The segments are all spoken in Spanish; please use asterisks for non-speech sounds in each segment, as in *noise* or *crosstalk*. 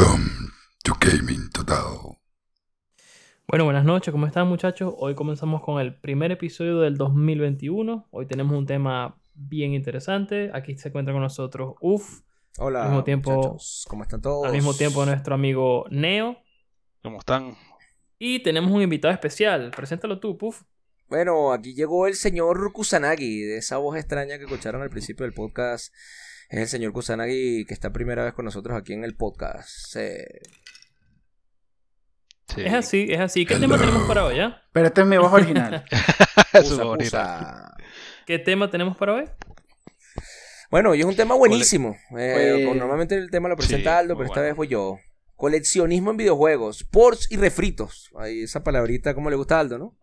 Welcome to Gaming Total. Bueno, buenas noches, ¿cómo están muchachos? Hoy comenzamos con el primer episodio del 2021. Hoy tenemos un tema bien interesante. Aquí se encuentra con nosotros Uf. Hola, Al mismo tiempo- muchachos. ¿Cómo están todos? Al mismo tiempo nuestro amigo Neo. ¿Cómo están? Y tenemos un invitado especial. Preséntalo tú, Puf. Bueno, aquí llegó el señor Kusanagi, de esa voz extraña que escucharon al principio del podcast. Es el señor Kusanagi que está primera vez con nosotros aquí en el podcast. Eh, Sí. Es así, es así. ¿Qué tema tenemos para hoy, ya? Pero este es mi voz original. *laughs* Favorita. Kusa. ¿Qué tema tenemos para hoy? Bueno, y es un tema buenísimo. Eh, con- normalmente el tema lo presenta Sí, Aldo, pero esta bueno. vez voy yo. Coleccionismo en videojuegos, ports y refritos. Ahí esa palabrita, como le gusta a Aldo, ¿no?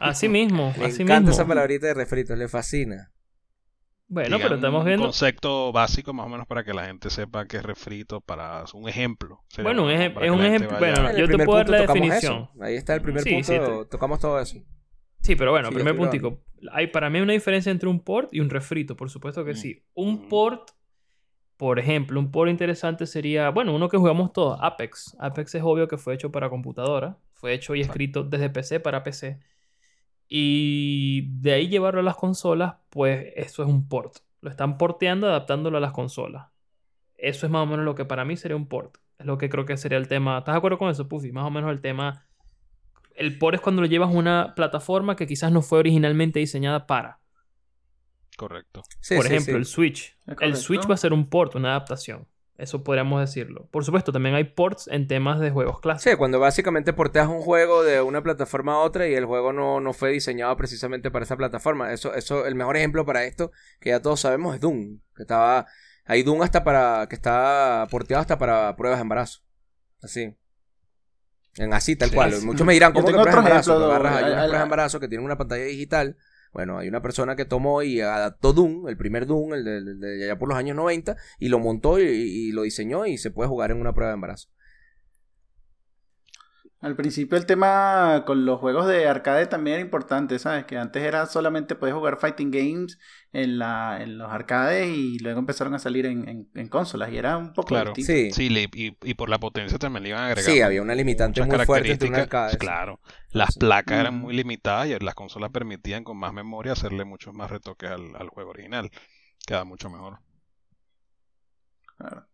Así mismo, Le así encanta mismo. esa palabrita de refritos, le fascina. Bueno, pero estamos Un viendo. concepto básico más o menos para que la gente sepa que es refrito, para un ejemplo. Sería Bueno, un ejem- es un ejemplo- vaya- bueno, En yo te puedo dar la definición. eso. Ahí está el primer Sí, punto, sí, te- tocamos todo eso. Sí, pero bueno, Sí, primer puntico. Hay, para mí hay una diferencia entre un port y un refrito, por supuesto que Mm. sí. Un Mm. port, por ejemplo, un port interesante sería, bueno, uno que jugamos todos, Apex. Apex es obvio que fue hecho para computadora, fue hecho y escrito desde PC para PC. Y de ahí llevarlo a las consolas, pues eso es un port. Lo están porteando, adaptándolo a las consolas. Eso es más o menos lo que para mí sería un port. Es lo que creo que sería el tema. ¿Estás de acuerdo con eso, Puffy? Más o menos el tema el port es cuando lo llevas a una plataforma que quizás no fue originalmente diseñada para. Correcto. Sí, Por sí, ejemplo, sí. el Switch. El. Switch va a ser un port, una adaptación. Eso podríamos decirlo. Por supuesto, también hay ports en temas de juegos clásicos. Sí, cuando básicamente porteas un juego de una plataforma a otra y el juego no, no fue diseñado precisamente para esa plataforma. Eso, eso, el mejor ejemplo para esto, que ya todos sabemos, es Doom. Que estaba. Hay Doom hasta para. que está porteado hasta para pruebas de embarazo. Así. En así, tal Sí, cual. sí. Muchos me dirán, ¿cómo que pruebas de embarazo? agarras, hay unas pruebas de embarazo que tienen una pantalla digital. Bueno, hay una persona que tomó y adaptó Doom, el primer Doom, el de, allá por los años 90, y lo montó y, y lo diseñó y se puede jugar en una prueba de embarazo. Al principio el tema con los juegos de arcade también era importante, ¿sabes? Que antes era solamente podías jugar fighting games en, la, en los arcades y luego empezaron a salir en, en- en consolas y era un poco Claro. distinto. Sí. Sí, le- y, y por la potencia también le iban agregando. Sí, había una limitante muy fuerte entre un características. arcade. Claro. Las Sí. placas eran Mm. muy limitadas y las consolas permitían con más memoria hacerle muchos más retoques al, al juego original. Queda mucho mejor. Claro.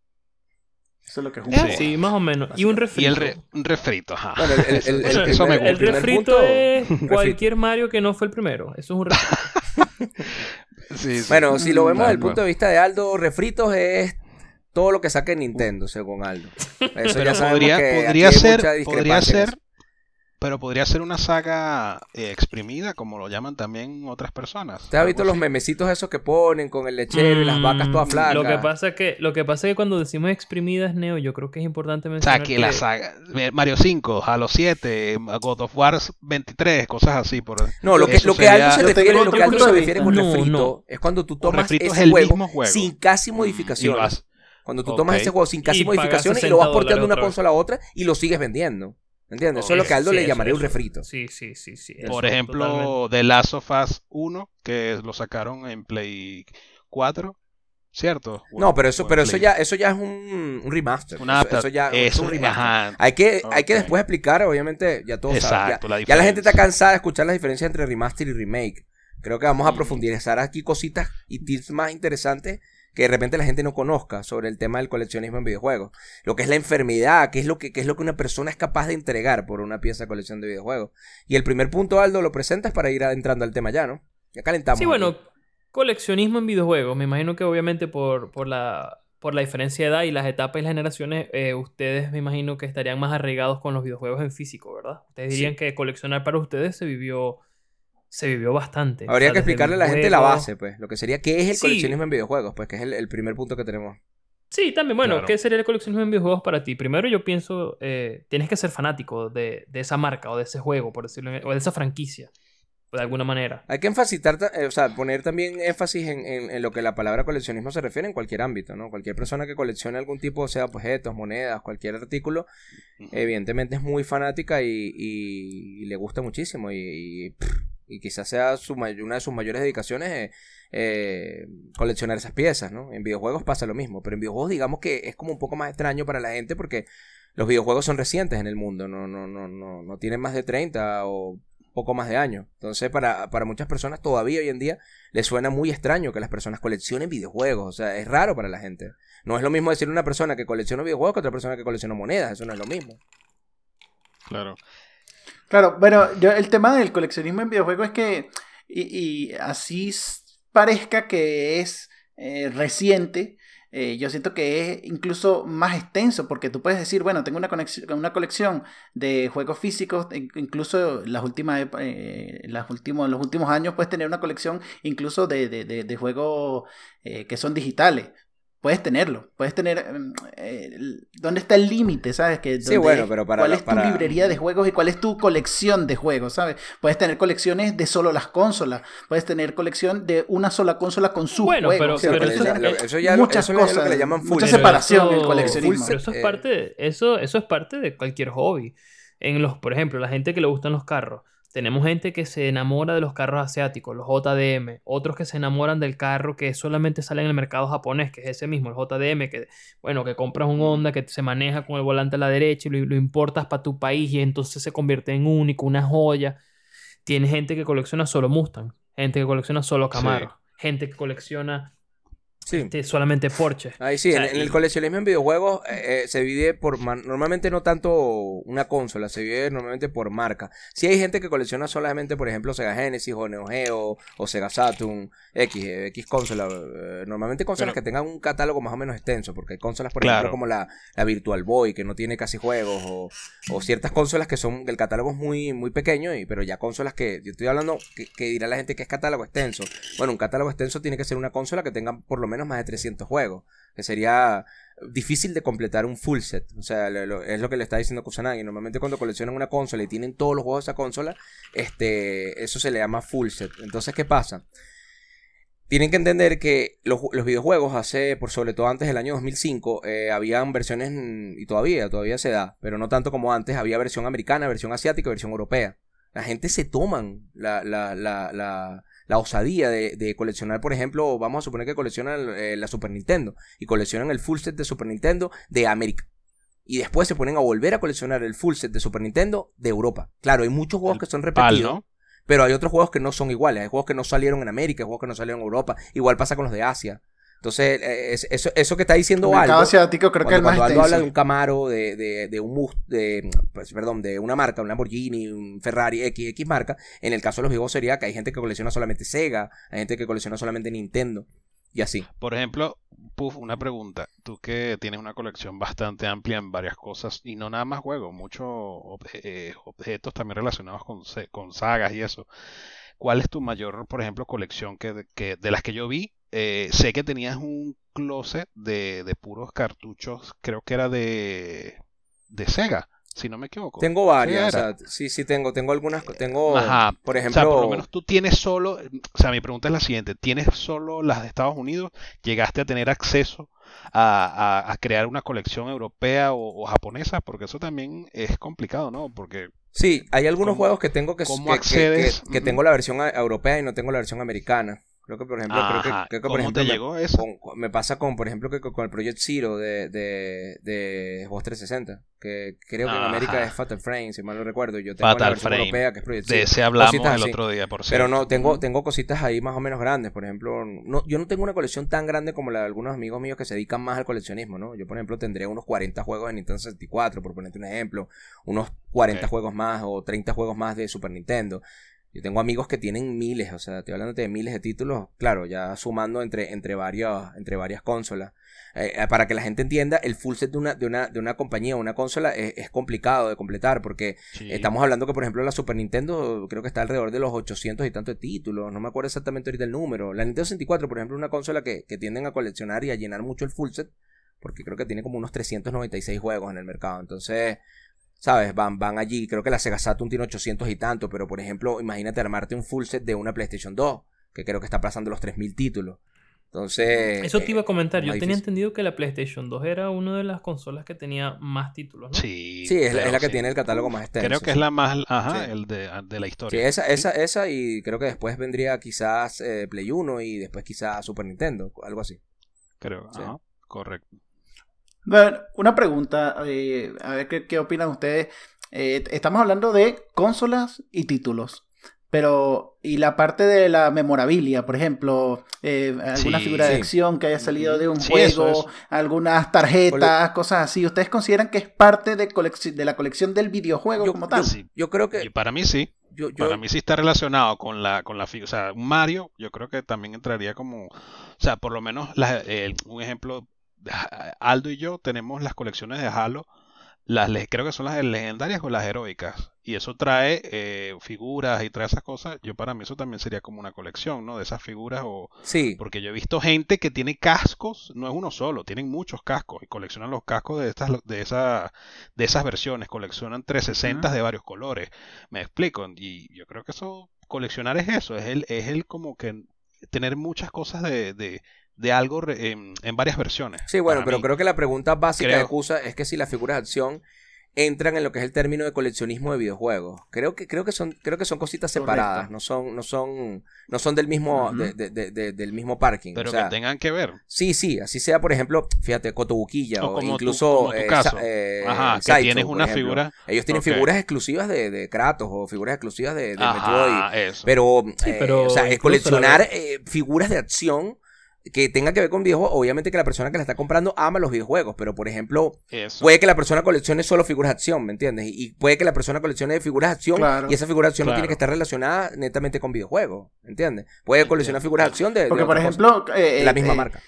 Eso es lo que es un así, más o menos. Y un refrito. Y el re- un refrito, ajá. Bueno, el, el- el- *laughs* el Bueno, eso me gusta. el refrito punto- es cualquier Mario que no fue el primero. Eso es un refrito. *laughs* Sí, sí. Bueno, si lo vemos desde el punto de vista de Aldo, refritos es todo lo que saque Nintendo, según Aldo. Eso Pero ya podría, que podría ser, podría discrepancia en ser, pero podría ser una saga eh, exprimida, como lo llaman también otras personas. ¿Te has visto Algo los así. memecitos esos que ponen con el lechero y las vacas todas Mm, flacas? Lo que pasa es que, lo que, pasa es que cuando decimos exprimidas, Neo, yo creo que es importante O mencionar sea, que la saga, eh, Mario 5, Halo 7, God of War 23, cosas así. Por, No, lo que, lo que Aldo se refiere, lo que punto se refiere con refrito no. es cuando tú tomas ese es el juego mismo juego. sin casi modificaciones. Cuando tú tomas ese juego sin casi Y modificaciones y lo vas 60 porteando de una otra consola a otra y lo sigues vendiendo. ¿Entiendes? Eso es lo que Aldo Sí, le eso, llamaría un refrito. Sí, sí, sí, sí. Por eso, ejemplo, totalmente. The Last of Us 1, que lo sacaron en Play 4, ¿cierto? No, pero eso, pero eso ya, eso ya es un, un remaster. Una eso, eso ya es un remaster. ajá. Hay que, hay que después explicar, obviamente, ya todos saben. Ya, Exacto, la ya la gente está cansada de escuchar las diferencias entre remaster y remake. Creo que vamos a Mm. profundizar aquí cositas y tips más interesantes que de repente la gente no conozca sobre el tema del coleccionismo en videojuegos. Lo que es la enfermedad, qué es lo que, qué es lo que una persona es capaz de entregar por una pieza de colección de videojuegos. Y el primer punto, Aldo, lo presentas para ir entrando al tema ya, ¿no? Ya calentamos. Sí, aquí. bueno, coleccionismo en videojuegos. Me imagino que obviamente por, por la por la diferencia de edad y las etapas y las generaciones, eh, ustedes me imagino que estarían más arraigados con los videojuegos en físico, ¿verdad? Ustedes dirían que coleccionar para ustedes se vivió se vivió bastante. O Habría sea, que explicarle a la gente la base, pues. Lo que sería qué es el Sí. coleccionismo en videojuegos, pues, que es el, el primer punto que tenemos. Sí, también, bueno, Claro. ¿qué sería el coleccionismo en videojuegos para ti? Primero yo pienso, eh, tienes que ser fanático de, de esa marca o de ese juego, por decirlo, o de esa franquicia, de alguna manera. Hay que enfatizar, eh, o sea, poner también énfasis en, en- en lo que la palabra coleccionismo se refiere en cualquier ámbito, ¿no? Cualquier persona que coleccione algún tipo, sea objetos, monedas, cualquier artículo, evidentemente es muy fanática y, y- y le gusta muchísimo y, y, pff, y quizás sea su una de sus mayores dedicaciones eh, eh, coleccionar esas piezas, ¿no? En videojuegos pasa lo mismo, pero en videojuegos digamos que es como un poco más extraño para la gente porque los videojuegos son recientes en el mundo, no, no, no, no, no tienen más de 30 o poco más de años. Entonces, para, para muchas personas todavía hoy en día les suena muy extraño que las personas coleccionen videojuegos. O sea, es raro para la gente. No es lo mismo decir una persona que colecciona videojuegos que otra persona que colecciona monedas. Eso no es lo mismo. Claro. Claro, bueno, yo, el tema del coleccionismo en videojuegos es que, y, así parezca que es eh, reciente, eh, yo siento que es incluso más extenso, porque tú puedes decir, bueno, tengo una, conexión, una colección de juegos físicos, in- incluso las últimas, eh, las últimos, los últimos años puedes tener una colección incluso de, de, de, juegos que son digitales. Puedes tenerlo, puedes tener... mm, eh, ¿Dónde está el límite, sabes? Que Sí, bueno, pero para ¿Cuál la- es tu para- librería de juegos y cuál es tu colección de juegos, sabes? Puedes tener colecciones de solo las consolas, puedes tener colección de una sola consola con sus Bueno, juegos. pero- o sea, pero puedes eso- ya muchas eso es lo cosas, que le llaman full mucha separación en el eso- coleccionismo. Pero eso es parte, eso, eso es parte de cualquier hobby. En los, por ejemplo, la gente que le gustan los carros. Tenemos gente que se enamora de los carros asiáticos, los JDM. Otros que se enamoran del carro que solamente sale en el mercado japonés, que es ese mismo, el JDM, que, bueno, que compras un Honda que se maneja con el volante a la derecha y lo, lo importas para tu país y entonces se convierte en único, una joya. Tiene gente que colecciona solo Mustang, gente que colecciona solo Camaro, gente que colecciona Sí. este, solamente Porsche. Ahí sí, O sea, en, en el coleccionismo en videojuegos eh, eh, se divide por... man- Normalmente no tanto una consola, se divide normalmente por marca. Si hay gente que colecciona solamente, por ejemplo, Sega Genesis o Neo Geo o Sega Saturn, X, eh, X consola. eh, normalmente consolas Pero- que tengan un catálogo más o menos extenso, porque hay consolas, por Claro. ejemplo, como la, la Virtual Boy, que no tiene casi juegos, o, o ciertas consolas que son... El catálogo es muy, muy pequeño, y, pero ya consolas que... Yo estoy hablando que, que dirá la gente que es catálogo extenso. Bueno, un catálogo extenso tiene que ser una consola que tenga por lo menos más de 300 juegos que sería difícil de completar un full set. O sea, es lo que le está diciendo Kusanagi. Normalmente cuando coleccionan una consola y tienen todos los juegos de esa consola, este, eso se le llama full set. Entonces, ¿qué pasa? Tienen que entender que los, los videojuegos hace, por sobre todo antes del año 2005, eh, habían versiones, y todavía, todavía se da, pero no tanto como antes, había versión americana, versión asiática y versión europea. La gente se toman la, la, la osadía de, de coleccionar, por ejemplo, vamos a suponer que coleccionan eh, la Super Nintendo y coleccionan el full set de Super Nintendo de América. Y después se ponen a volver a coleccionar el full set de Super Nintendo de Europa. Claro, hay muchos juegos El que son PAL, repetidos. ¿no? Pero hay otros juegos que no son iguales. Hay juegos que no salieron en América, hay juegos que no salieron en Europa. Igual pasa con los de Asia. Entonces, eh, es- eso, eso que está diciendo Aldo, asiático creo que es el cuando, más Aldo habla de un Camaro, de, de, de un Mus- de, pues, perdón, de una marca, un Lamborghini, un Ferrari, X, X marca, en el caso de los videojuegos sería que hay gente que colecciona solamente Sega, hay gente que colecciona solamente Nintendo, y así. Por ejemplo, Puff, una pregunta. Tú que tienes una colección bastante amplia en varias cosas y no nada más juegos, muchos obje- eh, objetos también relacionados con, con sagas y eso. ¿Cuál es tu mayor, por ejemplo, colección que, que de las que yo vi? Eh, sé que tenías un closet de, de puros cartuchos, creo que era de, de Sega, si no me equivoco. Tengo varias, o sea, sí, sí tengo, tengo algunas, tengo, Ajá. por O ejemplo, sea, por lo menos tú tienes solo, o sea, mi pregunta es la siguiente, ¿tienes solo las de Estados Unidos? ¿Llegaste a tener acceso a, a- a crear una colección europea o, o japonesa? Porque eso también es complicado, ¿no? Porque sí, hay algunos ¿Cómo- juegos que tengo que, que- que- tengo la versión a- europea y no tengo la versión americana. Creo que, por ejemplo, creo que, Ajá, creo que, por ¿cómo ejemplo, te me- llegó eso? con- me pasa con, por ejemplo, que con, el Project Zero de, de, de Xbox 360, que creo que en. América es Fatal Frame, si mal no recuerdo. Yo tengo la Fatal versión Frame. europea que es Project De Zero. ese hablamos cositas el así. otro día, por Pero cierto. no, tengo, tengo cositas ahí más o menos grandes. Por ejemplo, no, yo no tengo una colección tan grande como la de algunos amigos míos que se dedican más al coleccionismo, ¿no? Yo, por ejemplo, tendría unos 40 juegos de Nintendo 64, por ponerte un ejemplo. Unos 40 Ok. juegos más o 30 juegos más de Super Nintendo. Yo tengo amigos que tienen miles, o sea, estoy hablando de miles de títulos, claro, ya sumando entre, entre, varios, entre varias consolas. Eh, eh, para que la gente entienda, el full set de una, de una, de una compañía o una consola es, es complicado de completar porque Sí. Estamos hablando que, por ejemplo, la Super Nintendo creo que está alrededor de los 800 y tantos títulos. No me acuerdo exactamente ahorita el número. La Nintendo 64, por ejemplo, es una consola que, que tienden a coleccionar y a llenar mucho el full set. Porque creo que tiene como unos 396 juegos en el mercado. Entonces, ¿sabes? Van, van allí. Creo que la Sega Saturn tiene 800 y tanto. Pero, por ejemplo, imagínate armarte un full set de una PlayStation 2. Que creo que está pasando los 3000 títulos. Entonces... Eso te iba a comentar. Yo tenía difícil. entendido que la PlayStation 2 era una de las consolas que tenía más títulos, ¿no? Sí, Sí, es, la- es la que sí. tiene el catálogo más extenso. Creo que es sí. la más, ajá, Sí. el de, de la Sí, historia. esa, esa, esa y creo que después vendría quizás eh, Play 1 y después quizás Super Nintendo, algo así. Creo, Sí. ajá, correcto. Bueno, una pregunta, eh, a ver qué, qué opinan ustedes. Eh, estamos hablando de consolas y títulos, pero ¿y la parte de la memorabilia? Por ejemplo, eh, alguna Sí, figura de acción que haya salido de un Sí, juego, eso. algunas tarjetas, cosas así. ¿Ustedes consideran que es parte de, colec- de la colección del videojuego Yo- como tal? Sí. Yo creo que... Y para mí sí. Yo, yo- Para mí sí está relacionado con la con la figura. O sea, un Mario, yo creo que también entraría como. O sea, por lo menos la- eh, un ejemplo. Aldo y yo tenemos las colecciones de Halo. Las, creo que son las legendarias o las heroicas. Y eso trae eh, figuras y trae esas cosas. Yo para mí eso también sería como una colección, ¿no? De esas figuras o, sí, Porque yo he visto gente que tiene cascos, no es uno solo, tienen muchos cascos y coleccionan los cascos de estas de esa, de esas versiones, coleccionan 360 Ujú. de varios colores. Me explico, y yo creo que eso coleccionar es eso, es el es el como que tener muchas cosas de, de, de algo re- en, en varias versiones. sí, bueno, pero mí. creo que la pregunta básica Creo. de Cusa es que si las figuras de acción entran en lo que es el término de coleccionismo de videojuegos. Creo que creo que son creo que son cositas Correcto. separadas, no son no son no son del mismo Ujú. de- de- de- de- del mismo parking, pero o sea, que tengan que ver. Sí, sí, así sea, por ejemplo, fíjate, Cotobuquilla O o, como tu- incluso como tu eh, caso. Eh, Ajá, que tienes una figura. Ellos tienen figuras exclusivas de, de Kratos o figuras exclusivas de, de Metroid. Eso. Pero, Sí, eh, pero o sea, es coleccionar eh, figuras de acción que tenga que ver con videojuegos. Obviamente que la persona que la está comprando ama los videojuegos, pero por ejemplo, eso. puede que la persona coleccione solo figuras de acción, ¿me entiendes? Y, y puede que la persona coleccione figuras de acción Claro. y esa figura de acción no tiene que estar relacionada netamente con videojuegos, ¿entiendes? Puede coleccionar figuras de acción de, de Porque, por ejemplo, eh, de la misma eh, marca.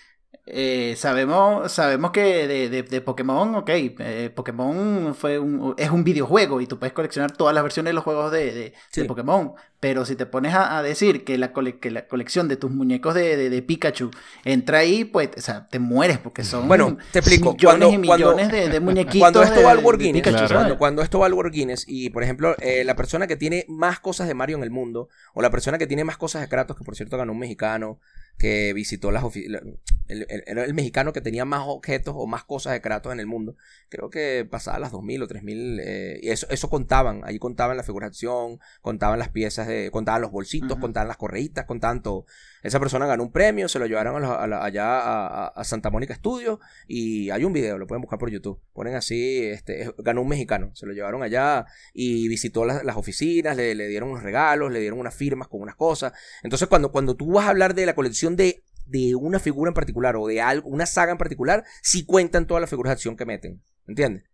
Eh, sabemos, sabemos que de, de- de Pokémon, ok, eh, Pokémon fue un, es un videojuego y tú puedes coleccionar todas las versiones de los juegos de, de- Sí. de Pokémon. Pero si te pones a, a decir que la, cole- que la colección de tus muñecos de, de- de Pikachu entra ahí, pues, o sea, te mueres porque son Bueno, te explico, millones cuando- y cuando- millones de, de *laughs* muñequitos. Cuando esto de- va al World Guinness, Pikachu, Claro. ¿sabes? cuando, cuando esto va al World Guinness y, por ejemplo, eh, la persona que tiene más cosas de Mario en el mundo, o la persona que tiene más cosas de Kratos, que por cierto ganó un mexicano, que visitó las ofi- la- el, el- el mexicano que tenía más objetos o más cosas de Kratos en el mundo, creo que pasaba las 2000 o 3000, eh, y eso, eso contaban, ahí contaban la figura de acción, contaban las piezas, de, contaban los bolsitos, contaban las correitas, contaban todo. Esa persona ganó un premio, se lo llevaron a allá a, Santa Mónica Studios y hay un video, lo pueden buscar por YouTube. Ponen así, este, es- ganó un mexicano, se lo llevaron allá y visitó las, las oficinas, le, le dieron unos regalos, le dieron unas firmas con unas cosas. Entonces, cuando, cuando tú vas a hablar de la colección de, de una figura en particular o de algo, una saga en particular, sí cuentan todas las figuras de acción que meten, ¿entiendes?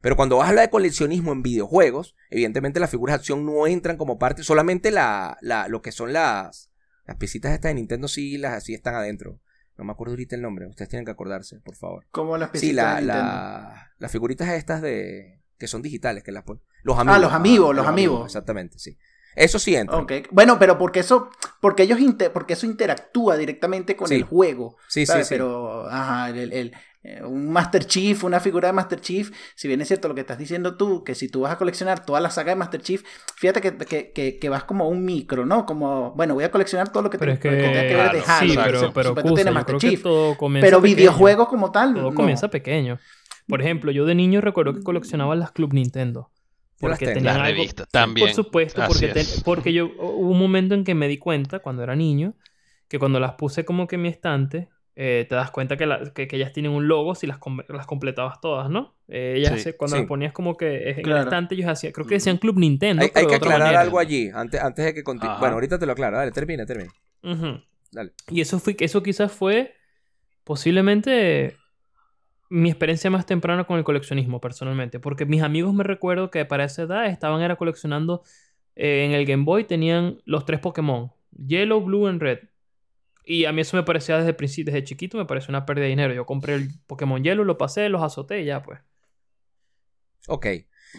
Pero cuando vas a hablar de coleccionismo en videojuegos, evidentemente las figuras de acción no entran como parte, solamente la, la, lo que son las, las piecitas estas de Nintendo sí, las sí están adentro. No me acuerdo ahorita el nombre, ustedes tienen que acordarse, por favor. Como las Sí, piecitas la, de la- las figuritas estas de que son digitales, que las ponen. Los amigos. Ah, los amigos, los amigos. Exactamente, sí. Eso sí entra. Ok, Bueno, pero porque eso, porque ellos porque eso interactúa directamente con Sí. el juego. Sí, sí, ¿sabes? sí. Pero, ajá, el, el- un Master Chief, una figura de Master Chief, si bien es cierto lo que estás diciendo tú, que si tú vas a coleccionar toda la saga de Master Chief, fíjate que, que, que, que vas como un micro, ¿no? Como, bueno, voy a coleccionar todo lo que, Pero es te- lo que tenga que, ver de Halo. sí, pero, pero supuesto, Cusa, tiene yo Master Chief. todo comienza Pero pequeño. videojuegos como tal, Todo no. comienza pequeño. Por ejemplo, yo de niño recuerdo que coleccionaba las Club Nintendo. Porque tenían Las algo... revistas también. Por supuesto, Así porque, es. porque yo hubo un momento en que me di cuenta, cuando era niño, que cuando las puse como que en mi estante, eh, te das cuenta que, la- que, que ellas tienen un logo si las, com- las completabas todas, ¿no? Eh, ellas Sí, cuando sí. las ponías como que en Claro. el estante, ellos hacían, creo que decían Club Nintendo. hay, que aclarar manera. algo allí, antes, antes de que continúe. Bueno, ahorita te lo aclaro. Dale, termina, termina. Dale. Y eso fue, eso quizás fue posiblemente mi experiencia más temprana con el coleccionismo, personalmente. Porque mis amigos me recuerdo que para esa edad estaban era coleccionando eh, en el Game Boy, tenían los tres Pokémon, Yellow, Blue and Red. Y a mí eso me parecía desde principio, desde chiquito, me pareció una pérdida de dinero. Yo compré el Pokémon Yellow, lo pasé, los azoté y ya pues. Ok.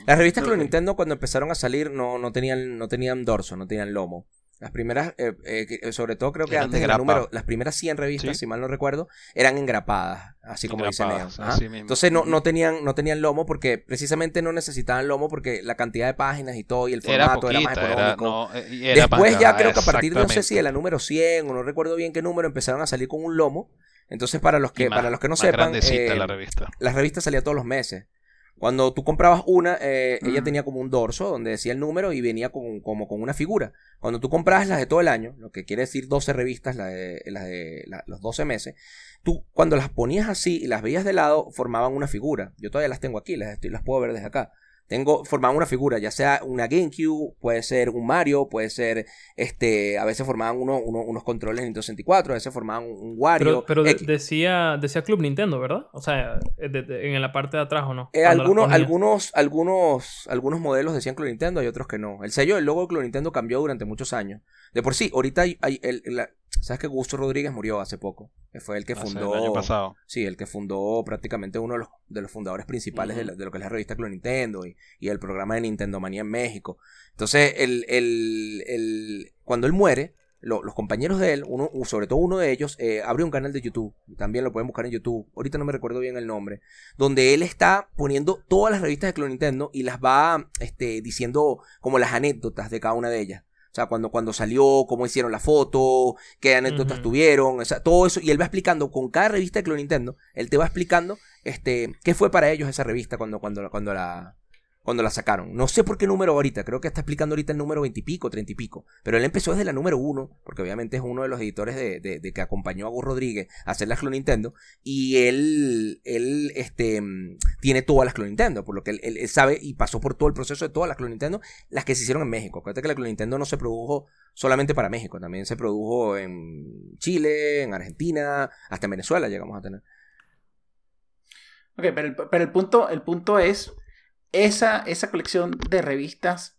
Las revistas Club Ok. Nintendo cuando empezaron a salir no, no, tenían, no tenían dorso, no tenían lomo. Las primeras, eh, eh, que- sobre todo creo que antes de del número, las primeras 100 revistas, Sí. si mal no recuerdo, eran engrapadas, así como dice Neo. Entonces no, no tenían, no tenían lomo porque precisamente no necesitaban lomo porque la cantidad de páginas y todo y el Era formato era, más era, económico. no, eh, era Después ya creo que a partir de no sé si de la número 100 o no recuerdo bien qué número empezaron a salir con un lomo. Entonces para los que más- para los que no sepan, eh, la revista. las revistas salían todos los meses. Cuando tú comprabas una, eh, ella tenía como un dorso donde decía el número y venía con, como con una figura. Cuando tú comprabas las de todo el año, lo que quiere decir 12 revistas, las de, las de la- los 12 meses, tú cuando las ponías así y las veías de lado, formaban una figura. Yo todavía las tengo aquí, las puedo ver desde acá. Tengo, formaban una figura, ya sea una GameCube, puede ser un Mario, puede ser, este, a veces formaban uno- uno- unos controles Nintendo 64, a veces formaban un, Wario. Pero, pero de- decía, decía Club Nintendo, ¿verdad? O sea, eh, de- de- en la parte de atrás o no. Eh, algunos, algunos, algunos, algunos modelos decían Club Nintendo y otros que no. El sello del logo de Club Nintendo cambió durante muchos años. De por sí, ahorita hay, hay el- la- sabes que Gusto Rodríguez murió hace poco. Que fue el que Hace fundó. el año pasado. Sí, el que fundó prácticamente uno de los, de los fundadores principales de, la- de lo que es la revista Club Nintendo y, y el programa de Nintendo Manía en México. Entonces, el, el, el- cuando él muere, lo- los compañeros de él, uno, sobre todo uno de ellos, eh, abrió un canal de YouTube. También lo pueden buscar en YouTube. Ahorita no me recuerdo bien el nombre. Donde él está poniendo todas las revistas de Club Nintendo y las va este, diciendo como las anécdotas de cada una de ellas. O sea, cuando, cuando salió, cómo hicieron la foto, qué anécdotas tuvieron, o sea, todo eso. Y él va explicando con cada revista de Club Nintendo, él te va explicando este, qué fue para ellos esa revista cuando, cuando, cuando, la, cuando la sacaron. No sé por qué número ahorita, creo que está explicando ahorita el número 20 y pico, 30 y pico. Pero él empezó desde la número uno, porque obviamente es uno de los editores de, que acompañó a Gus Rodríguez a hacer las Club Nintendo. Y él, él este, mm, tiene todas las Club Nintendo, por lo que él, sabe y pasó por todo el proceso de todas las Club Nintendo, las que se hicieron en México. Acuérdate que la Club Nintendo no se produjo solamente para México, también se produjo en Chile, en Argentina, hasta en Venezuela llegamos a tener. Ok, pero pero el punto, el punto es, esa, esa colección de revistas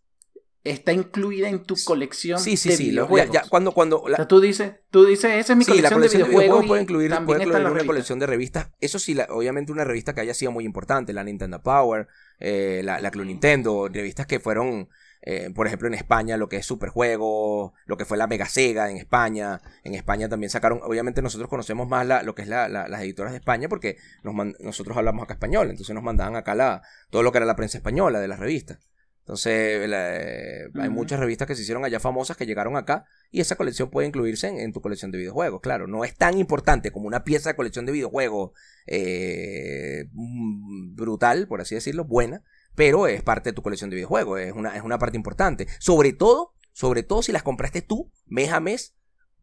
está incluida en tu colección Sí, sí, de sí. lo- ya- videojuegos. ya, cuando, cuando O la- sea, tú dices, tú dices, esa es mi Sí, la colección, colección de videojuegos, puede incluir, también puede incluir una colección de revistas. Eso sí, la- obviamente una revista que haya sido muy importante, la Nintendo Power, eh, la, la Club Nintendo, revistas que fueron, eh, por ejemplo, en España, lo que es Superjuegos, lo que fue la Mega Sega en España. En España también sacaron, obviamente nosotros conocemos más la, lo que es la- la- las editoras de España porque nos man- nosotros hablamos acá español, entonces nos mandaban acá la, todo lo que era la prensa española de las revistas. Entonces, eh, hay muchas revistas que se hicieron allá famosas que llegaron acá y esa colección puede incluirse en, en tu colección de videojuegos. Claro, no es tan importante como una pieza de colección de videojuegos eh, mm, brutal, por así decirlo, buena, pero es parte de tu colección de videojuegos, es una, es una parte importante. Sobre todo, sobre todo si las compraste tú, mes a mes,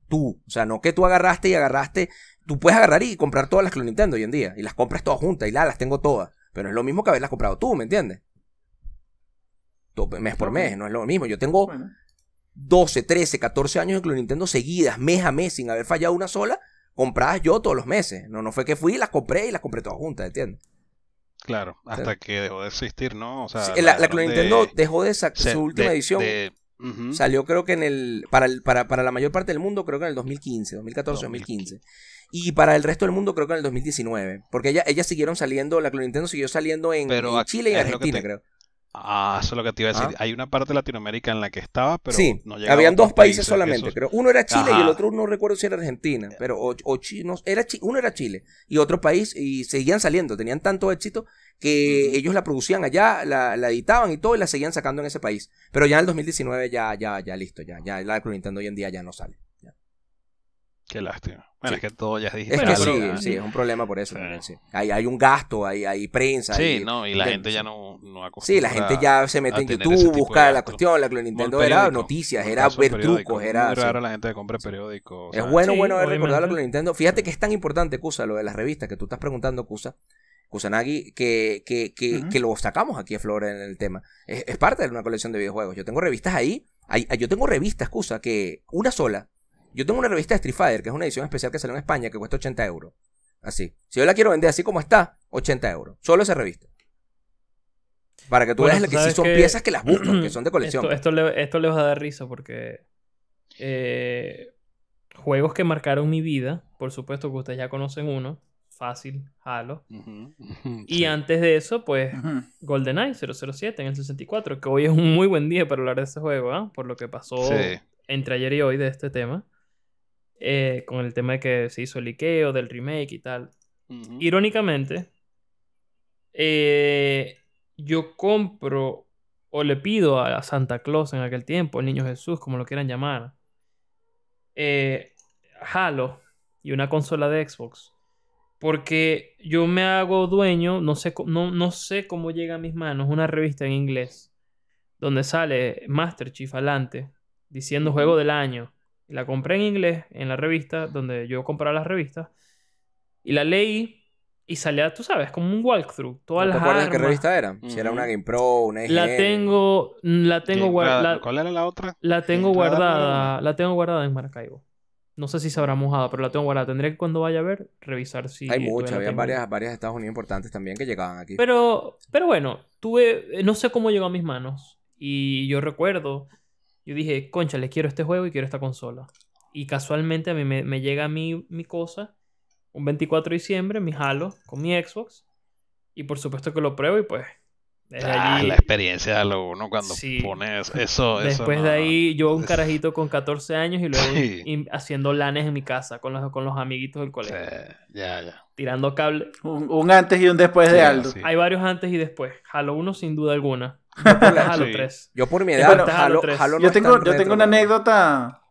tú. O sea, no que tú agarraste y agarraste. Tú puedes agarrar y comprar todas las Club Nintendo hoy en día y las compras todas juntas y la, las tengo todas. Pero es lo mismo que haberlas comprado tú, ¿me entiendes? Mes por mes, no es lo mismo. Yo tengo Bueno, 12, 13, 14 años de Club Nintendo seguidas, mes a mes, sin haber fallado una sola, compradas yo todos los meses. No, no fue que fui y las compré y las compré todas juntas, ¿entiendes? Claro, hasta que dejó de existir, ¿no? O sea, Sí, la, la de- Nintendo dejó de sacar su última de- edición. de-. Salió creo que en el... Para, el- para, para la mayor parte del mundo creo que en el 2015, 2014, 2015. Y para el resto del mundo creo que en el 2019. Porque ella, ellas siguieron saliendo, la Nintendo siguió saliendo en, Pero en Chile y en Argentina, te- creo. Ah, eso es lo que te iba a decir. Ah. Hay una parte de Latinoamérica en la que estaba, pero sí, no habían dos países, solamente, creo. Uno era Chile y el otro no recuerdo si era Argentina, pero o, o Chi- no, era Chi- uno era Chile y otro país y seguían saliendo, tenían tanto éxito que ellos la producían allá, la, la editaban y todo y la seguían sacando en ese país. Pero ya en el 2019 ya ya ya listo, ya ya la Nintendo hoy en día ya no sale. Qué lástima. Bueno, Sí. es que todo ya es Es digital. que Bueno, sí, pero- sí, es un problema por eso Sí. también, sí. Hay, hay un gasto, hay, hay prensa. Sí, hay- no, y la de- gente ya no, no acostumbra Sí, la gente ya se mete en YouTube, busca la cuestión, la el Nintendo era noticias, era ver trucos, Es era... muy raro la gente que compre periódico. o Es bueno, Sí, bueno haber recordado la. Club Nintendo. Fíjate que es tan importante, Kusa, lo de las revistas que tú estás preguntando, Kusa, Kusanagi, que, que, que, que lo sacamos aquí a Flora en el tema. Es, es parte de una colección de videojuegos. Yo tengo revistas ahí. hay- yo tengo revistas, Kusa, que una sola. Yo tengo una revista de Street Fighter, que es una edición especial que salió en España, que cuesta 80 euros. Así. Si yo la quiero vender así como está, 80 euros. Solo esa revista. Para que tú Bueno, veas tú que sí son que- piezas que las buscan, que son de colección. Esto, esto, le, esto le va a dar risa porque eh, juegos que marcaron mi vida, por supuesto que ustedes ya conocen uno, fácil, Halo. *laughs* Y sí. antes de eso, pues ujú. GoldenEye 007 en el 64, que hoy es un muy buen día para hablar de ese juego, ¿ah? Por lo que pasó Sí. entre ayer y hoy de este tema. Eh, con el tema de que se hizo el Ikeo, del remake y tal. Irónicamente, eh, yo compro o le pido a Santa Claus en aquel tiempo, el niño Jesús, como lo quieran llamar, eh, Halo y una consola de Xbox. Porque yo me hago dueño, no sé, no, no sé cómo llega a mis manos una revista en inglés donde sale Master Chief adelante diciendo juego del año. Y la compré en inglés en la revista donde yo compraba las revistas. Y la leí y salía, tú sabes, como un walkthrough. Todas ¿No te las acuerdas qué armas. revista era? Si era Ujú. una Game Pro, una EGM. La tengo, la tengo ¿Quién- guardada. ¿Cuál era la otra? la tengo ¿Quién la- guardada. La tengo guardada en Maracaibo. No sé si se habrá mojado, pero la tengo guardada. Tendré que cuando vaya a ver, revisar si. Hay muchas, había tengo. varias, varias de Estados Unidos importantes también que llegaban aquí. Pero, pero bueno, tuve, eh, no sé cómo llegó a mis manos. Y yo recuerdo, yo dije, concha, le quiero este juego y quiero esta consola. Y casualmente a mí me, me llega mi, mi cosa, un 24 de diciembre, mi Halo, con mi Xbox. Y por supuesto que lo pruebo y pues, desde Ah, allí, la experiencia de lo uno cuando Sí. pones eso. eso después no, de ahí, yo un carajito con 14 años y luego Sí. in- haciendo lanes en mi casa con los, con los amiguitos del Sí, colegio, ya, ya. tirando cable. Un, un antes y un después de Aldo. sí. Hay varios antes y después. Halo 1 sin duda alguna. *laughs* Después Halo Sí. 3. Yo por mi edad, bueno, Halo, Halo tres. Halo no yo tengo, yo tengo una anécdota.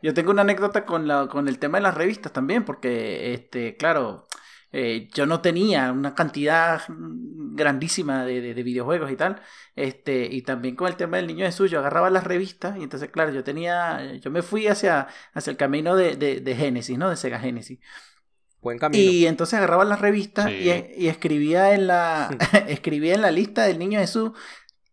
Yo tengo una anécdota con la, con el tema de las revistas también, porque este, claro, eh, yo no tenía una cantidad grandísima de, de- de videojuegos y tal. Este, y también con el tema del niño Jesús, yo agarraba las revistas, y entonces, claro, yo tenía, yo me fui hacia, hacia el camino de, de, de Genesis, ¿no? De Sega Genesis. Buen camino. Y entonces agarraba las revistas Sí. y, y escribía en la *laughs* *laughs* escribía en la lista del niño Jesús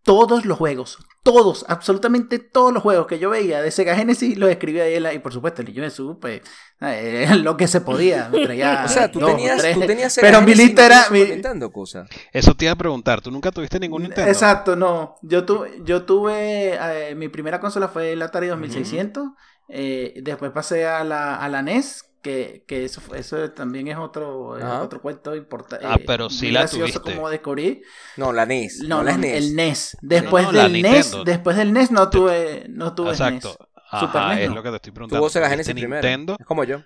todos los juegos, todos, absolutamente todos los juegos que yo veía de Sega Genesis los escribía ahí en la, y por supuesto el niño Jesús pues eh, *laughs* lo que se podía, traía *laughs* o sea, tú dos, tenías, tres. tú tenías Sega pero mi Genesis lista era tenías Super mi- Nintendo, cosa. Eso te iba a preguntar. ¿Tú nunca tuviste ningún Nintendo? Exacto, no. Yo tuve, yo tuve eh, mi primera consola fue el Atari 2600. eh, después pasé a la, a la NES, que, que eso, fue- eso también es otro, es otro cuento importante. Ah, pero sí la tuviste. como descubrí. No, la NES. No, No, la no, NES. el NES. Después No, la del NES, después del NES no tuve, no tuve Exacto. NES. Ajá, Super NES es no. lo que te estoy preguntando. Tuvo Sega ¿Tuviste Genesis primero. Nintendo? Es como yo.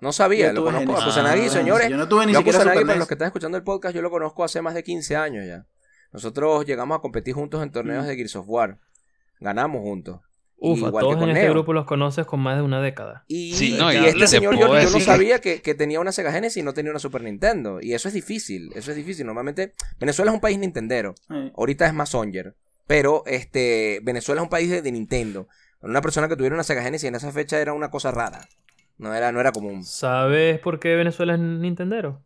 No sabía, Yo lo conozco. Genesis. A Kusanagi, Ah, señores. Yo no tuve ni yo siquiera Kusanagi, Super para los que están escuchando el podcast, yo lo conozco hace más de 15 años ya. Nosotros llegamos a competir juntos en torneos Mm. de Gears of War. Ganamos juntos. Uf, a Igual todos que con en este Neo. grupo los conoces con más de una década. Y, Sí, no, y y este te señor yo, no sabía que, que tenía una Sega Genesis y no tenía una Super Nintendo. Y eso es difícil, eso es difícil. Normalmente Venezuela es un país nintendero. Ahorita es más Songer. Pero este Venezuela es un país de, de Nintendo. Una persona que tuviera una Sega Genesis en esa fecha era una cosa rara. No era, no era común. ¿Sabes por qué Venezuela es Nintendero?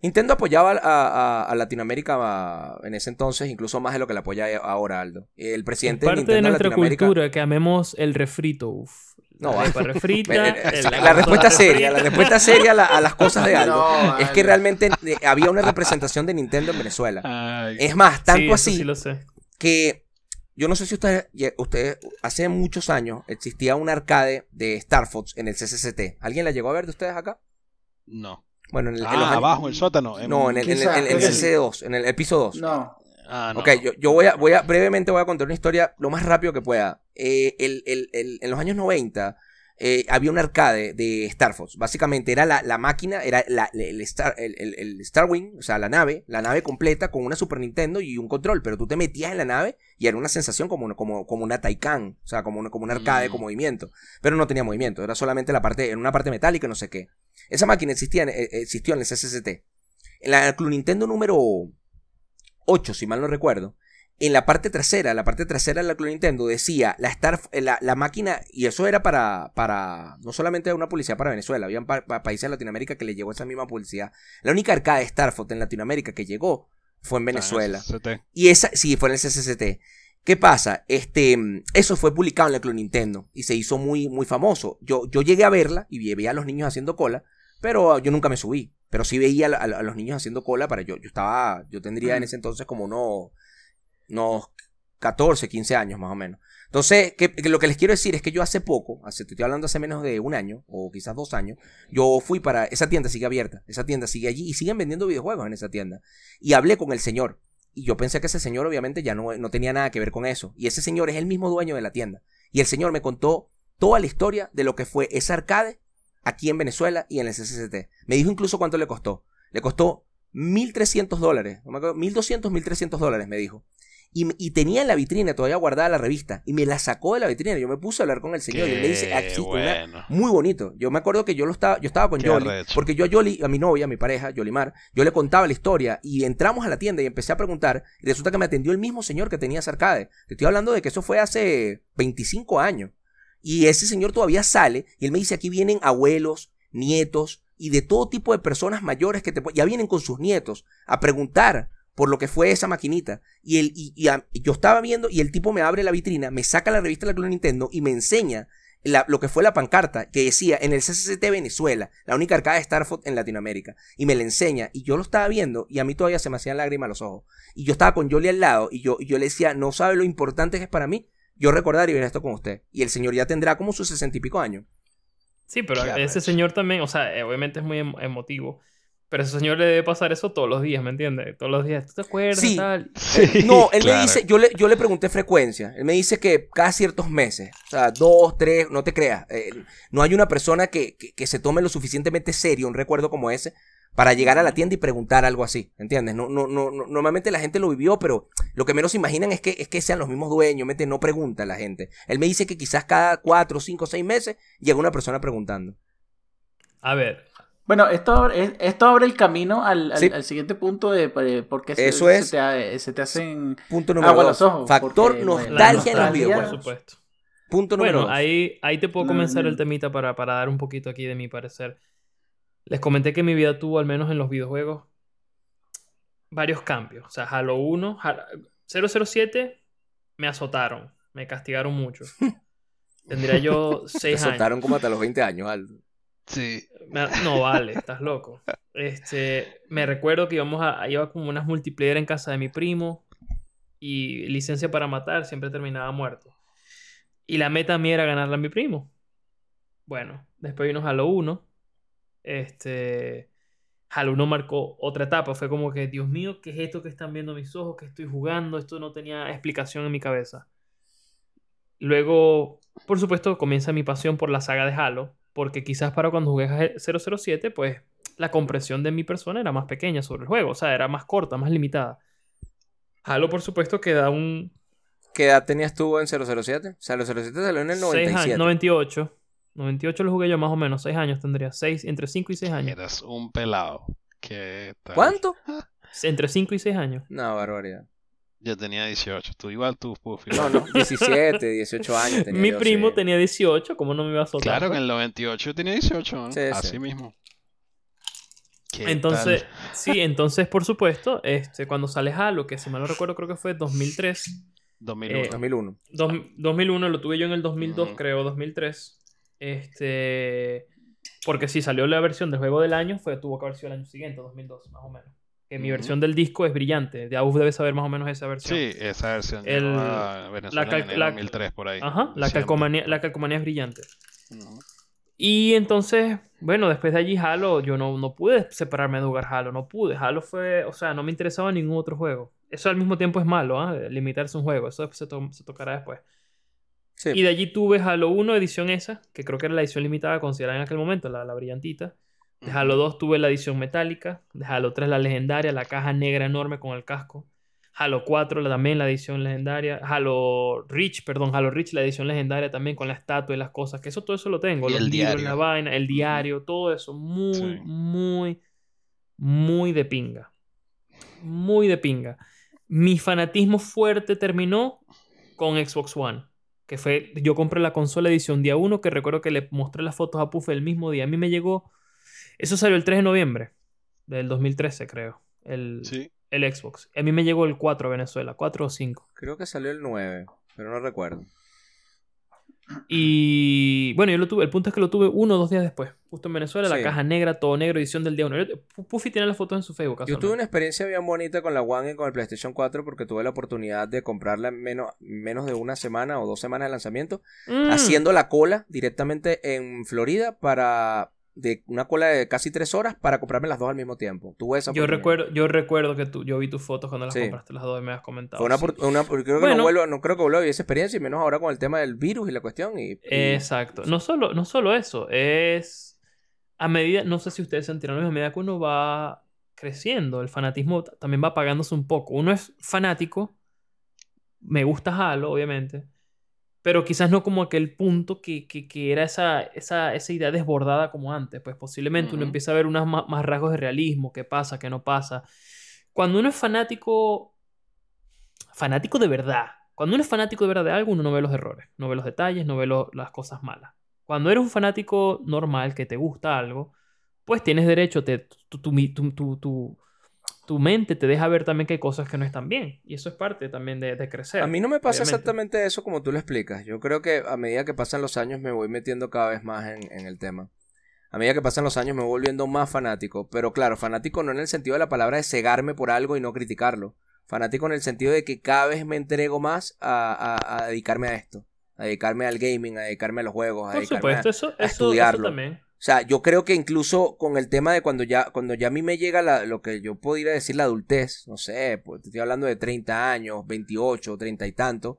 Nintendo apoyaba a, a- a Latinoamérica a- en ese entonces, incluso más de lo que le apoya ahora Aldo. El Es presidente de parte Nintendo de en nuestra Latinoamérica. cultura que amemos el refrito. No, la *laughs* refrita, el La, agua respuesta seria, la respuesta seria a, la- a las cosas de *laughs* Aldo No, es que realmente eh, había una representación de Nintendo en Venezuela. Ay, Es más, tanto Sí, así sí lo sé. que yo no sé si ustedes, ustedes, hace muchos años existía un arcade de Star Fox en el CCCT. ¿Alguien la llegó a ver de ustedes acá? no. Bueno, en el, en Ah, los años- abajo, en el sótano. en- No, en el, en el- Quizá, en el creo que sí. CC2, en el, piso 2. No. Ah, no. ok, yo, yo voy a, voy a, brevemente voy a contar una historia lo más rápido que pueda. Eh, el- el- el- en los años 90 eh, había un arcade de Star Fox. Básicamente era la, la máquina, era la- el, Star, el, el- el Starwing, o sea, la nave, la nave completa con una Super Nintendo y un control. Pero tú te metías en la nave y era una sensación como, una- como, como una Taycan, o sea, como, una- como un arcade Mm. con movimiento. Pero no tenía movimiento, era solamente la parte, en una parte metálica y no sé qué. Esa máquina existía, en- eh, existió en el CCCT. En la Club Nintendo número 8, si mal no recuerdo, en la parte trasera, la parte trasera de la Club Nintendo decía la, Star, eh, la, la máquina, y eso era para, para no solamente una publicidad para Venezuela, había países de Latinoamérica que le llegó esa misma publicidad. La única arcade Star Fox en Latinoamérica que llegó fue en Venezuela. Ah, CT. Y esa, sí, fue en el CCCT. ¿Qué pasa? Este, eso fue publicado en la Club Nintendo y se hizo muy, muy famoso. Yo, yo llegué a verla y veía a los niños haciendo cola, pero yo nunca me subí. Pero sí veía a, a- a los niños haciendo cola para yo. Yo estaba, yo tendría en ese entonces como unos, unos 14, 15 años más o menos. Entonces, que, que lo que les quiero decir es que yo hace poco, hace, te estoy hablando hace menos de un año, o quizás dos años, yo fui para, esa tienda sigue abierta, esa tienda sigue allí y siguen vendiendo videojuegos en esa tienda. Y hablé con el señor. y yo pensé que ese señor obviamente ya no, no tenía nada que ver con eso. Y ese señor es el mismo dueño de la tienda. Y el señor me contó toda la historia de lo que fue ese arcade aquí en Venezuela y en el CCCT. Me dijo incluso cuánto le costó. Le costó 1.300 dólares, no me acuerdo, 1.200, 1.300 dólares, me dijo. Y, y tenía en la vitrina todavía guardada la revista y me la sacó de la vitrina. Yo me puse a hablar con el señor y le dice, aquí, bueno. muy bonito. Yo me acuerdo que yo lo estaba, yo estaba con Qué Yoli, arrecho. porque yo a Yoli, a mi novia, a mi pareja, Yolimar, yo le contaba la historia y entramos a la tienda y empecé a preguntar y resulta que me atendió el mismo señor que tenía ese arcade. Te estoy hablando de que eso fue hace 25 años. Y ese señor todavía sale y él me dice, aquí vienen abuelos, nietos y de todo tipo de personas mayores que te, ya vienen con sus nietos a preguntar por lo que fue esa maquinita. Y, él, y, y yo estaba viendo y el tipo me abre la vitrina, me saca la revista de la Club Nintendo y me enseña la- lo que fue la pancarta que decía en el CCCT Venezuela, la única arcada de Star Fox en Latinoamérica. Y me la enseña y yo lo estaba viendo y a mí todavía se me hacían lágrimas los ojos. Y yo estaba con Yoli al lado y yo, y yo le decía, no sabe lo importante que es para mí yo recordar y ver esto con usted. Y el señor ya tendrá como sus sesenta y pico años. Sí, pero Qué ese arrecho. señor también, o sea, eh, obviamente es muy emo- emotivo. Pero ese señor le debe pasar eso todos los días, ¿me entiendes? Todos los días. ¿Tú te acuerdas? Sí. Tal? Sí, No, él me dice, yo le, yo le pregunté frecuencia. Él me dice que cada ciertos meses, o sea, dos, tres, no te creas. eh, no hay una persona que, que, que se tome lo suficientemente serio un recuerdo como ese para llegar a la tienda y preguntar algo así, ¿entiendes? No, no, no, no- normalmente la gente lo vivió, pero lo que menos imaginan es que, es que sean los mismos dueños, ¿me entiendes? No pregunta la gente. Él me dice que quizás cada cuatro, cinco, seis meses llega una persona preguntando. A ver, Bueno, esto, abre- esto abre el camino al, al- Sí. al siguiente punto de eh, por qué se, Eso se es. te, ha- se te hacen Punto número agua a dos. los ojos. Factor porque, nostalgia en los videojuegos. por supuesto. Punto número Bueno, dos. ahí, ahí te puedo comenzar el temita para, para dar un poquito aquí de mi parecer. Les comenté que mi vida tuvo, al menos en los videojuegos, varios cambios. O sea, Halo 1, Halo- 007 me azotaron, me castigaron mucho. *laughs* Tendría yo Te 6 años. soltaron como hasta los 20 años, Aldo. Sí. Me- No vale, estás loco. Este, me recuerdo que íbamos a, iba como unas multiplayer en casa de mi primo y licencia para matar, siempre terminaba muerto. Y la meta mía era ganarla a mi primo. Bueno, después vino Halo 1. Este, Halo 1 marcó otra etapa. Fue como que, Dios mío, ¿qué es esto que están viendo mis ojos? ¿Qué estoy jugando? Esto no tenía explicación en mi cabeza. Luego, por supuesto, comienza mi pasión por la saga de Halo, porque quizás para cuando jugué 007, pues la compresión de mi persona era más pequeña sobre el juego, o sea, era más corta, más limitada. Halo, por supuesto, que da un ¿Qué edad tenías tú en 007? O sea, el 007 salió en el 6 97. años, 98. 98 lo jugué yo más o menos, 6 años tendría, 6, entre 5 y 6 años. Eras un pelado. ¿Qué tal? ¿Cuánto? Entre 5 y 6 años. No, barbaridad. Yo tenía 18. Tú igual tú, Puffy. No, no, *laughs* 17, 18 años tenía Mi yo, primo sí. tenía 18, ¿cómo no me iba a soltar? Claro, en el 98 yo tenía 18, ¿no? Sí, Así sí. mismo. ¿Qué Entonces, tal? sí, entonces, por supuesto, este, cuando sale Halo, que si mal no recuerdo creo que fue 2003, 2001. eh, 2001. Dos- 2001, lo tuve yo en el 2002, Ujú. creo, 2003. Este. Porque si salió la versión del juego del año, fue, tuvo que haber sido el año siguiente, 2002, más o menos. Que mi Ujú. versión del disco es brillante. Ya debe saber más o menos esa versión. Sí, esa versión El- a Venezuela cal- en el la- 2003 por ahí. Ajá, la calcomanía, la calcomanía es brillante. Y entonces, bueno, después de allí Halo, yo no, no pude separarme de jugar Halo, no pude. Halo fue, o sea, no me interesaba ningún otro juego. Eso al mismo tiempo es malo, ¿ah? Limitarse a un juego, eso se, to- se tocará después. Sí. Y de allí tuve Halo 1, edición esa, que creo que era la edición limitada considerada en aquel momento, la, la brillantita. De Halo 2 tuve la edición metálica. De Halo 3 la legendaria, la caja negra enorme con el casco. Halo 4 la- también la edición legendaria. Halo Reach, perdón, Halo Reach la edición legendaria también con la estatua y las cosas. Que eso todo eso lo tengo. Y los el libros, diario. la vaina, el diario, todo eso. Muy, Sí. muy, muy de pinga. Muy de pinga. Mi fanatismo fuerte terminó con Xbox One. Que fue, yo compré la consola edición día 1, que recuerdo que le mostré las fotos a Puff el mismo día. A mí me llegó, eso salió el 3 de noviembre del 2013, creo. El, Sí. el Xbox. A mí me llegó el 4 a Venezuela, 4 o 5. Creo que salió el 9, pero no recuerdo. Y bueno, yo lo tuve, el punto es que lo tuve uno o dos días después, justo en Venezuela, la caja negra, todo negro, edición del día 1. Puffy tiene las fotos en su Facebook. Yo tuve una experiencia bien bonita con la One y con el PlayStation 4 porque tuve la oportunidad de comprarla en menos, menos de una semana o dos semanas de lanzamiento, Mm. haciendo la cola directamente en Florida para de una cola de casi tres horas para comprarme las dos al mismo tiempo. Tuve esa Yo recuerdo, yo recuerdo que tú, yo vi tus fotos cuando las Sí. compraste las dos y me has comentado. Fue una, sí. opor- una- creo que Bueno. no, vuelvo, no creo que vuelva a vivir esa experiencia, y menos ahora con el tema del virus y la cuestión. Y, y- Exacto. No solo, no solo eso, es a medida, no sé si ustedes se enteraron, a medida que uno va creciendo, el fanatismo también va apagándose un poco. Uno es fanático, me gusta Halo, obviamente, pero quizás no como aquel punto que, que- que era esa, esa, esa idea desbordada como antes. Pues posiblemente uno empieza a ver unos ma- más rasgos de realismo, qué pasa, qué no pasa. Cuando uno es fanático, fanático de verdad, cuando uno es fanático de verdad de algo, uno no ve los errores, no ve los detalles, no ve lo- las cosas malas. Cuando eres un fanático normal que te gusta algo, pues tienes derecho, te, tu, tu, tu- tu- mente te deja ver también que hay cosas que no están bien. Y eso es parte también de, de crecer. A mí no me pasa obviamente. exactamente eso como tú lo explicas. Yo creo que a medida que pasan los años me voy metiendo cada vez más en, en el tema. A medida que pasan los años me voy volviendo más fanático. Pero claro, fanático no en el sentido de la palabra de cegarme por algo y no criticarlo. Fanático en el sentido de que cada vez me entrego más a, a- a dedicarme a esto. A dedicarme al gaming, a dedicarme a los juegos, a Por dedicarme supuesto, a- eso, a eso, eso estudiarlo. también. O sea, yo creo que incluso con el tema de cuando ya, cuando ya a mí me llega la- lo que yo podría decir la adultez, no sé, pues te estoy hablando de 30 años, 28, 30 y tanto,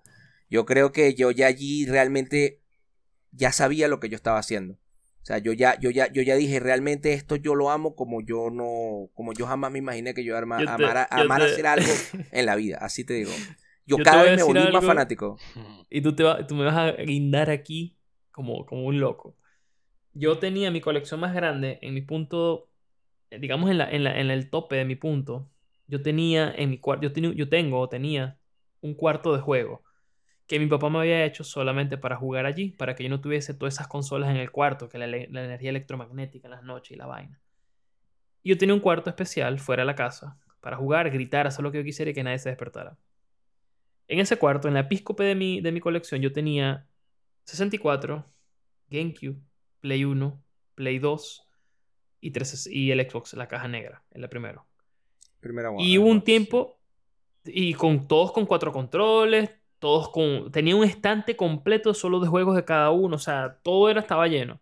yo creo que yo ya allí realmente ya sabía lo que yo estaba haciendo. O sea, yo ya, yo ya, yo ya dije, realmente esto yo lo amo como yo no, como yo jamás me imaginé que yo, arma- Yo te- amara, yo amara te- hacer algo *laughs* en la vida, así te digo. Yo, cada vez me volví más fanático. Y tú, te va- tú me vas a guindar aquí como, como un loco. Yo tenía mi colección más grande en mi punto, eh, digamos en, la, en, la- en el tope de mi punto. Yo tenía en mi cuarto, yo, yo tengo o tenía un cuarto de juego que mi papá me había hecho solamente para jugar allí, para que yo no tuviese todas esas consolas en el cuarto, que la, la energía electromagnética en las noches y la vaina. Y yo tenía un cuarto especial fuera de la casa para jugar, gritar, hacer lo que yo quisiera y que nadie se despertara. En ese cuarto, en la epíscope de mi, de mi colección, yo tenía 64, GameCube, Play 1, Play 2 y, 3, y el Xbox, la caja negra, en la primero. Primera Y hubo un tiempo, y con todos con cuatro controles, todos con... Tenía un estante completo solo de juegos de cada uno, o sea, todo era, estaba lleno.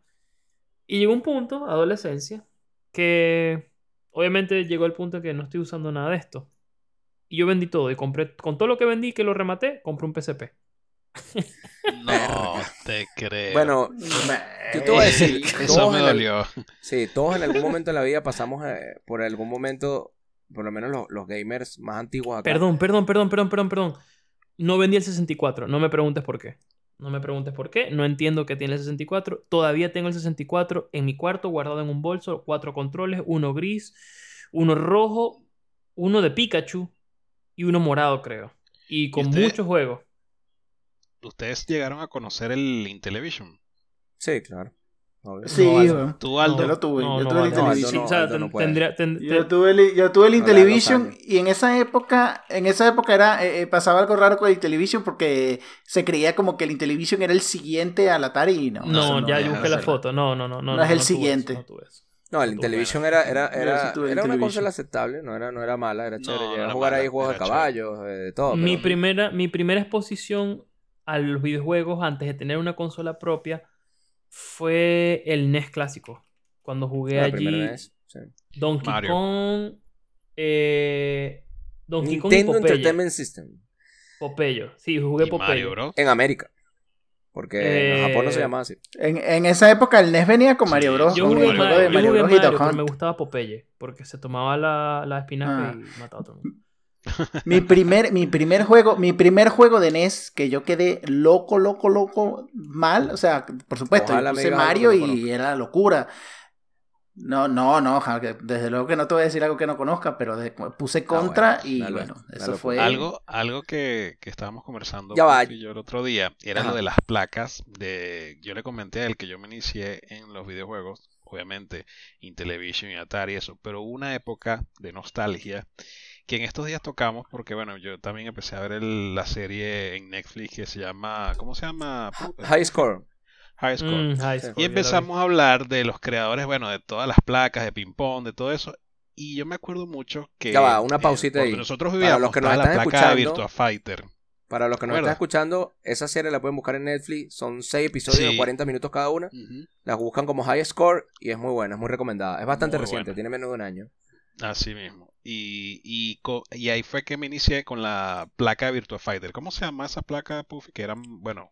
Y llegó un punto, adolescencia, que obviamente llegó el punto que no estoy usando nada de esto. Y yo vendí todo y compré, con todo lo que vendí, que lo rematé, compré un PSP. No *laughs* te creo. Bueno, yo te voy a decir, eso todos me el- dolió. Sí, todos en algún momento en la vida pasamos eh, por algún momento, por lo menos los, los gamers más antiguos acá. Perdón, perdón, perdón, perdón, perdón, perdón. No vendí el 64. No me preguntes por qué. No me preguntes por qué. No entiendo que tiene el 64. Todavía tengo el 64 en mi cuarto, guardado en un bolso. Cuatro controles, uno gris, uno rojo, uno de Pikachu y uno morado, creo. Y con usted? muchos juegos. ¿Ustedes llegaron a conocer el Intellivision? Sí, claro. Obvio. Sí, No. ¿Tú, Aldo? Yo lo tuve. Yo tuve el Intellivision. Yo tuve el, Intellivision y en esa época, en esa época era, eh, eh, pasaba algo raro con el Intellivision porque se creía como que el Intellivision era el siguiente al Atari y no. Ya yo busqué la foto. No, no, no. No, No es el eso, siguiente. no tuve eso. No, el Intellivision era, era, era, sí era una consola aceptable, no era, no era mala, era chévere. no Llegué a era jugar mala, ahí juegos de caballos, eh, de todo. mi, pero- primera, mi primera exposición a los videojuegos antes de tener una consola propia fue el NES clásico. Cuando jugué la allí primera vez, sí. Donkey Mario. Kong, eh, Donkey Kong y. Entertainment System. Popeye. Sí, jugué Y Popeye. Mario Bros. En América. Porque en Eh, Japón no se llamaba así. En, en esa época el NES venía con Mario Sí, Bros. Yo jugué, Mario Mario, Bros. pero me gustaba Popeye. Porque se tomaba la, la espinaca Ah. y mataba a todo el mundo. Mi primer, mi primer juego, mi primer juego de NES que yo quedé loco, loco, loco, mal. O sea, por supuesto, Ojalá yo puse Mario y era locura. No, no, no, desde luego que no te voy a decir algo que no conozca, pero de- puse contra Ah, bueno, y dale, bueno, dale, eso dale, fue. Algo, algo que, que estábamos conversando Ya yo el otro día era Ajá. lo de las placas. De, yo le comenté a él que yo me inicié en los videojuegos, obviamente Intellivision y Atari, eso, pero hubo una época de nostalgia que en estos días tocamos porque, bueno, yo también empecé a ver el- la serie en Netflix que se llama, ¿cómo se llama? High Score. High Score. Mm, high Sí. score, Y empezamos a hablar de los creadores, bueno, de todas las placas, de ping-pong, de todo eso. Y yo me acuerdo mucho que. Ya va, una eh, pausita porque ahí. Nosotros Para vivíamos los que nos estaba la están placa de escuchando, Virtua Fighter. Para los que nos ¿Recuerdas? están escuchando, esa serie la pueden buscar en Netflix. Son 6 episodios Sí. de 40 minutos cada una. Ujú. Las buscan como High Score y es muy buena, es muy recomendada. Es bastante Muy reciente, buena. tiene menos de un año. Así mismo. Y, y, y ahí fue que me inicié con la placa Virtua Fighter. ¿Cómo se llama esa placa, Puffy? Que eran, bueno,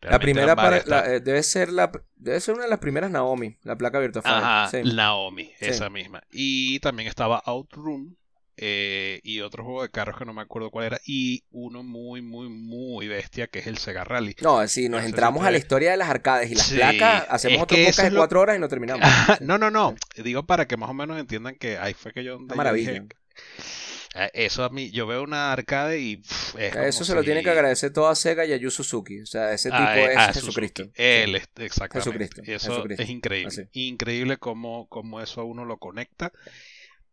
La primera para, la- eh, debe ser la debe ser una de las primeras Naomi, la placa Virtua Fighter. Ajá, Sí. Naomi, Sí. esa misma. Y también estaba Outrun eh, y otro juego de carros que no me acuerdo cuál era. Y uno muy, muy, muy bestia que es el Sega Rally. No, sí, nos entramos a la historia de las arcades y las Sí, placas, hacemos otro podcast de lo- cuatro horas y no terminamos. *laughs* No, no, no. Digo para que más o menos entiendan que ahí fue que yo, donde yo maravilla. dije, eh, eso a mí, yo veo una arcade y pff, es Eso se lo tiene si- que agradecer todo a Sega y a Yu Suzuki. O sea, ese tipo Ah, eh, es ah, Jesucristo. Suzuki. Él, es- exactamente. Jesucristo, Y eso Jesucristo. es increíble. Así. Increíble cómo, cómo eso a uno lo conecta.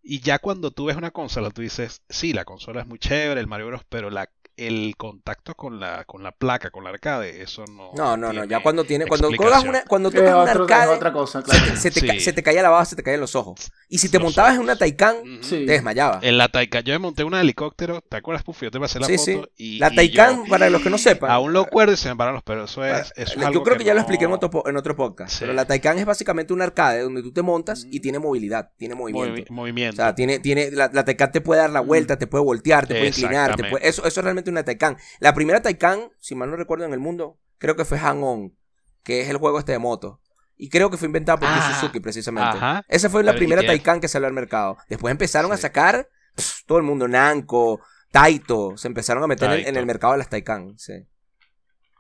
Y ya cuando tú ves una consola, tú dices, sí, la consola es muy chévere, el Mario Bros, pero la, el contacto con la, con la placa, con la arcade, eso no. No, no, no. Ya cuando tiene, cuando juegas una, cuando tocas una otro- es arcade, otra cosa, se claro. te, se te Sí. se te caía la baba, se te caían los ojos. Y si te Los montabas en una Taycan, te desmayabas. En la Taycan, yo me monté un helicóptero, ¿te acuerdas, Puffy? Yo te pasé la Sí, foto sí. y, La y Taycan, yo- para los que no sepan, aún lo acuerdo y se me paran los pelos. Eso es, Para- eso es yo algo creo que, ya lo expliqué en no- otro, po- en otro podcast. Sí. Pero la Taycan es básicamente un arcade donde tú te montas y tiene movilidad, tiene movimiento. movi- movimiento. O sea, tiene, tiene, la, la Taycan te puede dar la vuelta, te puede voltear, te puede inclinar, te Exactamente. puede- eso, eso es realmente una Taycan. La primera Taycan, si mal no recuerdo en el mundo, creo que fue Hang On, que es el juego este de moto. Y creo que fue inventada por Ah, Suzuki precisamente. ajá. Esa fue la Pero, primera Taycan que salió al mercado. Después empezaron a sacar pff, todo el mundo, Namco, Taito, se empezaron a meter en, el mercado de las Taycan. Sí.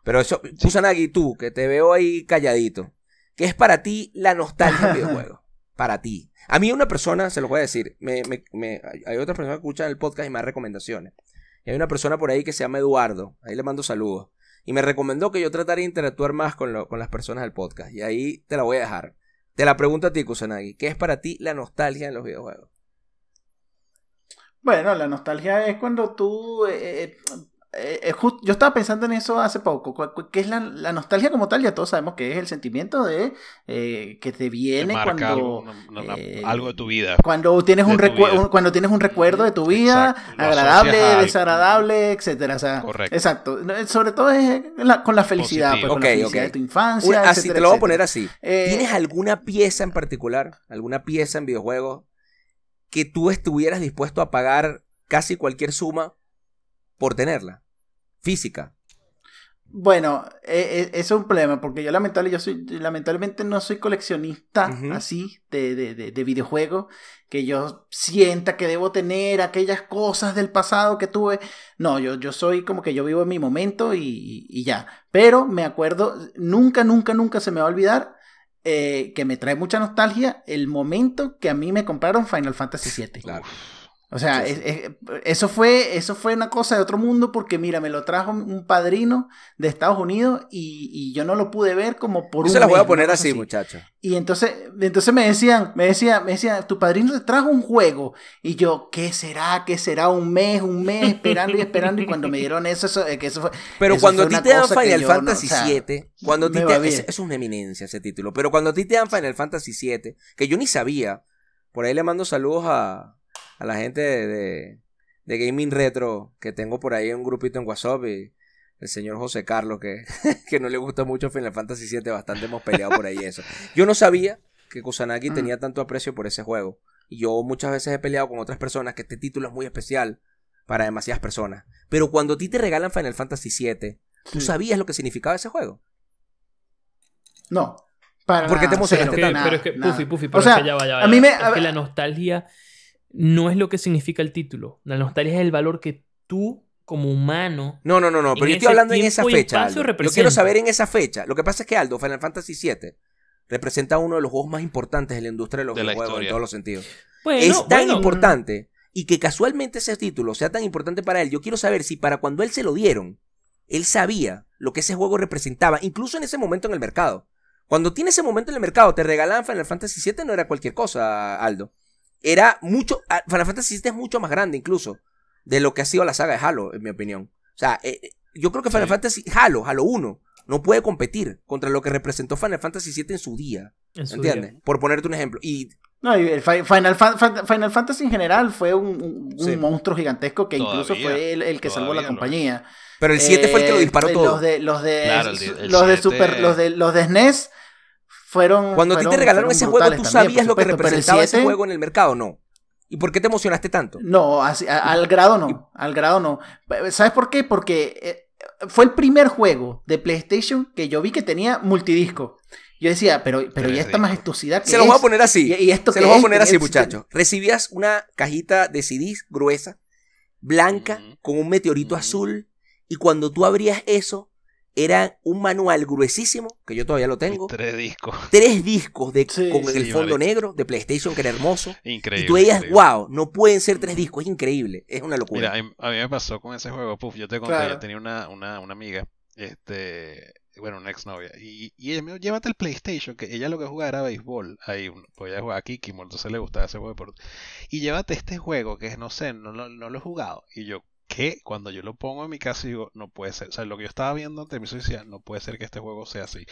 Pero eso, Kusanagi, tú, que te veo ahí calladito, ¿qué es para ti la nostalgia del *laughs* videojuego? Para ti. A mí una persona, se lo voy a decir, me, me- me- hay otra persona que escucha el podcast y me da recomendaciones. Y hay una persona por ahí que se llama Eduardo, ahí le mando saludos. Y me recomendó que yo tratara de interactuar más con, lo- con las personas del podcast. Y ahí te la voy a dejar. Te la pregunto a ti, Kusanagi. ¿Qué es para ti la nostalgia en los videojuegos? Bueno, la nostalgia es cuando tú... eh, eh, eh, just- yo estaba pensando en eso hace poco. ¿Qué es la, la nostalgia como tal? Ya todos sabemos que es el sentimiento de eh, que te viene marca cuando... algo, una- una- eh, algo de tu vida. Cuando tienes, un de tu recue- vida. un- cuando tienes un recuerdo de tu vida, Exacto, agradable, desagradable, etcétera. O sea, Correcto. Exacto. Sobre todo es la- con la felicidad, pues, con la felicidad de tu infancia. Una- así etcétera, te lo voy a poner así. Eh, ¿Tienes alguna pieza en particular, alguna pieza en videojuegos que tú estuvieras dispuesto a pagar casi cualquier suma por tenerla? Física. Bueno, eh, eh, es un problema, porque yo lamentable, yo soy, lamentablemente no soy coleccionista así de, de, de, de videojuegos, que yo sienta que debo tener aquellas cosas del pasado que tuve. No, yo, yo soy como que yo vivo en mi momento y, y ya. Pero me acuerdo, nunca, nunca, nunca se me va a olvidar eh, que me trae mucha nostalgia el momento que a mí me compraron Final Fantasy VII. Claro. O sea, Sí, sí. es- es- eso, fue, eso fue una cosa de otro mundo porque, mira, me lo trajo un padrino de Estados Unidos y, y yo no lo pude ver como por Yo un se las voy mes, a poner cosa así, muchachos. Y entonces, entonces me decían, me decía, me decía, tu padrino te trajo un juego. Y yo, ¿qué será? ¿Qué será? Un mes, un mes, esperando y esperando. Y cuando me dieron eso, eso, eh, que eso fue. Pero eso cuando a ti te dan Final yo no- Fantasy o sea, VII, cuando a ti te es una eminencia ese título, pero cuando a ti te dan Final Fantasy VII, que yo ni sabía, por ahí le mando saludos a, a la gente de, de, de Gaming Retro, que tengo por ahí un grupito en WhatsApp y el señor José Carlos, que, *laughs* que no le gusta mucho Final Fantasy VII, bastante hemos peleado por ahí eso. Yo no sabía que Kusanagi Mm. tenía tanto aprecio por ese juego. Y yo muchas veces he peleado con otras personas que este título es muy especial para demasiadas personas. Pero cuando a ti te regalan Final Fantasy VII, ¿tú Sí. sabías lo que significaba ese juego? No. Para ¿Por qué te emocionaste nada, pero es que, nada. Puffy, Puffy, O pero sea, es que ya va, ya va, a mí me- Es a- que la nostalgia no es lo que significa el título. La nostalgia es el valor que tú, como humano, No, no, no, no, pero yo estoy hablando en esa fecha. Yo quiero saber en esa fecha. Lo que pasa es que Aldo, Final Fantasy VII, representa uno de los juegos más importantes de la industria de los De videojuegos en todos los sentidos. bueno, es tan bueno, importante y que casualmente ese título sea tan importante para él. Yo quiero saber si para cuando él se lo dieron, él sabía lo que ese juego representaba, incluso en ese momento en el mercado. Cuando tiene ese momento en el mercado, te regalaban Final Fantasy VII, no era cualquier cosa, Aldo. Era mucho. ah, Final Fantasy VII es mucho más grande, incluso, de lo que ha sido la saga de Halo, en mi opinión. O sea, eh, eh, yo creo que Final Sí. Fantasy, Halo, Halo 1, no puede competir contra lo que representó Final Fantasy VII en su día. en su ¿Entiendes? día. Por ponerte un ejemplo. Y No, y el Fi- Final, Fan- Final Fantasy en general fue un, un- un Sí. monstruo gigantesco que incluso fue el, el que salvó la compañía. Pero el 7 fue el que lo Eh, disparó todo. Los de, los de, Claro, el de- el los de 7. Super, los de, los de SNES fueron. Cuando a ti te regalaron ese juego, ¿tú también, sabías lo que representaba ese 7 juego en el mercado? No. ¿Y por qué te emocionaste tanto? No, así- a- al grado no, al grado no. ¿Sabes por qué? Porque eh, fue el primer juego de PlayStation que yo vi que tenía multidisco. Yo decía, pero, pero ¿y Tres esta majestuosidad que Se los voy a poner así. ¿Y, y esto Se los voy a poner así, Tenía- muchachos. Recibías una cajita de CDs gruesa, blanca, con un meteorito azul. Y cuando tú abrías eso, era un manual gruesísimo, que yo todavía lo tengo. Y tres discos. Tres discos de, Sí, con sí, el fondo negro de PlayStation, que era hermoso. Increíble. y tú increíble. wow, no pueden ser tres discos, es increíble, es una locura. Mira, a mí, a me pasó con ese juego, Puff, yo te conté, Claro. yo tenía una, una, una amiga, este, bueno, una exnovia, y, y ella me dijo, llévate el PlayStation, que ella lo que jugaba era béisbol, ahí, pues ella jugaba Kikimo, entonces le gustaba ese juego de deporte, y llévate este juego, que es, no sé, no, lo- no lo he jugado, y yo, ¿qué? Cuando yo lo pongo en mi casa, digo, no puede ser, o sea, lo que yo estaba viendo ante mi decía, no puede ser que este juego sea así,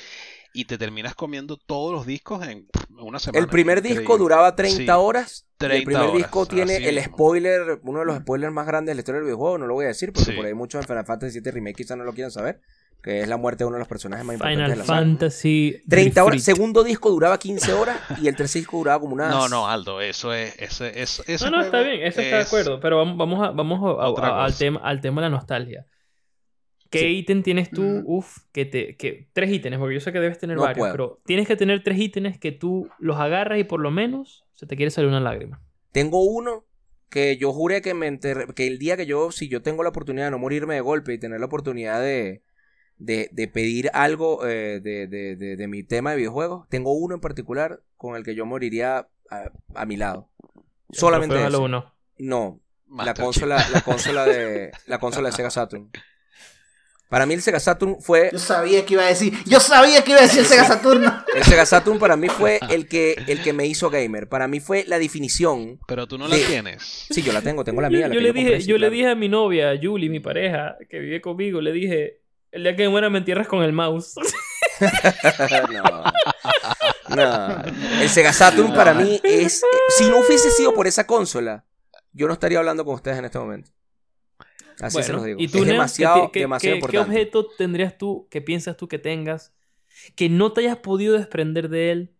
y te terminas comiendo todos los discos en una semana. el primer disco duraba 30 Sí. horas. y el 30 primer horas, disco tiene el mismo. spoiler, uno de los spoilers más grandes de la historia del videojuego, no lo voy a decir porque Sí. por ahí muchos en Final Fantasy VII Remake quizás no lo quieran saber, que es la muerte de uno de los personajes más importantes de Final la saga. Fantasy. 30 horas, segundo disco duraba 15 horas y el tercer disco duraba como unas... No, no, Aldo, eso es, ese, eso, ese No, no, está bien, eso está de acuerdo. Pero vamos, vamos, a, vamos a- a- Otra a- al, tema, al tema de la nostalgia. ¿Qué Sí. ítem tienes tú? Mm. Uf, que te. Que, tres ítems, porque yo sé que debes tener No varios, puedo. pero tienes que tener tres ítems que tú los agarras y por lo menos se te quiere salir una lágrima. Tengo uno que yo juré que me enterré- que el día que yo, si yo tengo la oportunidad de no morirme de golpe y tener la oportunidad de, de, de pedir algo eh, de, de, de, de mi tema de videojuegos, tengo uno en particular con el que yo moriría a, a mi lado. Solamente. 1. No, la Master consola, la consola de la consola de Sega Saturn. Para mí el Sega Saturn fue Yo sabía que iba a decir, yo sabía que iba a decir el Sega Saturno. el Sega Saturn para mí fue el que el que me hizo gamer. Para mí fue la definición. Pero tú no la tienes. Sí, yo la tengo, tengo la Yo, mía. la yo que le yo dije, compré, sí, yo le dije a mi novia, Julie, mi pareja, que vive conmigo, le dije, el día que me muera me entierras con el mouse. *laughs* *laughs* no. No. El Sega Saturn para mí es. Si no hubiese sido por esa consola, yo no estaría hablando con ustedes en este momento. Así se Bueno, los digo. ¿Y tú, es demasiado, ¿qué, qué- demasiado qué- qué importante. objeto tendrías tú, que piensas tú que tengas, que no te hayas podido desprender de él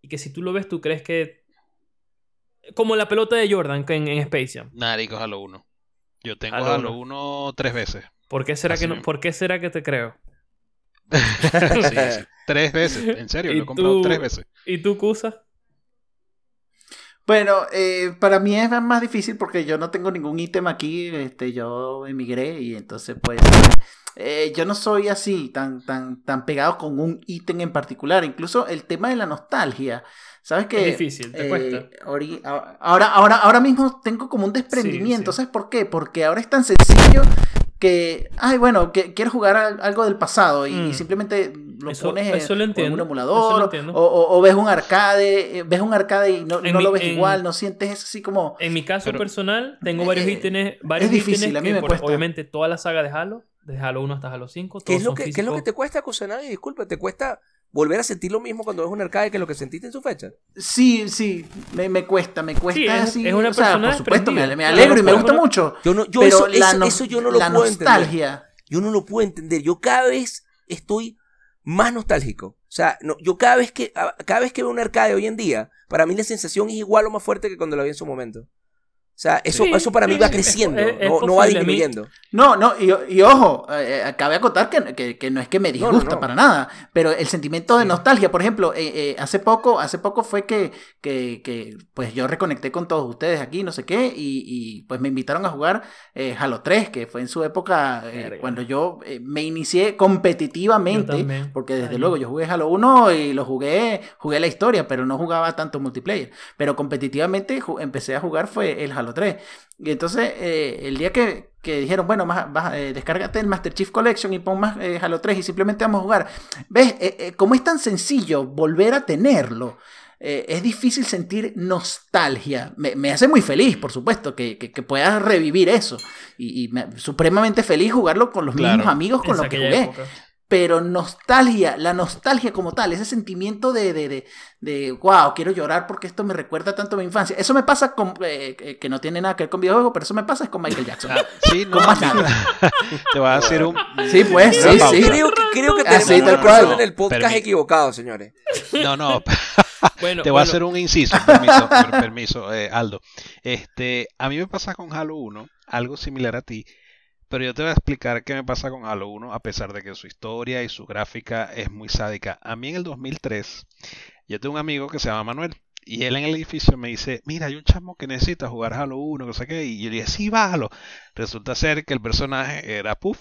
y que si tú lo ves tú crees que... Como la pelota de Jordan que en, en Space Jam. Narico Halo 1. Yo tengo Halo Halo 1 tres veces. ¿Por qué será, Así que no. ¿por qué será que te creo? *laughs* Sí, sí. *laughs* Tres veces. En serio, ¿Y lo he comprado tú? tres veces. ¿Y tú, Kusa? Bueno, eh, para mí es más difícil porque yo no tengo ningún ítem aquí, este, yo emigré y entonces pues eh, yo no soy así tan, tan, tan pegado con un ítem en particular, incluso el tema de la nostalgia, ¿sabes qué? Es difícil, te Eh, cuesta. ahora, ahora, ahora mismo tengo como un desprendimiento, Sí, sí. ¿sabes por qué? Porque ahora es tan sencillo que, ay, bueno, que quiero jugar a- algo del pasado y, Mm. y simplemente lo Eso- pones en, eso lo o en entiendo, un eso emulador lo o, entiendo. o- o ves un arcade, eh, ves un arcade y no, En no mi- lo ves en- igual, no sientes eso así como... En mi caso Pero- personal, tengo Eh, varios eh, ítems, varios difícil, ítems a mí que me por- cuesta. obviamente toda la saga de Halo, de Halo 1 hasta Halo 5, ¿Qué es, lo son que, ¿Qué es lo que físicos. te cuesta, Kusanagi? Disculpa, ¿te cuesta volver a sentir lo mismo cuando ves un arcade que lo que sentiste en su fecha? Sí, sí, me, me cuesta, me cuesta Sí, es- así. es una o sea, persona por supuesto, me, alegro y me gusta una- mucho. Yo no, yo pero eso, la, eso, no- eso yo no lo la puedo entender. Yo no lo puedo entender. Yo cada vez estoy más nostálgico. O sea, no, yo cada vez que cada vez que veo un arcade hoy en día, para mí la sensación es igual o más fuerte que cuando lo vi en su momento. O sea, eso, Sí, eso para mí sí, va creciendo, es- es no, no va disminuyendo. No, no, y, y ojo, eh, eh, cabe acotar que, que- que no es que me No, no, disgusta no. para nada, pero el sentimiento de Sí. nostalgia, por ejemplo, eh, eh, hace poco, hace poco fue que, que, que, pues yo reconecté con todos ustedes aquí, no sé qué, y, y, pues me invitaron a jugar eh, Halo 3, que fue en su época eh, cuando yo eh, me inicié competitivamente, porque desde Ay, luego yo jugué Halo 1 y lo jugué, jugué la historia, pero no jugaba tanto multiplayer, pero competitivamente empecé a jugar fue el Halo 3. Y entonces, eh, el día que, que dijeron, bueno, más, vas, eh, descárgate el Master Chief Collection y pon más eh, Halo 3 y simplemente vamos a jugar. ¿Ves? Eh, eh, como es tan sencillo volver a tenerlo, eh, es difícil sentir nostalgia. Me, me hace muy feliz, por supuesto, que, que, que puedas revivir eso. Y, y me- supremamente feliz jugarlo con los Claro. mismos amigos con los que jugué. época. Pero nostalgia, la nostalgia como tal, ese sentimiento de, de, de, de, wow, quiero llorar porque esto me recuerda tanto a mi infancia. Eso me pasa con, eh, eh, que no tiene nada que ver con videojuegos, pero eso me pasa es con Michael Jackson. Ah, sí, no, Con más te- nada. te voy a decir un. Sí, pues, sí, sí. Creo que, creo que Así, tenemos cual. en el podcast Permi- equivocado, señores. No, no, Bueno, *laughs* te voy a hacer un inciso, permiso, per- permiso, eh, Aldo. Este, a mí me pasa con Halo 1 algo similar a ti, pero yo te voy a explicar qué me pasa con Halo 1 a pesar de que su historia y su gráfica es muy sádica. A mí en el 2003, yo tengo un amigo que se llama Manuel y él en el edificio me dice, mira, hay un chamo que necesita jugar Halo 1, que sé qué, y yo le dije, sí, bájalo. Resulta ser que el personaje era Puff.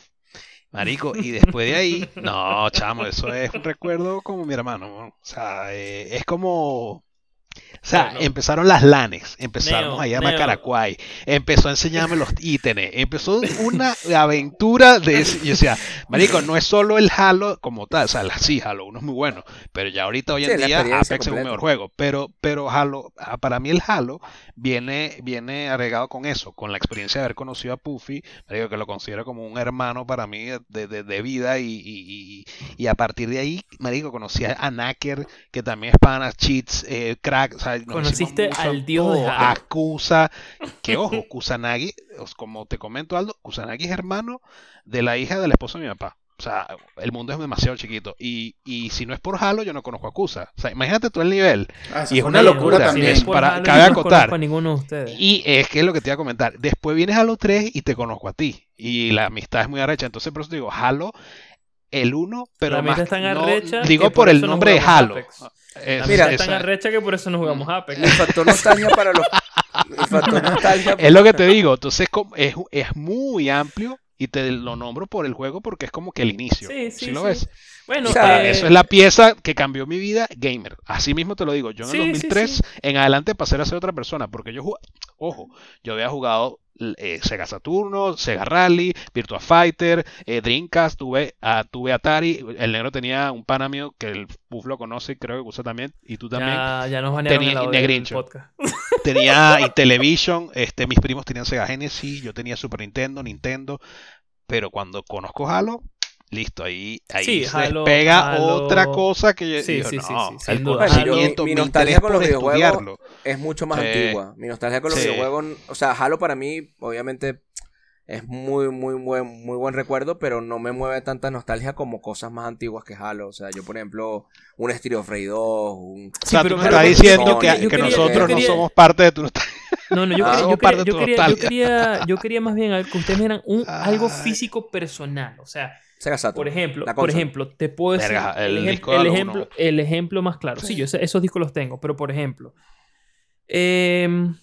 Marico, y después de ahí, *laughs* no, chamo, eso es un recuerdo como mi hermano, ¿no? O sea, eh, es como... O sea, Bueno. empezaron las lanes, empezamos Neo, a Neo. Macaracuay, empezó a enseñarme los ítems, empezó una aventura de... ese- Yo decía, marico, no es solo el Halo como tal, o sea, sí, Halo 1 es muy bueno, pero ya ahorita hoy en día Apex es un completa. mejor juego, pero, pero Halo, ah, para mí el Halo viene, viene agregado con eso, con la experiencia de haber conocido a Puffy, marico, que lo considero como un hermano para mí de, de- de vida y, y- y- y a partir de ahí, marico, conocí a Nacker, que también es pana, Cheats, eh, Crack, o sea, nos Conociste al dios de Halo. a Kusa, que ojo, Kusanagi, os- como te comento Aldo, Kusanagi es hermano de la hija del esposo de mi papá. O sea, el mundo es demasiado chiquito. Y, y si no es por Halo, yo no conozco a Kusa. O sea, imagínate tú el nivel. Ah, Y es una locura, también. para- Halo, cabe no acotar. ninguno de ustedes. Y es que es lo que te iba a comentar. Después vienes Halo 3 y te conozco a ti. Y la amistad es muy arrecha. Entonces, por eso te digo, Halo, el 1, pero La más. tan no- arrecha digo por por el nombre de Halo. Apex. Es- La Mira, es tan arrecha que por eso no jugamos Apex. El factor nostalgia para los. *laughs* El factor nostalgia. Es lo que te digo. Entonces es, es muy amplio y te lo nombro por el juego porque es como que el inicio. Sí, sí, lo sí. ves? Bueno, O sea, eh, Eso es la pieza que cambió mi vida gamer. Así mismo te lo digo. Yo en Sí, el sí, 2003 sí. en adelante pasé a ser otra persona porque yo jugaba, ojo, yo había jugado eh, Sega Saturno, Sega Rally, Virtua Fighter, eh, Dreamcast, tuve, ah, tuve Atari, el negro tenía un pana mío que el Puff lo conoce, creo que usa también, y tú también. ya, ya nos Tenía Negrincho. podcast. *laughs* Tenía *laughs* Intellivision, este, mis primos tenían Sega Genesis, yo tenía Super Nintendo, Nintendo, pero cuando conozco Halo, listo, ahí, ahí Sí, se Halo- pega Halo- otra cosa que yo Sí, digo, sí, sí, no, sí, el sin duda. conocimiento, Mi- mi nostalgia con los por videojuegos es mucho más Sí. antigua. Mi nostalgia con los Sí. videojuegos, o sea, Halo para mí, obviamente, es muy, muy buen, muy buen recuerdo, pero no me mueve tanta nostalgia como cosas más antiguas que Halo. O sea, yo, por ejemplo, un Street of Rage 2, un... O sea, pero- tú me estás diciendo quería- que, que quería- nosotros yo no quería- somos parte de tu nostalgia. No, no, yo, Ah, *laughs* quería, yo, quería, yo, quería, yo, quería, yo quería más bien que ustedes me dieran un, algo Ay. físico personal. O sea, Sega Saturn. por ejemplo, por ejemplo, te puedo decir Verga, el disco el ejemplo, el ejemplo más claro. Sí, yo esos discos los tengo, pero por ejemplo, em,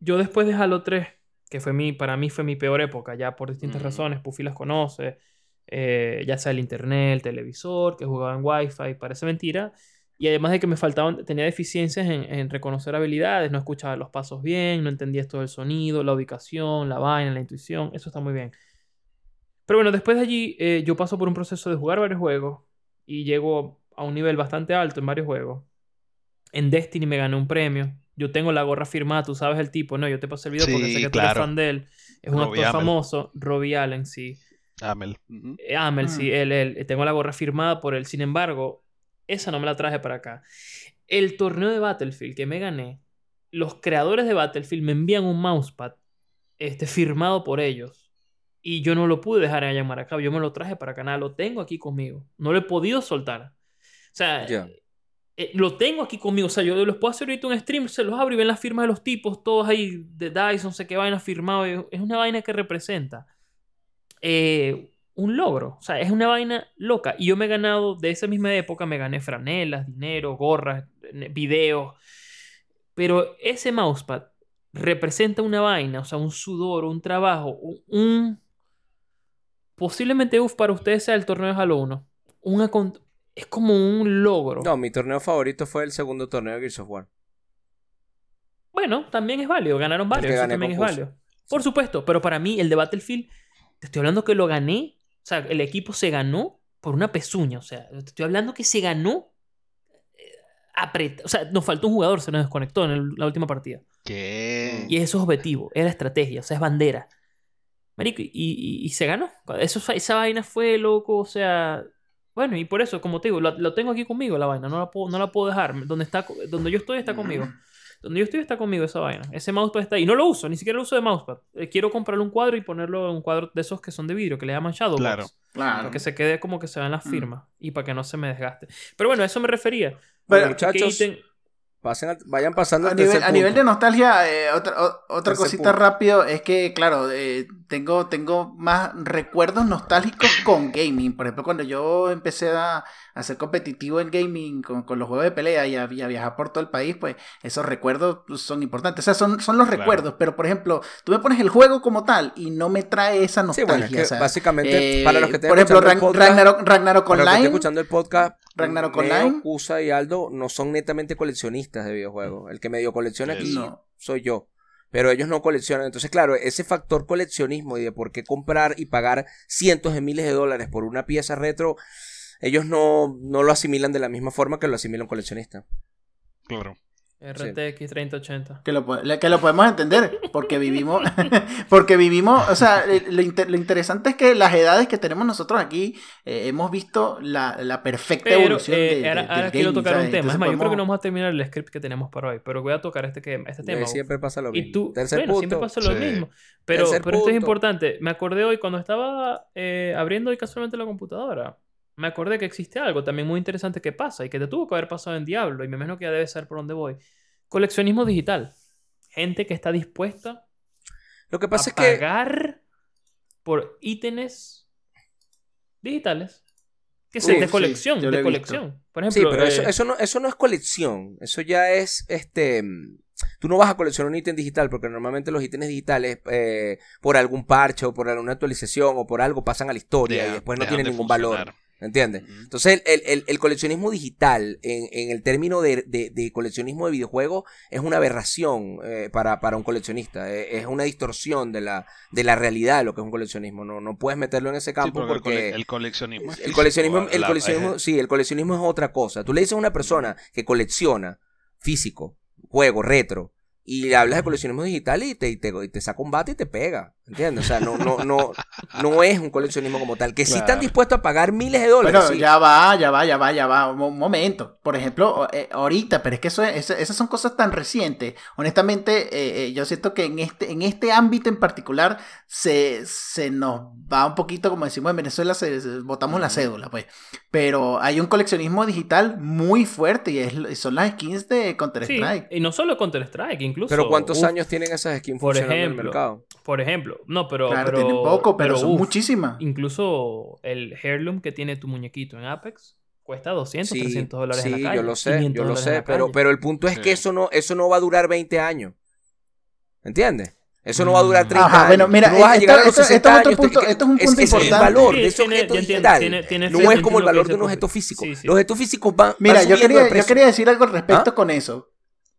yo después de Halo 3, que fue mi, para mí fue mi peor época, ya por distintas Mm. razones, Puffy las conoce, eh, ya sea el internet, el televisor, que jugaba en Wi-Fi, parece mentira. Y además de que me faltaban, tenía deficiencias en, en reconocer habilidades, no escuchaba los pasos bien, no entendía esto del sonido, la ubicación, la vaina, la intuición, eso está muy bien. Pero bueno, después de allí eh, yo paso por un proceso de jugar varios juegos y llego a un nivel bastante alto en varios juegos. En Destiny me gané un premio. Yo tengo la gorra firmada, tú sabes el tipo, ¿no? Yo te pasé el video porque Sí, sé que tú claro. eres fan de él. Es un Robbie actor famoso, Robbie Allen, sí. Amel. Eh, Amel, sí, él, él. Tengo la gorra firmada por él. Sin embargo, esa no me la traje para acá. El torneo de Battlefield que me gané, los creadores de Battlefield me envían un mousepad este, firmado por ellos. Y yo no lo pude dejar allá en Maracaibo. Yo me lo traje para acá. Nada, lo tengo aquí conmigo. No lo he podido soltar. O sea, eh, lo tengo aquí conmigo. O sea, yo les puedo hacer ahorita un stream, se los abro y ven las firmas de los tipos, todos ahí de Dyson, sé qué vaina firmado. Es una vaina que representa eh, un logro. O sea, es una vaina loca. Y yo me he ganado, de esa misma época, me gané franelas, dinero, gorras, videos. Pero ese mousepad representa una vaina, o sea, un sudor, un trabajo, un... Posiblemente, uf, para ustedes sea el torneo de Halo 1. Un acon- es como un logro. No, mi torneo favorito fue el segundo torneo de Gears of War. Bueno, también es válido. Ganaron varios. Eso también es válido. Por supuesto, pero para mí el de Battlefield, te estoy hablando que lo gané. O sea, el equipo se ganó por una pezuña. O sea, te estoy hablando que se ganó. eh, apret- O sea, nos faltó un jugador, se nos desconectó en el- la última partida. ¿Qué? Y eso es objetivo, era estrategia, o sea, es bandera. Marico, y, y- y se ganó. Eso, esa vaina fue loco, o sea. Bueno, y por eso, como te digo, lo, lo tengo aquí conmigo la vaina, no la puedo, no la puedo dejar. Donde, está, donde yo estoy está conmigo. Donde yo estoy está conmigo esa vaina. Ese mousepad está ahí. No lo uso, ni siquiera lo uso de mousepad. Eh, quiero comprarle un cuadro y ponerlo en un cuadro de esos que son de vidrio, que le llaman Shadowbox. Claro. Claro. Para que se quede como que se vean las Mm. firmas y para que no se me desgaste. Pero bueno, a eso me refería. Bueno, ¿Qué muchachos, pasen vayan pasando A nivel, a nivel de nostalgia, eh, otra, o- otra cosita punto. rápido es que, claro, eh, tengo, tengo más recuerdos nostálgicos con gaming. Por ejemplo, cuando yo empecé a, a ser competitivo en gaming con, con los juegos de pelea y a, y a viajar por todo el país, pues esos recuerdos son importantes. O sea, son, son los Claro. recuerdos, pero por ejemplo, tú me pones el juego como tal y no me trae esa Sí, nostalgia. bueno, es que o sea, básicamente, eh, para los que estén por ejemplo, Ran- podcast, Ragnarok, Ragnarok para los que estén Online. escuchando el podcast, Ragnarok Neo, Online. Kusa y Aldo no son netamente coleccionistas de videojuegos. El que medio colecciona aquí No. soy yo. Pero ellos no coleccionan. Entonces, claro, ese factor coleccionismo y de por qué comprar y pagar cientos de miles de dólares por una pieza retro, ellos no, no lo asimilan de la misma forma que lo asimila un coleccionista. Claro. RTX 3080. Que lo, que lo podemos entender, porque vivimos, *laughs* porque vivimos, o sea, lo, inter- lo interesante es que las edades que tenemos nosotros aquí, eh, hemos visto la, la perfecta Pero evolución eh, de, de- ahora, del ahora quiero tocar un ¿sabes? tema. Es Entonces más, yo creo que no podemos- vamos a terminar el script que tenemos para hoy, pero voy a tocar este, que- este tema. Eh, siempre pasa lo mismo. Y tú, Tercer bueno, siempre punto. pasa lo Sí. mismo. Pero, Tercer pero esto es importante. Me acordé hoy cuando estaba eh, abriendo hoy casualmente la computadora. Me acordé que existe algo también muy interesante que pasa y que te tuvo que haber pasado en Diablo y me imagino que ya debe ser por donde voy. Coleccionismo digital. Gente que está dispuesta Lo que pasa a es que pagar por ítems digitales. Que se de sí, colección, lo de visto. colección. Por Sí, ejemplo, pero eso, eh, eso, no, eso no es colección. Eso ya es, este... Tú no vas a coleccionar un ítem digital porque normalmente los ítems digitales eh, por algún parche o por alguna actualización o por algo pasan a la historia y después no tienen de ningún valor. Funcionar. ¿Entiendes? Entonces el, el- el coleccionismo digital en, en el término de, de- de coleccionismo de videojuegos es una aberración eh, para, para un coleccionista. Eh, es una distorsión de la, de la realidad de lo que es un coleccionismo. No, no puedes meterlo en ese Sí, campo porque el cole- porque... el coleccionismo es El coleccionismo, el la- coleccionismo, es- sí, el coleccionismo es otra cosa. Tú le dices a una persona que colecciona físico, juego, retro, y le hablas de coleccionismo digital y te, y te, y te saca un bate y te pega. ¿Entiendes? O sea, no, no, no, no es un coleccionismo como tal. Que sí están Claro. dispuestos a pagar miles de dólares. Bueno, sí. ya va, ya va, ya va, ya va. Un mo- momento. Por ejemplo, eh, ahorita, pero es que eso es- esas son cosas tan recientes. Honestamente, eh, eh, yo siento que en este, en este ámbito en particular se, se nos va un poquito, como decimos en Venezuela, se, se- botamos la cédula, pues. Pero hay un coleccionismo digital muy fuerte y, es, y son las skins de sí, Counter-Strike. y no solo Counter-Strike, incluso. Pero ¿cuántos uf, años tienen esas skins por funcionando en el ejemplo, mercado? Por ejemplo, no, pero. Claro, pero, tienen poco, pero, son uf, muchísimas. Incluso el Heirloom que tiene tu muñequito en Apex cuesta 200, Sí, 300 dólares sí, en la calle. yo lo sé, 500 yo lo sé, pero, pero el punto es que eso no, eso no va a durar 20 años. ¿Entiendes? Eso no va a durar Mm. 30 Ajá, años. bueno, mira, no vas a esto- a los esto- esto 60 es otro años, punto- que- esto es un punto es el importante. valor Sí, de ese tiene- objeto digital. tiene- tiene- no es como el valor de un objeto físico. sí, sí. Los objetos físicos van, Mira, van yo quería, yo quería decir algo al respecto ¿Ah? con eso.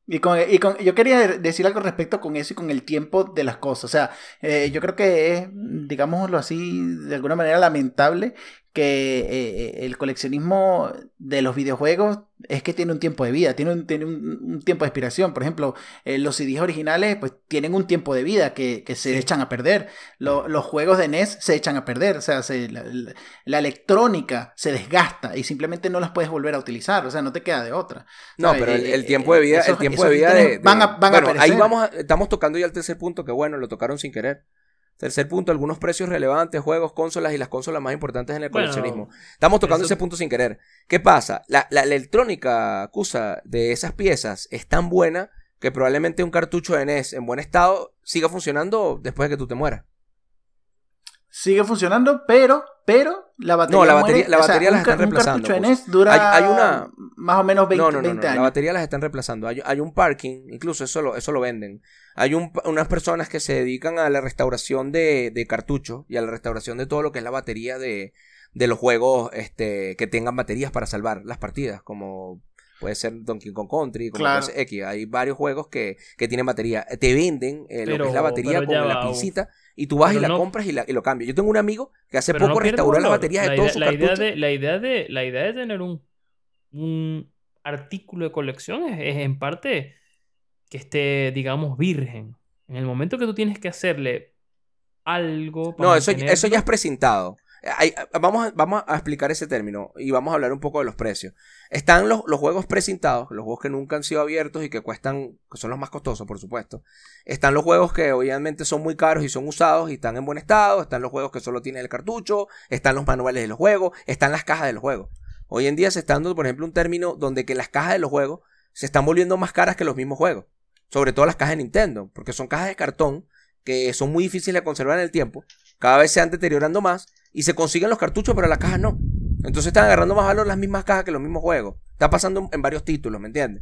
Y con, y con- yo quería decir algo al respecto con eso y con el tiempo de las cosas. O sea, eh, yo creo que es, digámoslo así, de alguna manera lamentable que eh, el coleccionismo de los videojuegos es que tiene un tiempo de vida, tiene un, tiene un, un tiempo de expiración. Por ejemplo, eh, los CDs originales pues tienen un tiempo de vida que, que se echan a perder. Lo- los juegos de NES se echan a perder. O sea, se- la, la- la electrónica se desgasta y simplemente no las puedes volver a utilizar. O sea, no te queda de otra. No, ¿sabes? pero el, Eh, el tiempo de vida, el tiempo de vida de, van a- van a ahí vamos, a- estamos tocando ya el tercer punto, que bueno, lo tocaron sin querer. Tercer punto, algunos precios relevantes, juegos, consolas y las consolas más importantes en el Bueno, coleccionismo. Estamos tocando eso- ese punto sin querer. ¿Qué pasa? La, la, la electrónica acusa de esas piezas es tan buena que probablemente un cartucho de NES en buen estado siga funcionando después de que tú te mueras. Sigue funcionando, pero, pero la batería. No, la muere. batería- la O sea, batería las están un reemplazando, pues. NES dura Hay- hay una- más o menos 20, no, no, no, 20 no, años. La batería las están reemplazando. Hay, hay un parking, incluso eso lo, eso lo venden. Hay un, unas personas que se dedican a la restauración de, de cartuchos y a la restauración de todo lo que es la batería de, de los juegos este, que tengan baterías para salvar las partidas, como puede ser Donkey Kong Country, como Claro. X. Hay varios juegos que, que tienen batería. Te venden eh, lo que es la batería con la va, pincita y tú vas y pero la no- compras y, la, y lo cambias. Yo tengo un amigo que hace poco no restauró las baterías de la todos idea, sus la idea cartuchos. de La idea de, la idea de tener un, un artículo de colección es, es en parte que esté, digamos, virgen. En el momento que tú tienes que hacerle algo. para No, eso, eso ya es mantenerlo. Vamos, a, vamos a explicar ese término y vamos a hablar un poco de los precios. Están los, los juegos precintados, los juegos que nunca han sido abiertos y que cuestan, que son los más costosos, por supuesto. Están los juegos que obviamente son muy caros y son usados y están en buen estado. Están los juegos que solo tienen el cartucho. Están los manuales de los juegos. Están las cajas de los juegos. Hoy en día se está dando, por ejemplo, un término donde que las cajas de los juegos se están volviendo más caras que los mismos juegos. Sobre todo las cajas de Nintendo, porque son cajas de cartón que son muy difíciles de conservar en el tiempo. Cada vez se van deteriorando más y se consiguen los cartuchos, pero las cajas no. Entonces están agarrando más valor las mismas cajas que los mismos juegos. Está pasando en varios títulos, ¿me entiendes?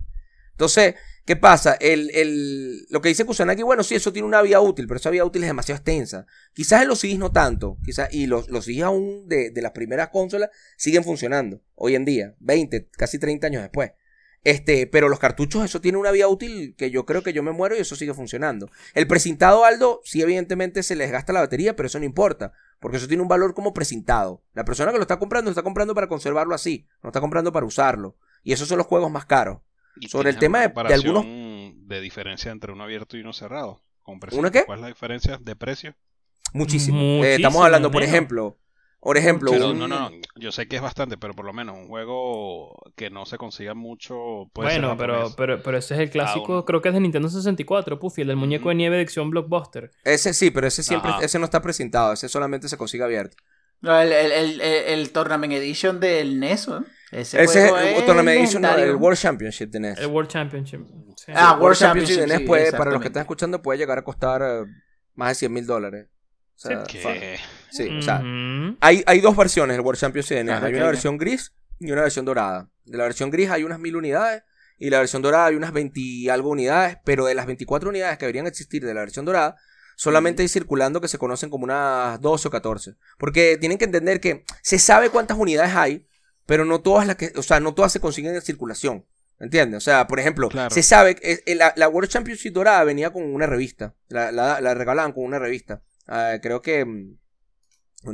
Entonces, ¿qué pasa? El, el, lo que dice Kusanagi, bueno, sí, eso tiene una vía útil, pero esa vía útil es demasiado extensa. Quizás en los CDs no tanto, quizás, y los, los CDs aún de, de las primeras consolas siguen funcionando hoy en día, 20, casi 30 años después. Este, pero los cartuchos, eso tiene una vía útil que yo creo que yo me muero y eso sigue funcionando. El precintado Aldo, sí, evidentemente se les gasta la batería, pero eso no importa, porque eso tiene un valor como precintado. La persona que lo está comprando, lo está comprando para conservarlo así, no está comprando para usarlo. Y esos son los juegos más caros. ¿Y Sobre el tema de- de algunos- de diferencia entre uno abierto y uno cerrado? Con precio. ¿Una qué? ¿Cuál es la diferencia de precio? Muchísimo. Muchísimo, Eh, estamos hablando, por ejemplo, por ejemplo, Pero un- no, no, no, yo sé que es bastante, pero por lo menos un juego que no se consiga mucho puede ser Bueno, pero, pero, pero ese es el clásico, creo que es de Nintendo 64, Puffy, el del muñeco de nieve de acción Blockbuster. ese sí, pero ese siempre, Ajá. ese no está precintado, ese solamente se consigue abierto. No, el, el, el, el- el Tournament Edition del NES, ¿no? Ese, Ese es el Tournament Edition, no, el World Championship de NES. El World Championship. Sí. Ah, World Championship, de NES sí, puede, para los que están escuchando, puede llegar a costar eh, más de 100 mil dólares. O sea, Que- fa- sí, o sea, hay, hay dos versiones del World NES. Ajá, hay una versión gris y una versión dorada. De la versión gris hay unas mil unidades y la versión dorada hay unas 20 y algo unidades, pero de las 24 unidades que deberían existir de la versión dorada, solamente hay circulando que se conocen como unas 12 o 14. Porque tienen que entender que se sabe cuántas unidades hay, pero no todas las que, o sea, no todas se consiguen en circulación. ¿Entiendes? O sea, por ejemplo, Claro. se sabe que eh, la, la World Championship dorada venía con una revista. La, la, la regalaban con una revista. Ah, creo que. mm,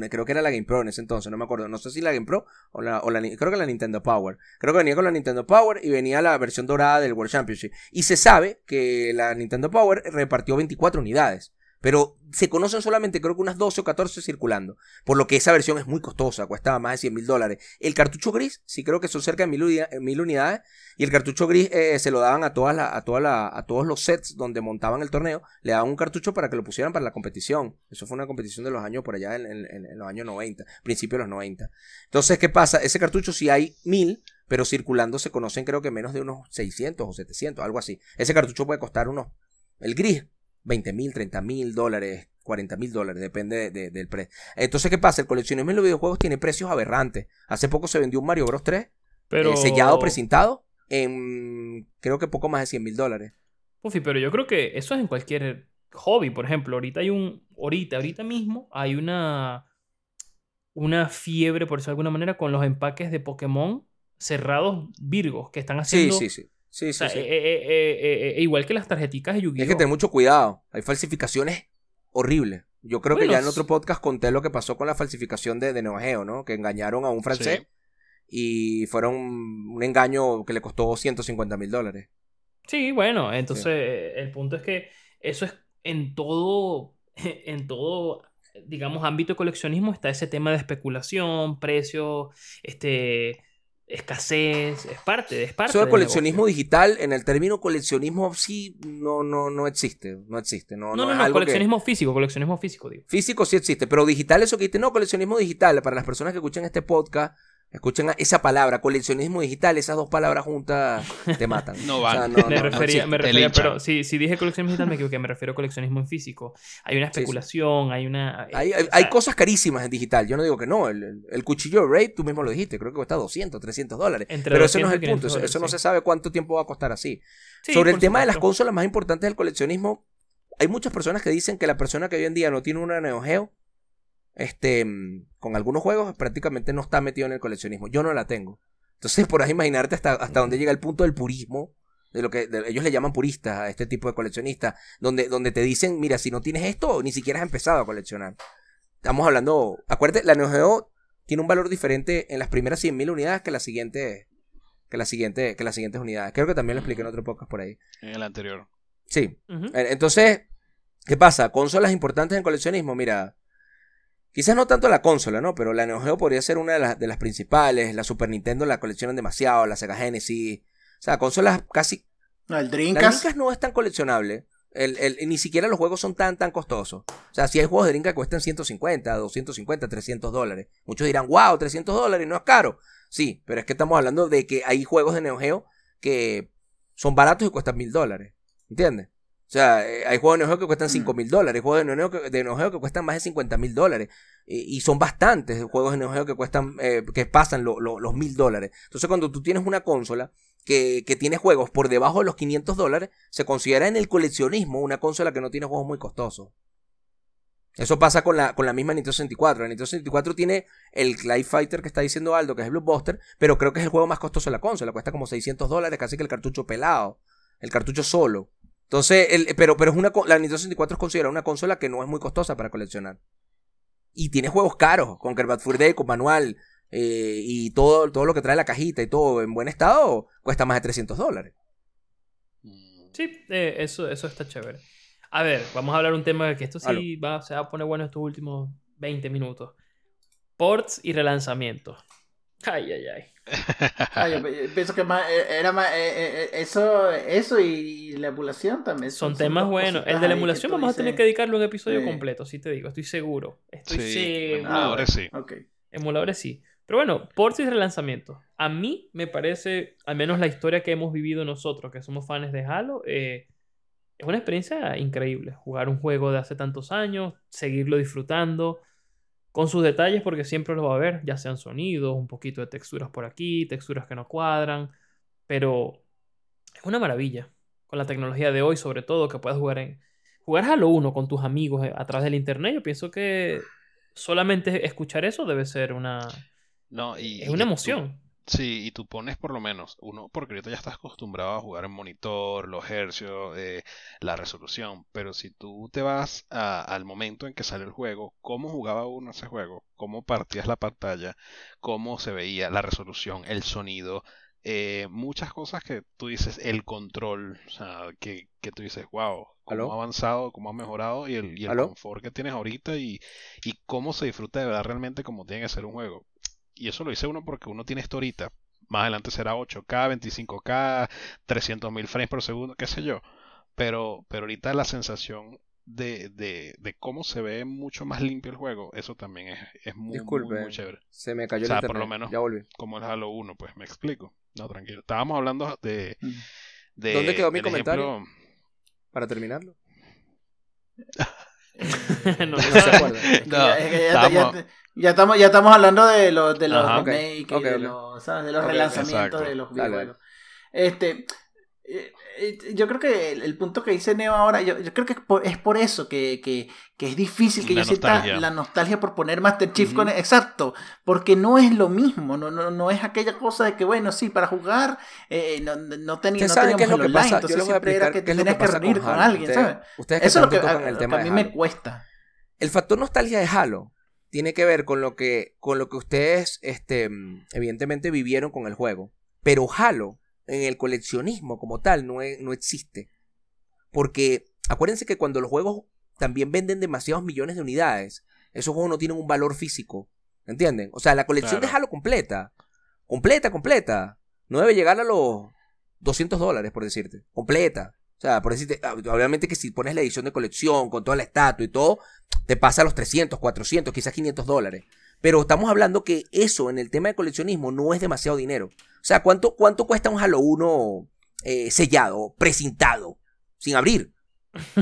creo que era la Game Pro en ese entonces, no me acuerdo. No sé si la Game Pro o la, o la creo que la Nintendo Power. Creo que venía con la Nintendo Power y venía la versión dorada del World Championship. Y se sabe que la Nintendo Power repartió 24 unidades. Pero se conocen solamente creo que unas 12 o 14 circulando. Por lo que esa versión es muy costosa, cuesta más de 100 mil dólares. El cartucho gris, sí creo que son cerca de mil, unida- mil unidades. Y el cartucho gris eh, se lo daban a, todas la- a, toda la- a todos los sets donde montaban el torneo. Le daban un cartucho para que lo pusieran para la competición. Eso fue una competición de los años por allá en, los años 90, principios de los 90. Entonces, ¿qué pasa? Ese cartucho sí hay mil, pero circulando se conocen creo que menos de unos 600 o 700, algo así. Ese cartucho puede costar unos... El gris, 20 mil, 30 mil dólares, 40 mil dólares, depende de- de- del precio. Entonces, ¿qué pasa? El coleccionismo en los videojuegos tiene precios aberrantes. Hace poco se vendió un Mario Bros 3 Pero... eh, sellado, precintado, en creo que poco más de 100 mil dólares. Puffy, pero yo creo que eso es en cualquier hobby. Por ejemplo, ahorita hay un. Ahorita, ahorita mismo hay una. Una fiebre, por decirlo de alguna manera, con los empaques de Pokémon cerrados virgos que están Sí, haciendo. sí, sí. Sí, O sea, sí, eh, eh, eh, igual que las tarjeticas de Yu-Gi-Oh! Hay que tener mucho cuidado. Hay falsificaciones horribles. Yo creo que ya en otro podcast conté lo que pasó con la falsificación de, de Neo Geo, ¿no? Que engañaron a un francés y fueron un engaño que le costó 150 mil dólares. Sí, bueno, entonces el punto es que eso es en todo, *laughs* en todo, digamos, ámbito de coleccionismo está ese tema de especulación, precio, este, escasez, es parte, es parte Eso del coleccionismo negocio. digital, en el término coleccionismo sí, no, no, no existe. No existe. No, No, no, no, es no, que- coleccionismo físico, coleccionismo físico, digo. Físico sí existe, pero digital eso que dice, no, coleccionismo digital, para las personas que escuchan este podcast, escuchen esa palabra, coleccionismo digital, esas dos palabras juntas te matan. *laughs* No O van. sea, no, me no, no refería, me pero si, si dije coleccionismo digital me equivoqué, me refiero a coleccionismo en físico. Hay una Sí, sí. especulación, hay una... Hay, eh, hay- o hay cosas carísimas en digital, yo no digo que no, el, el- el cuchillo de Raid, tú mismo lo dijiste, creo que cuesta 200, 300 dólares, Entre pero ese no es 200 el punto, 500 eso, eso no dólares, se sabe cuánto tiempo va a costar así. sí, Sobre el tema de las consolas más importantes del coleccionismo, hay muchas personas que dicen que la persona que hoy en día no tiene una Neo Geo, este, con algunos juegos prácticamente no está metido en el coleccionismo. Yo no la tengo. Entonces, por ahí imaginarte hasta, hasta dónde llega el punto del purismo, de lo que de- ellos le llaman puristas a este tipo de coleccionistas, donde, donde te dicen, mira, si no tienes esto, ni siquiera has empezado a coleccionar. Estamos hablando, acuérdate, la Neo Geo tiene un valor diferente en las primeras 100.000 unidades que la siguiente que la siguiente que las siguientes unidades. Creo que también lo expliqué en otro podcast por ahí. En el anterior. Sí. Entonces, ¿Qué pasa? Consolas importantes en coleccionismo, mira. Quizás no tanto la consola, ¿no? Pero la Neo Geo podría ser una de las, de las principales. La Super Nintendo la coleccionan demasiado, la Sega Genesis. O sea, consolas casi. No, el La Dreamcast. Dreamcast no es tan coleccionable. El, el- ni siquiera los juegos son tan, tan costosos. O sea, si hay juegos de Dreamcast que cuestan 150, 250, 300 dólares. Muchos dirán, wow, 300 dólares, no es caro. Sí, pero es que estamos hablando de que hay juegos de Neo Geo que son baratos y cuestan mil dólares. ¿Entiendes? O sea, eh, hay juegos de Neo Geo que cuestan 5 mil dólares, hay juegos de Neo Geo que, de Neo Geo que cuestan más de 50 mil dólares. Y, y son bastantes juegos de Neo Geo que cuestan, eh, que pasan lo- lo- los mil dólares. Entonces, cuando tú tienes una consola que, que tiene juegos por debajo de los 500 dólares, se considera en el coleccionismo una consola que no tiene juegos muy costosos. Eso pasa con la, con la misma Nintendo 64. La Nintendo 64 tiene el Live Fighter que está diciendo Aldo, que es el Blockbuster, pero creo que es el juego más costoso de la consola. Cuesta como 600 dólares, casi que el cartucho pelado. El cartucho solo. Entonces, el- pero, pero es una, la Nintendo 64 es considerada una consola que no es muy costosa para coleccionar. Y tiene juegos caros, con Bad Fur Day, con manual, eh, y todo, todo lo que trae la cajita y todo en buen estado, cuesta más de 300 dólares. Mm, Sí, eh, eso, eso está chévere. A ver, vamos a hablar un tema que esto sí va, se va a poner bueno estos últimos 20 minutos. Ports y relanzamientos. Ay, ay, *laughs* ay. Yo pe- pienso que más, eh, era más eh, eh, eso, eso y la emulación también. Son temas dos buenos. El de la emulación vamos a tener que dedicarle un episodio Sí. completo, sí te digo, estoy seguro. Estoy Sí, seguro. emuladores sí. Emuladores sí. Pero bueno, ports y relanzamientos. A mí me parece, al menos la historia que hemos vivido nosotros, que somos fans de Halo, eh, es una experiencia increíble. Jugar un juego de hace tantos años, seguirlo disfrutando, con sus detalles, porque siempre los va a haber, ya sean sonidos, un poquito de texturas por aquí, texturas que no cuadran, pero es una maravilla. Con la tecnología de hoy, sobre todo, que puedas jugar en. Jugar Halo 1 con tus amigos eh, a través del internet, yo pienso que solamente escuchar eso debe ser una. No, y, Es una emoción. Sí, y tú pones por lo menos uno, porque ahorita ya estás acostumbrado a jugar en monitor, los hercios, eh, la resolución, pero si tú te vas a- al momento en que sale el juego, cómo jugaba uno ese juego, cómo partías la pantalla, cómo se veía la resolución, el sonido, eh, muchas cosas que tú dices, el control, o sea, que, que tú dices, wow, cómo ¿Aló? ha avanzado, cómo ha mejorado y el, y el confort que tienes ahorita y, y cómo se disfruta de verdad realmente como tiene que ser un juego. Y eso lo dice uno porque uno tiene esto ahorita. Más adelante será 8K, 25K, 300.000 frames por segundo, qué sé yo. Pero, pero ahorita la sensación de, de, de cómo se ve mucho más limpio el juego, eso también es, es muy, Disculpe. muy chévere. Se me cayó O sea, el por lo menos- Ya volví. Como el Halo 1, pues me explico. No, tranquilo. Estábamos hablando de... De ¿Dónde quedó mi comentario? ejemplo- Para terminarlo. *laughs* *laughs* No, No se acuerda. Es *laughs* que No, ya, es que ya- ya- ya estamos, ya estamos hablando de los, de los Ajá. Remakes, ok, de, los, ¿sabes? de los relanzamientos exacto. de los videojuegos. Este, eh, eh, yo creo que el, el punto que dice Neo ahora, yo, yo creo que es por, es por eso que, que, que es difícil que La yo sienta nostalgia. la nostalgia por poner Master Chief Ujú. con... Exacto, porque no es lo mismo, no, no, no es aquella cosa de que, bueno, sí, para jugar eh, no, no, teníamos qué es lo el que online, pasa. Entonces siempre era que tenías que reunir con alguien, ¿sabes? Ustedes Eso es lo que, a, el tema a mí me cuesta. El factor nostalgia de Halo tiene que ver con lo que, con lo que ustedes, este, evidentemente vivieron con el juego. Pero Halo, en el coleccionismo como tal, no, e- no existe. Porque acuérdense que cuando los juegos también venden demasiados millones de unidades, esos juegos no tienen un valor físico. ¿Entienden? O sea, la colección de. Halo completa, completa, completa, no debe llegar a los 200 dólares, por decirte. Completa. O sea, por decirte, ah, obviamente que si pones la edición de colección con toda la estatua y todo, te pasa a los 300, 400, quizás 500 dólares. Pero estamos hablando que eso en el tema de coleccionismo no es demasiado dinero. O sea, ¿cuánto, cuánto cuesta un Halo 1 eh, sellado, precintado, sin abrir?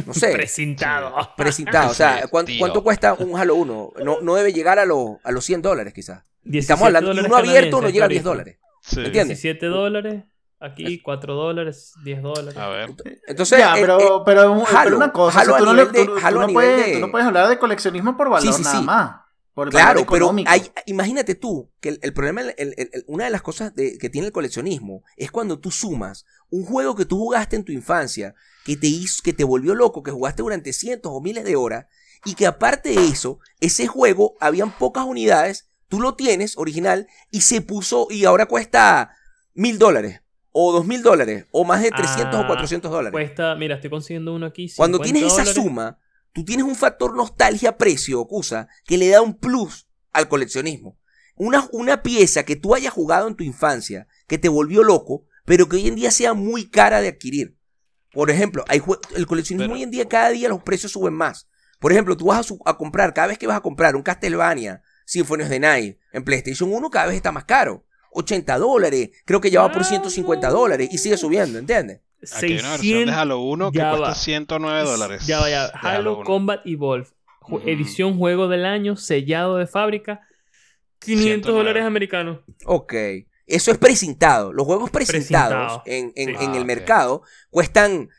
No sé. *laughs* Presentado. Precintado. O sea, *laughs* ¿cuánto, cuánto cuesta un Halo 1? No, no debe llegar a, los a los 100 dólares, quizás. 17 Estamos hablando, uno abierto no llega a 10 ahorita. dólares. Sí. ¿Entiendes? 17 dólares. Aquí 4 dólares, 10 dólares. A ver. Entonces, ya, eh, pero, eh, pero, pero Halo, una cosa, Halo o sea, tú, no le- nivel de- tú- tú Halo a no nivel puedes, de- tú no puedes hablar de coleccionismo por valor Sí, sí, nada sí. más. Por Claro, valor pero hay, imagínate tú que el, el problema, el- el- el- una de las cosas de- que tiene el coleccionismo es cuando tú sumas un juego que tú jugaste en tu infancia, que te hizo, que te volvió loco, que jugaste durante cientos o miles de horas, y que aparte de eso, ese juego habían pocas unidades, tú lo tienes original y se puso y ahora cuesta mil dólares o dos mil dólares o más de 300 o Ah, 400 dólares. Cuesta, mira, estoy consiguiendo uno aquí. Cuando 50 tienes esa suma, tú tienes un factor nostalgia-precio, Okusa, que le da un plus al coleccionismo. Una, una pieza que tú hayas jugado en tu infancia, que te volvió loco, pero que hoy en día sea muy cara de adquirir. Por ejemplo, hay el coleccionismo Pero- hoy en día cada día los precios suben más. Por ejemplo, tú vas a comprar, cada vez que vas a comprar un Castlevania, Symphony of the Night, en PlayStation 1 cada vez está más caro. 80 dólares, creo que ya va por Ah, 150 no. dólares y sigue subiendo, ¿entiendes? Aquí hay una versión de Halo 1 que ya cuesta va. 109 dólares. Ya vaya, Halo 1. Combat Evolve, ju- edición juego del año, sellado de fábrica, 500 109. dólares americanos. Ok. Eso es precintado. Los juegos precintados Precintado. en, en- Sí. en Ah, el ok. mercado cuestan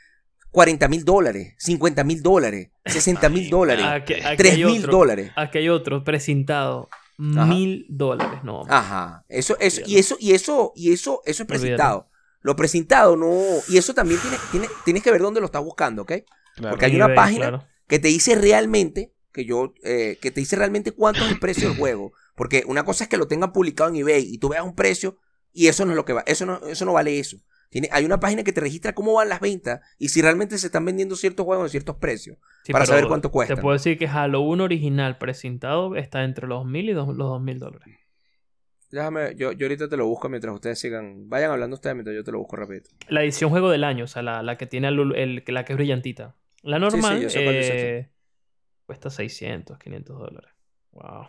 40 mil dólares, 50 mil dólares, 60 mil dólares, Aquí, aquí 3 hay mil dólares. Aquí hay otro precintado. Mil dólares. No, Ajá. Eso, eso, y eso, y eso, y eso, eso es precintado. Lo precintado no. Y eso también tiene, tiene- tienes que ver dónde lo estás buscando, ¿ok? Claro. Porque hay una eBay, página claro. que te dice realmente que yo eh, que te dice realmente cuánto es el precio del juego porque una cosa es que lo tengan publicado en eBay y tú veas un precio y eso no es lo que va eso no eso no vale eso Tiene, hay una página que te registra cómo van las ventas y si realmente se están vendiendo ciertos juegos en ciertos precios Sí, para saber cuánto cuesta Te puedo decir que Halo 1 original precintado está entre los 1000 y dos- los 2000 dólares. déjame yo, yo ahorita te lo busco mientras ustedes sigan vayan hablando ustedes mientras yo te lo busco rápido La edición juego del año, o sea, la, la que tiene el, el- la que es brillantita. La normal eh, cuesta 600, 500 dólares. Wow.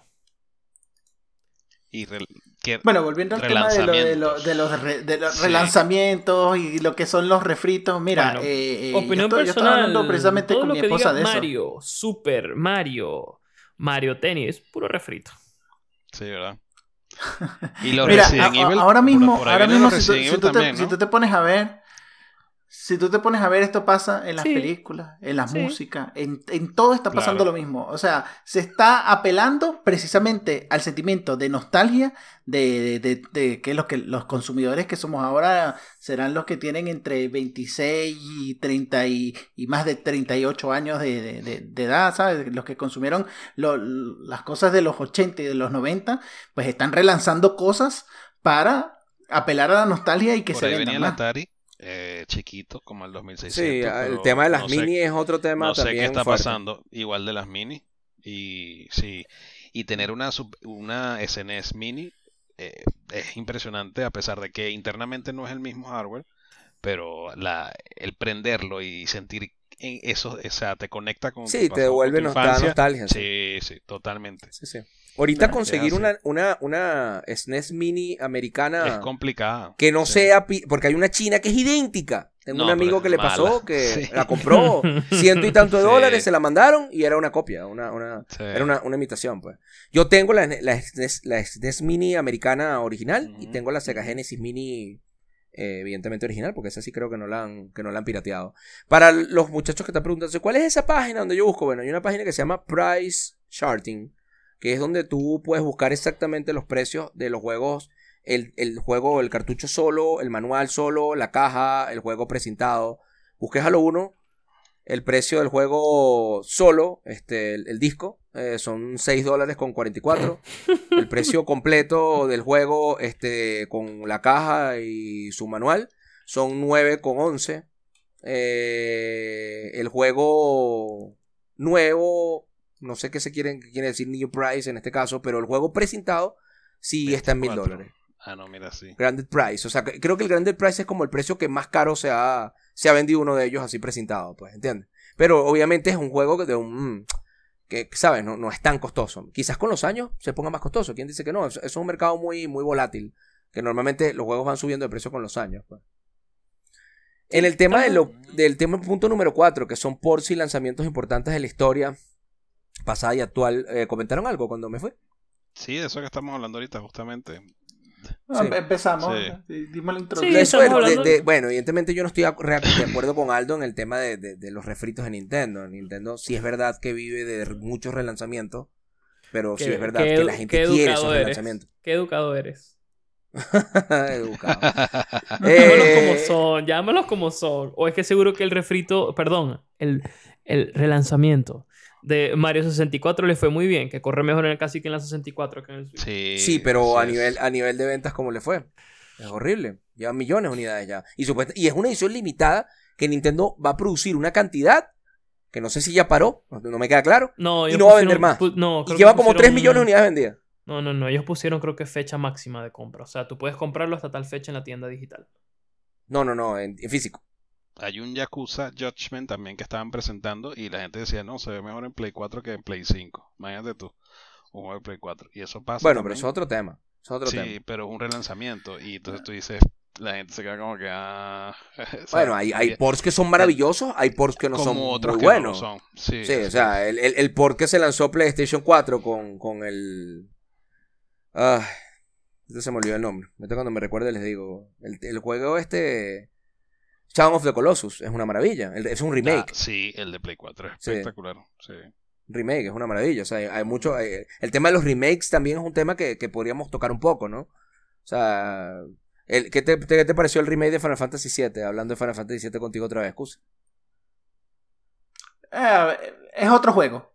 Y rel- que- Bueno, volviendo al tema de, lo- de, lo- de los, re- de los Sí. relanzamientos y lo que son los refritos, mira, Bueno, eh, eh, yo estoy- yo estaba hablando precisamente todo con lo mi que esposa diga de eso. Mario, Super Mario, Mario Tennis, puro refrito. sí, ¿verdad? *laughs* Y los Mira, Resident a- Evil, ahora mismo, por ahora mismo si, tú, Resident si Evil tú te, también, si ¿no? tú te pones a ver, si tú te pones a ver, esto pasa en las Sí. películas, en la Sí. música, en, en todo está pasando Claro. lo mismo. O sea, se está apelando precisamente al sentimiento de nostalgia de, de- de- de que los que los consumidores que somos ahora serán los que tienen entre 26 y 30 y, y más de 38 años de, de- de- de edad, ¿sabes? Los que consumieron lo- las cosas de los 80 y de los 90, pues están relanzando cosas para apelar a la nostalgia y que por se ahí vendan venía el más. Atari, eh, chiquito, como el 2600. sí el tema de las no sé- mini es otro tema no sé también qué está fuerte. pasando, igual de las mini. Y sí, y tener una, una SNES mini eh, es impresionante, a pesar de que internamente no es el mismo hardware, pero la, el prenderlo y sentir en eso, o sea, te conecta con sí te devuelve tu nos- da infancia. nostalgia sí. Sí, sí, totalmente. Sí, sí. Ahorita conseguir una, una, una SNES mini americana Es complicado. que no sea, porque hay una china que es idéntica. Tengo No, un amigo que le mala. pasó que la compró *laughs* ciento y tanto de dólares, se la mandaron y era una copia, una, una, era una, una imitación, pues. Yo tengo la, la, SNES, la SNES mini americana original y tengo la Sega Genesis mini eh, evidentemente original, porque esa sí creo que no la han, que no la han pirateado. Para los muchachos que están preguntando, ¿cuál es esa página donde yo busco? Bueno, hay una página que se llama Price Charting, que es donde tú puedes buscar exactamente los precios de los juegos, el, el juego, el cartucho solo, el manual solo, la caja, el juego precintado. Busques Halo 1, el precio del juego solo, este, el, el disco, eh, son 6 dólares con 44. *laughs* El precio completo del juego, este, con la caja y su manual, son 9 con 11. Eh, el juego nuevo, no sé qué se quieren, qué quiere decir New Price en este caso, pero el juego presentado sí está en mil 24. dólares. Ah, no, mira, sí. Granted Price. O sea, que- creo que el Granted Price es como el precio que más caro se ha, se ha vendido uno de ellos así presentado, pues, ¿entiendes? Pero obviamente es un juego de un... que, ¿sabes? No, no es tan costoso. Quizás con los años se ponga más costoso. ¿Quién dice que no? Es un mercado muy, muy volátil. Que normalmente los juegos van subiendo de precio con los años, pues. En el tema del tema punto número 4, que son ports y lanzamientos importantes de la historia pasada y actual, eh, ¿comentaron algo cuando me fue? Sí, de eso que estamos hablando ahorita, justamente. Sí. Empezamos, Sí. eh, dimos la introducción. De- de- bueno, evidentemente yo no estoy de acuerdo con Aldo en el tema de, de- de los refritos de Nintendo. Nintendo sí es verdad que vive de muchos relanzamientos, pero sí es verdad que la gente quiere esos eres. relanzamientos. Qué educado eres. *laughs* Educado. *laughs* Llámalos Eh, como son, llámalos como son. O es que seguro que el refrito, perdón, el, el relanzamiento de Mario 64 le fue muy bien, que corre mejor en el casi que en la 64 que en el Switch. Sí, Sí, pero a nivel, a nivel de ventas, ¿cómo le fue? Es horrible. Llevan millones de unidades ya. Y, supuesta- y es una edición limitada que Nintendo va a producir una cantidad que no sé si ya paró, no, me queda claro. No, Y no va a vender más. no, Y lleva como 3 pusieron millones de un- unidades vendidas. No, no, no. Ellos pusieron creo que fecha máxima de compra. O sea, tú puedes comprarlo hasta tal fecha en la tienda digital. No, no, no, en, en físico. Hay un Yakuza Judgment también que estaban presentando y la gente decía, no, se ve mejor en Play 4 que en Play 5. Imagínate tú, un juego de Play 4. Y eso pasa. Bueno, pero eso es otro tema. Es otro Sí, tema. pero es un relanzamiento. Y entonces tú dices, la gente se queda como que, ah. *laughs* Bueno, hay, hay ports que son maravillosos, hay ports que no como son otros muy que no buenos. son. Sí, Sí, o sea, el, el, el port que se lanzó PlayStation 4 con, con el. Ah, este se me olvidó el nombre. Ahorita cuando me recuerde les digo. El, el juego este. Shadow of the Colossus es una maravilla. Es un Ah, remake. sí, el de Play 4 es Sí. espectacular. Sí. Remake, es una maravilla. O sea, hay, hay mucho. hay- el tema de los remakes también es un tema que, que podríamos tocar un poco, ¿no? O sea. El, ¿qué, te, te- qué te pareció el remake de Final Fantasy VII? Hablando de Final Fantasy VII contigo otra vez, excusa. Eh, es otro juego.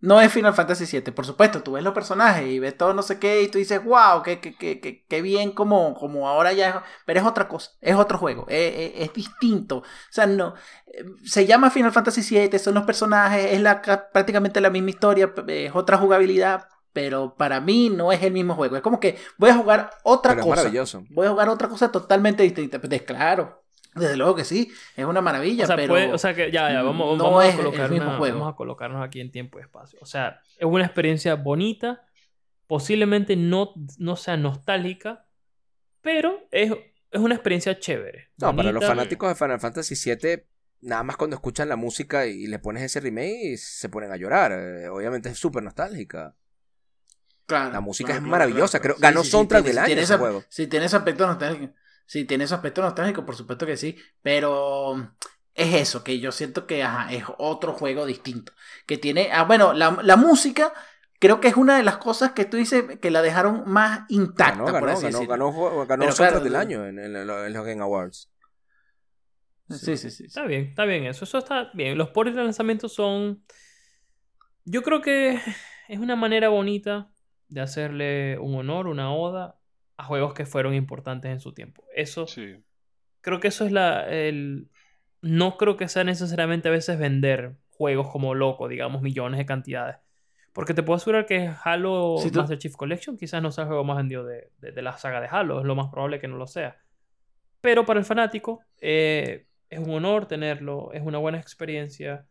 No es Final Fantasy VII, por supuesto. Tú ves los personajes y ves todo no sé qué y tú dices, wow, qué, qué, qué, qué, qué bien como, como ahora ya es... Pero es otra cosa, es otro juego, es, es- es distinto. O sea, no... eh, Se llama Final Fantasy VII, son los personajes, es la, ca- prácticamente la misma historia, es otra jugabilidad, pero para mí no es el mismo juego. Es como que voy a jugar otra Pero es cosa. maravilloso. Voy a jugar otra cosa totalmente distinta. Pues, claro, desde luego que sí, es una maravilla, O sea, pero... puede- o sea que ya, ya, vamos, no vamos a colocar mismo una- juego. vamos a colocarnos aquí en tiempo y espacio. O sea, es una experiencia bonita, posiblemente no, no sea nostálgica, pero es, es una experiencia chévere. No, para los fanáticos de Final Fantasy VII, nada más cuando escuchan la música y le pones ese remake, se ponen a llorar. Eh, obviamente es súper nostálgica. Claro, La música claro, es claro, maravillosa, claro, creo- ganó soundtrack tiene- del año tiene ese juego. Sí, tiene ese aspecto nostálgico. Sí, tiene ese aspecto nostálgico, por supuesto que sí. Pero es eso, que yo siento que ajá, es otro juego distinto. Que tiene. Ah, bueno, la, la música creo que es una de las cosas que tú dices que la dejaron más intacta, Ganó, por ganó, así ganó, ganó, ganó claro, del de- año en, en- en los Game Awards. Sí, sí, sí. sí. Está bien, está bien eso. Eso está bien. Los ports de lanzamiento son. Yo creo que es una manera bonita de hacerle un honor, una oda a juegos que fueron importantes en su tiempo. Eso, Sí. creo que eso es la. El... No creo que sea necesariamente a veces vender juegos como loco, digamos, millones de cantidades. Porque te puedo asegurar que Halo Si tú- Master Chief Collection quizás no sea el juego más vendido de, de- de la saga de Halo. Es lo más probable que no lo sea. Pero para el fanático eh, es un honor tenerlo, es una buena experiencia,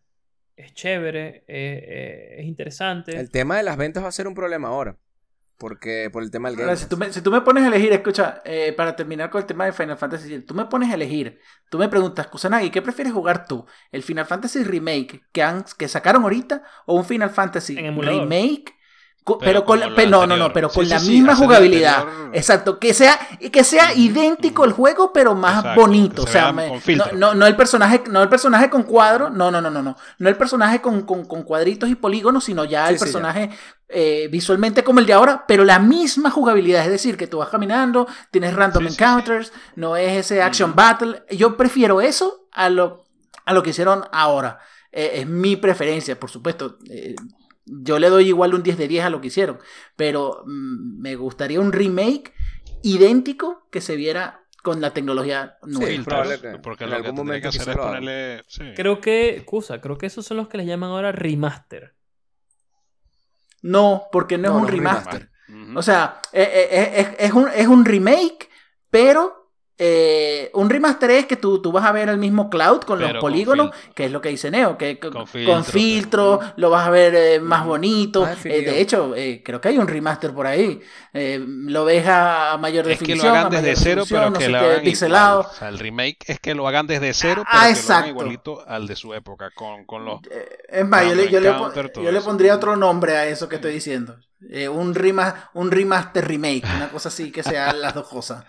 es chévere, eh, eh, es interesante. El tema de las ventas va a ser un problema ahora. Porque por el tema del Game si, tú me, si tú me pones a elegir, escucha, eh, para terminar con el tema de Final Fantasy tú me pones a elegir, tú me preguntas, Kusanagi, ¿qué prefieres jugar tú? ¿El Final Fantasy Remake que, han, que sacaron ahorita o un Final Fantasy. Remake? Pero Pero, con la, no, no, no, pero Sí, con sí, la sí, misma jugabilidad. Exacto, que sea, que sea Ujú, idéntico el juego, pero más Exacto, bonito. O se sea, me- no, no, no el personaje, no el personaje con cuadro, no, no, no, no, no. No el personaje con, con, con cuadritos y polígonos, sino ya el ya. personaje eh, visualmente como el de ahora, pero la misma jugabilidad. Es decir, que tú vas caminando, tienes random encounters, no es ese action Ujú. battle. Yo prefiero eso a lo, a lo que hicieron ahora. Eh, es mi preferencia, por supuesto. Eh, yo le doy igual un 10 de 10 a lo que hicieron, pero mm, me gustaría un remake idéntico que se viera con la tecnología nueva. Sí, Filtros, probable que porque en lo algún que tendría que momento hacer es ponerle. sí. Creo que, Cusa, creo que esos son los que les llaman ahora remaster. No, porque no, No, es un no es un remaster. O sea, eh, eh, eh, es, es un, es un remake, pero eh, un remaster es que tú, tú vas a ver el mismo cloud con Pero los polígonos, que es lo que dice Neo, que con, Con con filtro, filtro, pues. lo vas a ver eh, más bonito. Más Eh, de hecho, eh, creo que hay un remaster por ahí. Eh, lo ves a, mayor Es que definición. lo hagan desde cero, pero no que lo hagan pixelado. igual. O sea, el remake es que lo hagan desde cero, Ah, pero que lo hagan exacto. igualito al de su época, con, con los... Eh, Es más, yo le, yo le Counter, yo le pondría otro nombre a eso que estoy diciendo. Eh, un, rema, un remaster remake, una cosa así que sea *laughs* las dos cosas.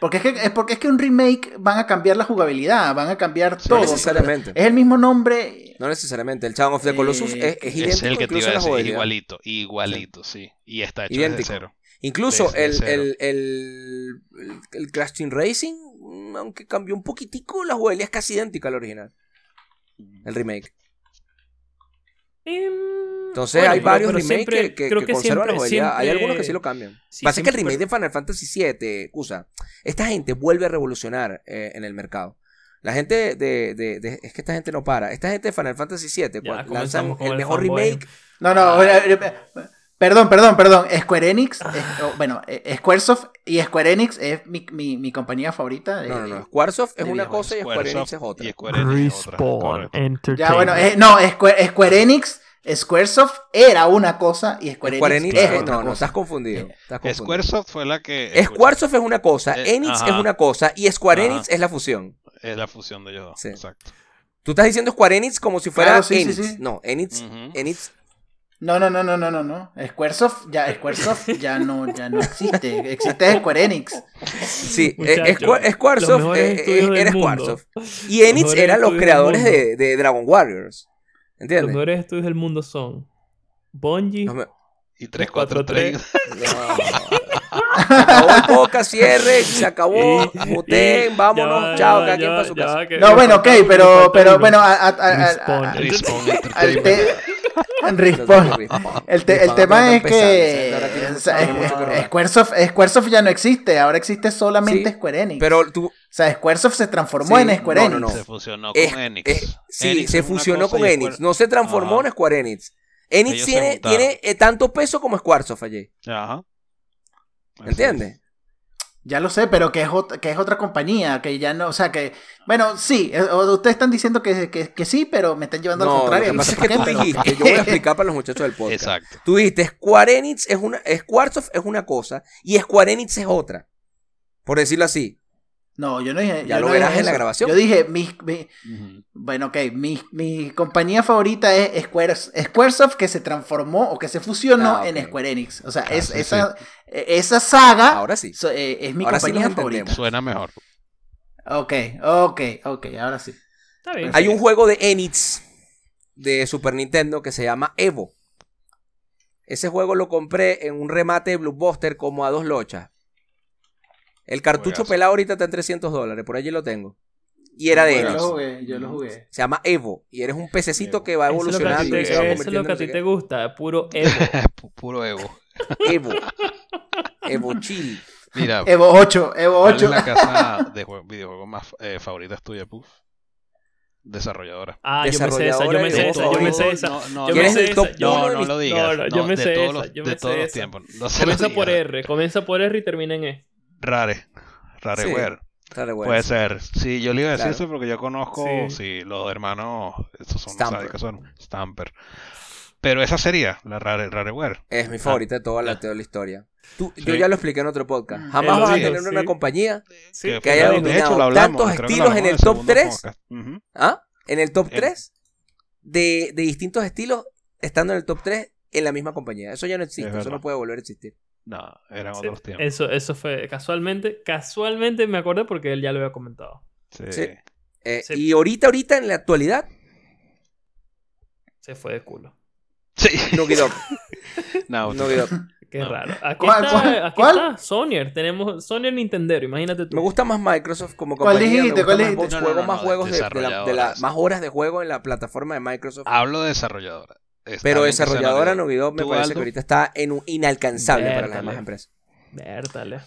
Porque es que, es porque es que un remake van a cambiar la jugabilidad, van a cambiar No todo. necesariamente. Es el mismo nombre. No necesariamente. El Shadow of the Colossus Eh, es, es Es idéntico el que te iba a decir, igualito, igualito, sí. Y está hecho Idéntico. desde cero. Incluso Desde el, cero. el, el, el, el Crash Team Racing, mm, aunque cambió un poquitico, la jugabilidad es casi idéntica al original. El remake. Em, Entonces bueno, hay varios remakes siempre- que, que, creo que que conservan la siempre- jugabilidad. Hay algunos que sí lo cambian. sí, Pasa que el remake de Final Fantasy VII, Cusa, esta gente vuelve a revolucionar eh, en el mercado. La gente de, de- de- Es que esta gente no para. Esta gente de Final Fantasy VII Ya cuando lanzan el el mejor remake. No, no, eh, eh, eh, perdón, perdón, perdón. Square Enix, oh, bueno, eh, Squaresoft y Square Enix es mi, mi, mi compañía favorita. de- No, no, no. Squaresoft es una videojuegos. cosa y Square Enix es otra. Y Square Enix es otra. Respawn. Entertainment. Ya, bueno, eh, no, Square, Square Enix, Squaresoft era una cosa y Square, Square Enix, Enix es eh, otra no, no, cosa. estás confundido. Estás confundido. Squaresoft fue la que. Squaresoft es una cosa, Eh, Enix ajá. es una cosa y Square Ajá. Enix es la fusión. Es la fusión de ellos dos. Sí. Exacto. Tú estás diciendo Square Enix como si fuera Claro, sí, Enix. sí. No, Enix. Enix No, no, no, no, no, no, no. Squaresoft ya, Squaresoft *laughs* ya no, ya no existe. Existe Square Enix. Sí, eh, Muchacho, Squaresoft eh, eh, era. Squaresoft. Y Enix eran los creadores de Dragon Warriors. Los ¿Entiendes? mejores estudios del mundo son Bungie, Los me- Y 343. *laughs* No. Se acabó el podcast, cierre, se acabó, muten, vámonos, ya va, chao, cada quien para su ya casa. va, que No, bueno, ok, pero, pero bueno, a- a- a- al te- *laughs* Respawn. El, te- el tema es que o sea, eh. Squaresoft, Squaresoft ya no existe, ahora existe solamente Sí, Square Enix. Pero tú, o sea, Squaresoft se transformó Sí, en Square no, no, Enix. no. Se fusionó con es- Enix. es- sí, Enix se fusionó con Enix, Square- no se transformó Ajá. en Square Enix. Enix Ellos tiene, tiene eh, tanto peso como Squaresoft allí, Ajá. ¿entiendes? Ya lo sé, pero que es, ot- que es otra compañía, que ya no, o sea, que, bueno, sí, eh, o- ustedes están diciendo que, que, que sí, pero me están llevando No, al lo contrario. que no pasa es que tú dijiste, *laughs* yo voy a explicar para los muchachos del podcast. Exacto. Tú dijiste, Square Enix es una, Squaresoft es una cosa y Square Enix es otra. Por decirlo así. No, yo no dije. Ya yo lo no verás en la grabación. Yo dije, mi, bueno, ok, mi, mi compañía favorita es Square, Squaresoft que se transformó o que se fusionó Ah, en Square Enix. O sea, Ah, es, sí, esa, esa saga Ahora sí. so- eh, es mi Ahora compañía favorita. entendemos. Suena mejor. Ok, ok, ok, ahora sí. Está bien. Hay un juego de Enix de Super Nintendo que se llama Evo. Ese juego lo compré en un remate de Blockbuster como a dos lochas. El cartucho Juegazo. pelado ahorita está en 300 dólares, por allí lo tengo. Y era de Yo lo jugué, yo lo jugué. Se llama Evo. Y eres un pececito Evo. que va Eso es lo que a ti evolucionando. te- es lo que a ti te gusta, puro *laughs* Evo. Pu- Puro Evo. Evo. Evo Chill. Mira, Evo 8, Evo ¿cuál es 8. la casa *laughs* de jue- videojuegos más eh, favoritas tuya, Puff? Desarrolladora. Ah, yo me sé esa, yo me sé Desarrolladora esa, yo me sé esa. No, no, Yo ¿Quieres me sé el top esa, yo- uno No, no lo digas. No, no, yo me sé esa, los, yo me de sé todos los esa. tiempos. No Comienza lo por. R, comienza por R y termina en E. Rare. Rareware. Puede ser. Sí, yo le iba a decir Claro. eso porque yo conozco, Sí. sí, los hermanos, estos son Stamper. ¿sabes qué son? Stamper. Pero esa sería la Rare, Rareware. Es mi favorita de toda la, Ah. toda la historia. Tú- Yo ya lo expliqué en otro podcast. Mm. Jamás vas a tener una compañía Sí, que haya dominado hablamos, tantos que estilos en el top segundo 3. podcast. Ujú. ¿Ah? En el top En- 3 de, de distintos estilos, estando en el top 3 en la misma compañía. Eso ya no existe, Es eso verdad. no puede volver a existir. No, eran Sí, otros tiempos. Eso, eso fue casualmente, casualmente me acordé porque él ya lo había comentado. Sí. Sí. Eh, Sí. Y ahorita, ahorita, en la actualidad, Se fue de culo. Sí. Naughty Dog. No, Naughty Dog. Qué No. raro. Aquí ¿Cuál, está, cuál, aquí cuál? está Sonyer. Tenemos Sonyer Nintendero, imagínate tú. Me gusta más Microsoft como ¿Cuál compañía. dijiste? ¿Cuál más dijiste? No, no, juego no, más no, juegos de, de la, de la- desarrolladoras. más horas de juego en la plataforma de Microsoft. Hablo de desarrolladora. Está pero desarrolladora Naughty Dog me ¿Tú, parece Aldo? que ahorita está en un inalcanzable para las demás empresas. Vértale. Eh,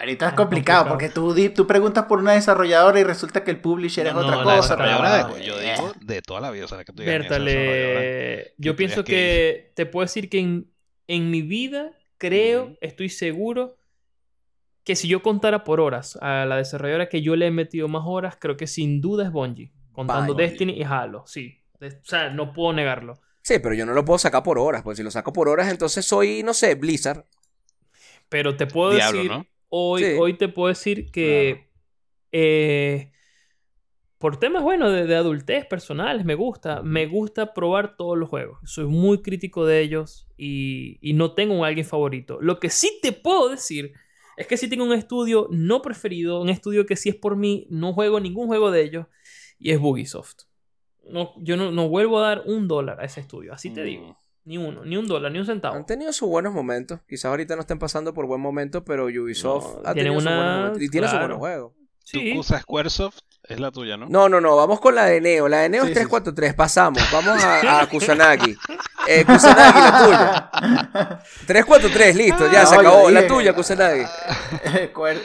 ahorita es complicado, complicado. porque tú, tú preguntas por una desarrolladora y resulta que el publisher es No, otra la cosa. desarrolladora pero- yo digo de toda la vida. O. Vértale. Yo pienso que te puedo decir que en, en mi vida, creo, estoy seguro que si yo contara por horas a la desarrolladora que yo le he metido más horas, creo que sin duda es Bungie. Contando. Destiny y Halo, sí. De- O sea, no puedo negarlo. Sí, pero yo no lo puedo sacar por horas, pues si lo saco por horas, entonces soy, no sé, Blizzard. Pero te puedo Diablo, decir, ¿no? hoy, Sí. hoy te puedo decir que eh, por temas, bueno, de, de adultez personales, me gusta, me gusta probar todos los juegos. Soy muy crítico de ellos y, y no tengo un alguien favorito. Lo que sí te puedo decir es que sí tengo un estudio no preferido, un estudio que si es por mí, no juego ningún juego de ellos y es Bugisoft. No, yo no, no vuelvo a dar un dólar a ese estudio, así te Mm. digo. Ni uno, ni un dólar, ni un centavo. Han tenido sus buenos momentos. Quizás ahorita no estén pasando por buen momento, pero Ubisoft No, ha tiene tenido sus una- buenos momentos. Y tiene sus claro. buenos juegos. Tu Sí. cosa Squaresoft es la tuya, ¿no? No, no, no, vamos con la de Neo. La de Neo Sí, es sí, 343, pasamos. Vamos a, a *laughs* Kusanagi. Eh, Kusanagi, la tuya. *laughs* 343, listo, ya Ah, se acabó. La tuya, Kusanagi. *laughs* Square,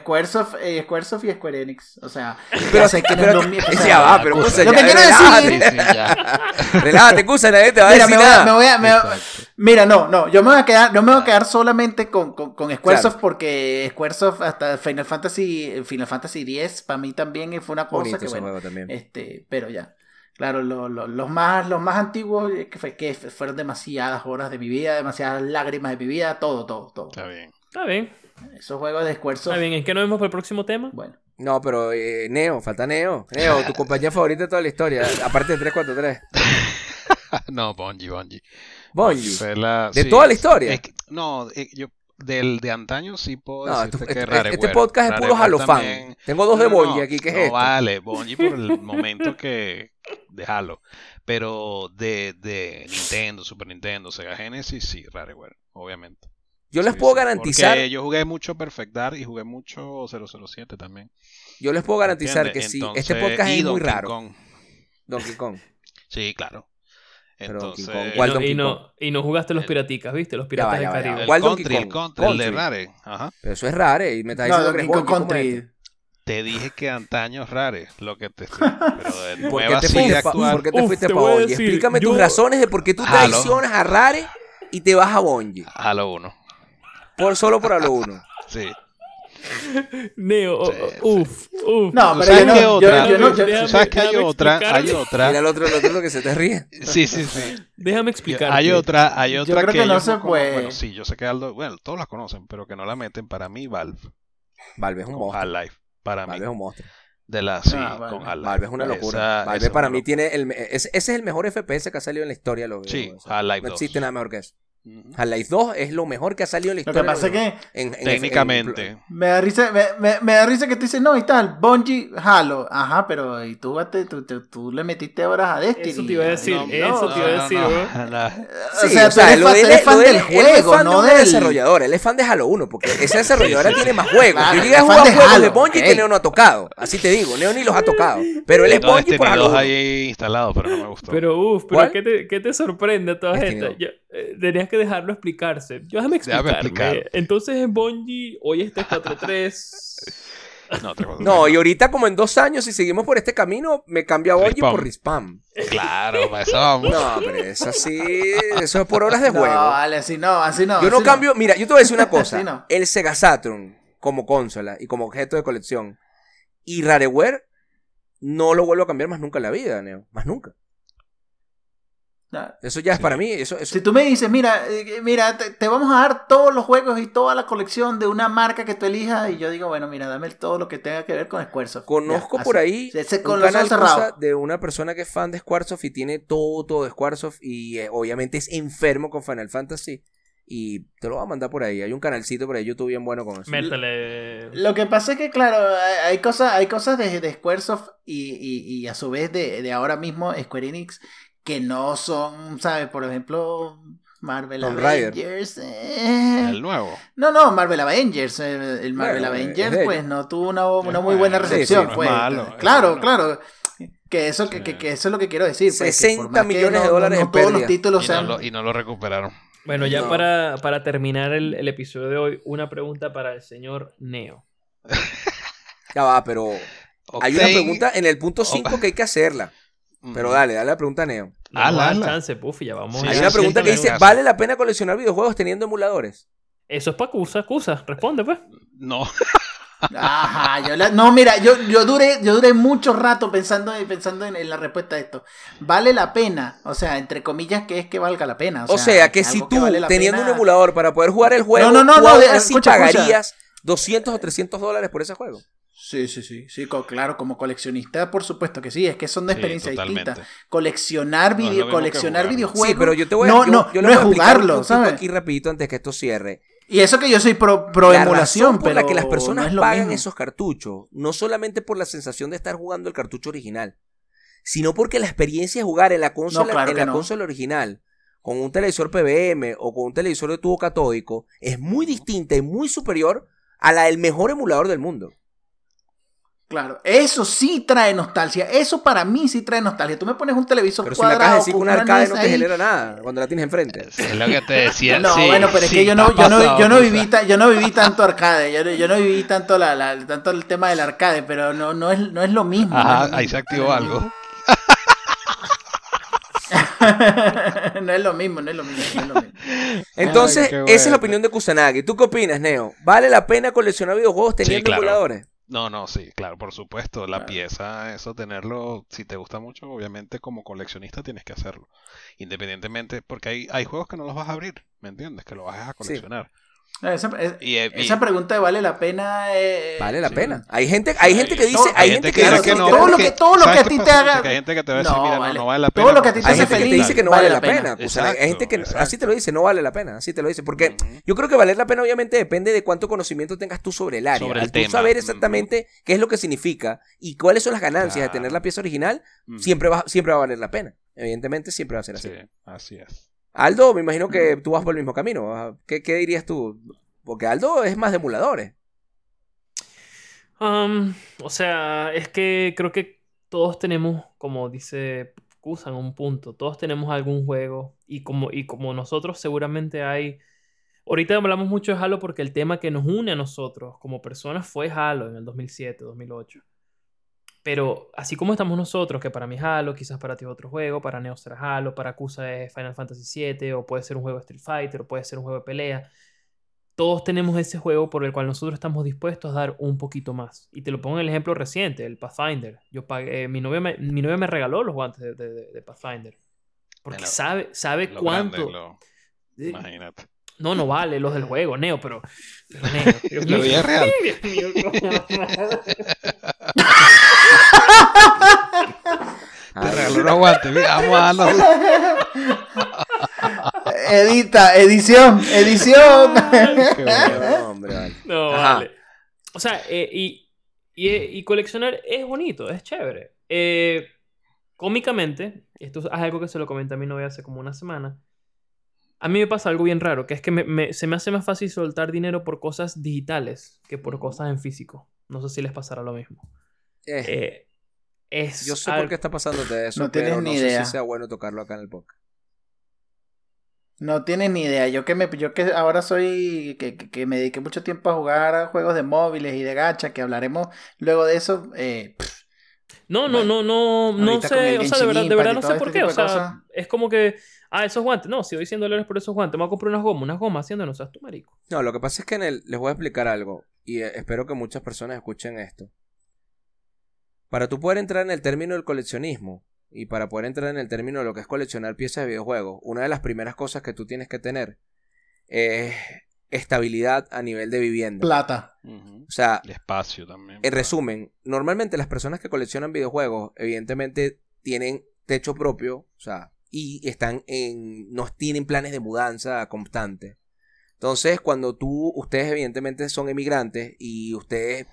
Squaresoft, eh, Squaresoft y Square Enix. O sea, Pero, sé que no es pero, lo mismo, o sea, ya va, pero Kusa, Lo ya, que quiero relájate, decir- Sí, sí, ya. *laughs* Relájate, Kusanagi, te va a Mira, decir me voy, a- nada. me voy a- me- Exacto. mira, no, no, yo me voy a quedar, no me voy a quedar solamente con, con, con Squaresoft porque Squaresoft hasta Final Fantasy, Final Fantasy X para mí también fue una cosa Bonito que bueno, también. este, pero ya. Claro, lo- lo- los más, los más antiguos eh, que, fue, que fueron demasiadas horas de mi vida, demasiadas lágrimas de mi vida, todo, todo, todo. Está bien. Está bien, Esos juegos de Squaresoft, está bien. ¿Es que nos vemos para el próximo tema? bueno. No, pero eh, Neo, falta Neo. Neo, tu compañía favorita de toda la historia. Aparte de 343. *laughs* no. Bungie. Fue la- ¿De sí, toda la historia? es que- no, eh, yo del de antaño sí puedo No, decirte esto- que este, Rareware. este podcast es puro Halo fan. también- Tengo dos de No, Bungie aquí, ¿qué es no esto? vale, Bungie por el *laughs* momento que de Halo. Pero de, de Nintendo, Super Nintendo, Sega Genesis, sí, Rareware, obviamente. Yo les Sí, puedo sí, garantizar, Porque yo jugué mucho Perfect Dark y jugué mucho 007 también. yo les puedo garantizar que sí. Entonces, Este podcast es muy Donkey raro. Kong. Donkey Kong. *laughs* Sí, claro. Entonces, Kong, Y ¿Cuál no, y, no, y no jugaste los piraticas, ¿viste? Los Ya piratas va, ya del Caribe. el ¿Cuál Donkey country, el Kong? country, el de. Rare. Ajá. Pero eso es rare. Y me estás No, diciendo que Donkey es Kong Bungie. ¿cómo es Country. Te dije que antaño es Rare, lo que te. *laughs* Pero de ¿Por qué te fuiste, pa- por qué te Uf, fuiste te pa' voy a Bungie? decir, Explícame tus yo- razones de por qué tú traicionas a Rare y te vas a Bungie. Halo 1. Por solo por Halo 1. *laughs* Sí. Neo, Sí, oh, sí. uf, uf. No, ¿Tú pero sabes yo yo- otra? yo yo- Déjame- ¿Tú sabes que hay otra? Hay otra. Mira el otro, el otro lo que se te ríe. Sí, sí, sí. Déjame explicar. Hay otra, hay otra creo que no se puede. Bueno, sí, yo sé que Aldo, bueno, todos la conocen, pero que no la meten para mí Valve Valve es un. Half-Life. Para Valve mí. es un monstruo. De la sí, Ah, con Half-Life. Valve es una locura. Esa- Valve esa es para mí tiene el, ese, ese es el mejor FPS que ha salido en la historia los Sí. Half-Life No 2. existe nada mejor que eso. Half-Life 2 es lo mejor que ha salido en la Lo historia. que pasa es que videojuegos. En- en- Técnicamente. en- me da risa, me, me- me da risa que te dicen, no, y tal, Bungie, Halo. Ajá, pero y tú, te- tú, tú, tú le metiste horas a Destiny. Eso te iba a decir, No, eso te iba a decir, no, bro. *laughs* no. Sí, o sea, o sea, tú eres lo fan, de eres lo del él es juego, fan de no del... desarrolladora, él es fan de Halo 1, porque esa desarrolladora tiene más juegos. Claro, Yo llegué a jugar de juegos de Bungie que Neo no ha tocado. Así te digo, Neo ni los ha tocado. Pero él es Bungie por Halo 2 1. ahí instalado, pero no me gustó. Pero uff, pero. ¿qué te, sorprende todas Destiny estas? Eh, tenías que dejarlo explicarse. Yo déjame explicar. Entonces en Bungie, hoy este es 4.3. No. No, y ahorita como en dos años, si seguimos por este camino, me cambio a Bungie por Respawn. Claro, para eso vamos. No, pero eso sí, eso es por horas de No, juego. vale, así no, así no. Yo no cambio, mira, yo te voy a decir una *laughs* cosa. No. El Sega Saturn como consola y como objeto de colección y Rareware no lo vuelvo a cambiar más nunca en la vida, Neo. Más nunca. Eso ya es para mí. Eso, eso, Si tú me dices, mira, eh, mira, te, te vamos a dar todos los juegos y toda la colección de una marca que tú elijas, y yo digo, bueno, mira, dame todo lo que tenga que ver con Squaresoft. Conozco Ya, por ahí Ese un con canal cosa de una persona que es fan de Squaresoft y tiene todo, todo de Squaresoft y eh, obviamente es enfermo con Final Fantasy. Y te lo voy a mandar por ahí. Hay un canalcito por ahí, YouTube bien bueno con eso. Métele. Lo que pasa es que, claro, hay hay cosas, hay cosas de, de Squaresoft y, y, y a su vez de, de ahora mismo Square Enix que no son, ¿sabes? Por ejemplo, Marvel. Avengers. eh, El nuevo. No, no, Marvel Avengers. eh, El Marvel Bueno, Avengers, pues no tuvo una, una muy buena sí, recepción. no pues. malo, claro, claro. Que eso, que, Sí. que, que eso es lo que quiero decir. pues, que 60 por más que millones de dólares no en todos los títulos Y no, sean. lo, y no lo recuperaron. Bueno, ya No. para, para terminar el, el episodio de hoy, una pregunta para el señor Neo. Ya va, pero hay una pregunta en el punto 5 que hay que hacerla. Pero dale, dale la pregunta a Neo. No da ala. chance, puff, ya vamos. Sí, Hay una pregunta que dice, ¿vale la pena coleccionar videojuegos teniendo emuladores? Eso es para Cusa, Cusa. Responde, pues. No. *laughs* Ajá, yo la- no, mira, yo, yo duré, yo duré mucho rato pensando, pensando en, en la respuesta a esto. ¿Vale la pena? O sea, entre comillas, que es que valga la pena? O sea, que si tú, vale la teniendo pena- un emulador para poder jugar el juego, No, no, no, no, aún de- así escucha, escucha. pagarías 200 o 300 dólares por ese juego. Sí, sí, sí, sí, claro, como coleccionista, por supuesto que sí, es que son de Sí, experiencia totalmente. distinta. Coleccionar, video, coleccionar videojuegos. Sí, pero yo te voy a no, yo- no, yo no es jugarlo, aquí rapidito antes que esto cierre. Y eso que yo soy pro, pro la emulación, razón por pero la que las personas no es pagan mismo. esos cartuchos, no solamente por la sensación de estar jugando el cartucho original, sino porque la experiencia de jugar en la consola, claro en la no. consola original, con un televisor PBM o con un televisor de tubo catódico, es muy distinta y muy superior a la del mejor emulador del mundo. Claro, eso sí trae nostalgia. Eso para mí sí trae nostalgia. Tú me pones un televisor Pero si me acabas de cuadrado decir que con un arcade no te ahí. genera nada cuando la tienes enfrente. Es lo que te decía. *laughs* No, sí, bueno, pero es sí, que yo no, yo no, yo no viví, ta- yo no viví tanto arcade, yo no, yo no viví tanto la, la- tanto el tema del arcade, pero no, no es, no es lo mismo. Ajá, no ahí es se activó algo. *laughs* no es lo mismo, no es lo mismo, no es lo mismo. *laughs* Entonces, Ay, qué esa es la bueno. opinión de Kusanagi. ¿Tú qué opinas, Neo? ¿Vale la pena coleccionar videojuegos teniendo claro. emuladores? No, no, sí, claro, por supuesto. La Claro. pieza, eso tenerlo, si te gusta mucho, obviamente como coleccionista tienes que hacerlo. Independientemente, porque hay, hay juegos que no los vas a abrir, ¿me entiendes? Que lo vas a coleccionar. Esa, es- Y, eh, y- esa pregunta de vale la pena. eh, Vale la Sí. pena. Hay gente, hay gente que dice, Todo- hay gente que claro, dice que todo no. lo porque- que- todo lo ¿sabes que a ti te haga- hay gente que te va a decir, No, mira, vale. no, vale la Todo pena. lo que a ti te Hay hace gente que te dice que no vale vale la pena. Hay gente que Exacto, así te lo dice, no vale la pena. Así te lo dice. Porque yo creo que valer la pena obviamente depende de cuánto conocimiento tengas tú sobre el área. Sobre el Al tú tema. saber exactamente qué es lo que significa y cuáles son las ganancias de tener la pieza original, siempre va, siempre va a valer la pena. Evidentemente siempre va a ser así. Sí, así es. Aldo, me imagino que tú vas por el mismo camino. ¿Qué, qué dirías tú? Porque Aldo es más de emuladores. Um, o sea, es que creo que todos tenemos, como dice Kusan, un punto. Todos tenemos algún juego. Y como, y como nosotros seguramente hay. Ahorita hablamos mucho de Halo porque el tema que nos une a nosotros como personas fue Halo en el 2007, 2008. Pero así como estamos nosotros, que para mí es Halo, quizás para ti es otro juego, para Neo será Halo, para Kusa es Final Fantasy VII, o puede ser un juego de Street Fighter, o puede ser un juego de pelea. Todos tenemos ese juego por el cual nosotros estamos dispuestos a dar un poquito más. Y te lo pongo en el ejemplo reciente, el Pathfinder. Yo pagué, mi, novia me, mi novia me regaló los guantes de, de- de Pathfinder. Porque sabe, sabe Lo cuánto... grande, lo- Eh, imagínate. No, no vale los del *laughs* juego, Neo, pero... pero Neo, Dios La mío. vida real. *laughs* Dios mío, *laughs* Te Ay, regaló unos *laughs* guantes, mira, vamos a darlos. *laughs* Edita, edición, edición. *laughs* Qué bueno. no, hombre, vale. No, Ajá. vale. O sea, eh, y, y, y coleccionar es bonito, es chévere. Eh, cómicamente, esto es algo que se lo comenté a mi novia hace como una semana. A mí me pasa algo bien raro, que es que me- me- se me hace más fácil soltar dinero por cosas digitales que por cosas en físico. No sé si les pasará lo mismo. Eh, Eh, es yo sé por qué está pasándote eso, No tienes pero no ni sé idea. si sea bueno tocarlo acá en el podcast. No tienes ni idea. Yo que me, yo que ahora soy, que, que- que me dediqué mucho tiempo a jugar a juegos de móviles y de gacha, que hablaremos luego de eso. Eh, No, no, no, no, no sé, o sea, de verdad, de no sé este por qué, o sea, es como que, ah, esos guantes, no, si doy 100 dólares por esos guantes, me voy a comprar unas gomas, unas gomas, haciendo no seas tú, marico. No, lo que pasa es que en el, les voy a explicar algo y eh, espero que muchas personas escuchen esto. Para tú poder entrar en el término del coleccionismo y para poder entrar en el término de lo que es coleccionar piezas de videojuegos, una de las primeras cosas que tú tienes que tener es estabilidad a nivel de vivienda. plata. O sea, El espacio también. en resumen, normalmente las personas que coleccionan videojuegos, evidentemente tienen techo propio, o sea, y están en, no tienen planes de mudanza constante. Entonces, cuando tú, ustedes evidentemente son emigrantes y ustedes,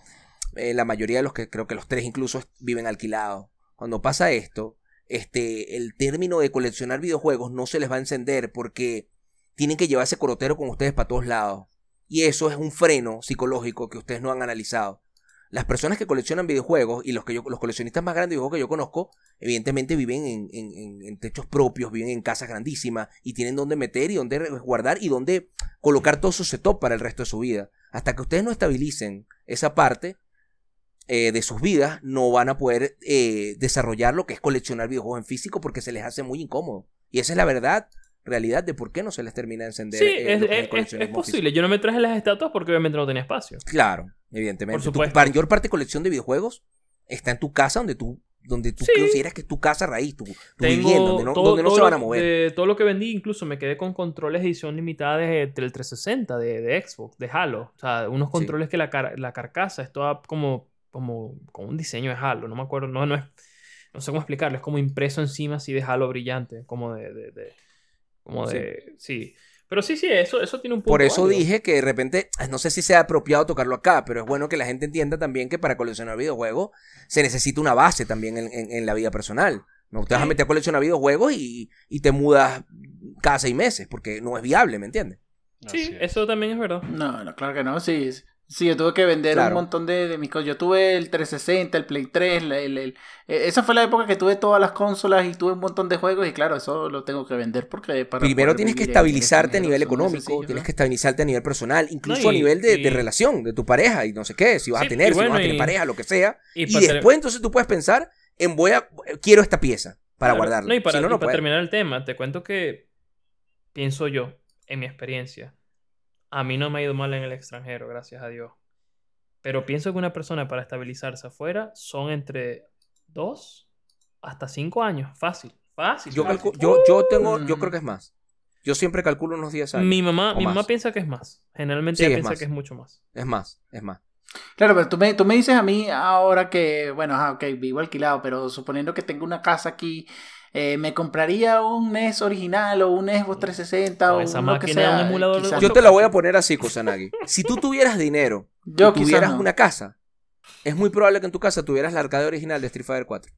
eh, la mayoría de los que creo que los tres incluso viven alquilados. Cuando pasa esto, este, el término de coleccionar videojuegos no se les va a encender porque tienen que llevarse corotero con ustedes para todos lados. Y eso es un freno psicológico que ustedes no han analizado. Las personas que coleccionan videojuegos y los, que yo, los coleccionistas más grandes de que yo conozco, evidentemente viven en, en- en- en techos propios, viven en casas grandísimas y tienen donde meter y donde guardar y donde colocar todo su setup para el resto de su vida. Hasta que ustedes no estabilicen esa parte eh, de sus vidas, no van a poder eh, desarrollar lo que es coleccionar videojuegos en físico porque se les hace muy incómodo. Y esa es la verdad, realidad de por qué no se les termina de encender. Sí, eh, es, es- es- es coleccionismo posible. Yo no me traje las estatuas porque obviamente no tenía espacio. Claro, evidentemente. Por Tu mayor parte de colección de videojuegos está en tu casa donde tú, donde tú Sí. consideras que es tu casa raíz, tu, tu Tengo vivienda, donde no, todo- donde no se van a mover. de todo lo que vendí, incluso me quedé con controles de edición limitada de- del 360 de, de Xbox, de Halo. O sea, unos Sí. controles que la, car- la carcasa es toda como, como con un diseño de Halo. No me acuerdo, no, no es. No sé cómo explicarlo, es como impreso encima así de Halo brillante, como de. de- de- como Sí. de. Sí. Pero sí, sí, eso, eso tiene un punto. Por eso válido. dije que de repente, no sé si sea apropiado tocarlo acá, pero es bueno que la gente entienda también que para coleccionar videojuegos se necesita una base también en, en- en la vida personal. No te vas a meter a coleccionar videojuegos y, y te mudas cada seis meses, porque no es viable, ¿me entiendes? Sí, es. eso también es verdad. No, no, claro que no. Sí, Sí, yo tuve que vender Claro. un montón de, de mis cosas. Yo tuve el 360, el Play 3, la- el- el- eh, esa fue la época que tuve todas las consolas y tuve un montón de juegos y claro, eso lo tengo que vender porque para Primero tienes que en- estabilizarte a nivel económico, sencillo, tienes ¿no? que estabilizarte a nivel personal, incluso No, a nivel de, de relación, de tu pareja y no sé qué, si vas Sí, a tener, si no vas a tener y- pareja, lo que sea. Y, después entonces tú puedes pensar en voy a, quiero esta pieza para Claro. guardarla. No, y para, si no, y no para terminar el tema, te cuento que pienso yo, en mi experiencia, a mí no me ha ido mal en el extranjero, gracias a Dios. Pero pienso que una persona para estabilizarse afuera son entre dos hasta cinco años. Fácil, fácil. Yo, fácil. yo, yo tengo, yo creo que es más. Yo siempre calculo unos 10 años. Mi mamá, mi mamá piensa que es más. Generalmente Sí, ella piensa más. que es mucho más. Es más, es más. Claro, pero tú me, tú me dices a mí ahora que, bueno, ajá, ok, vivo alquilado, pero suponiendo que tengo una casa aquí, eh, ¿me compraría un NES original o un Xbox 360 Con o esa un lo que sea? un emulador Quizás- Yo te la voy a poner así, Kusanagi. Si tú tuvieras dinero Yo y tuvieras no. una casa, es muy probable que en tu casa tuvieras la arcade original de Street Fighter 4.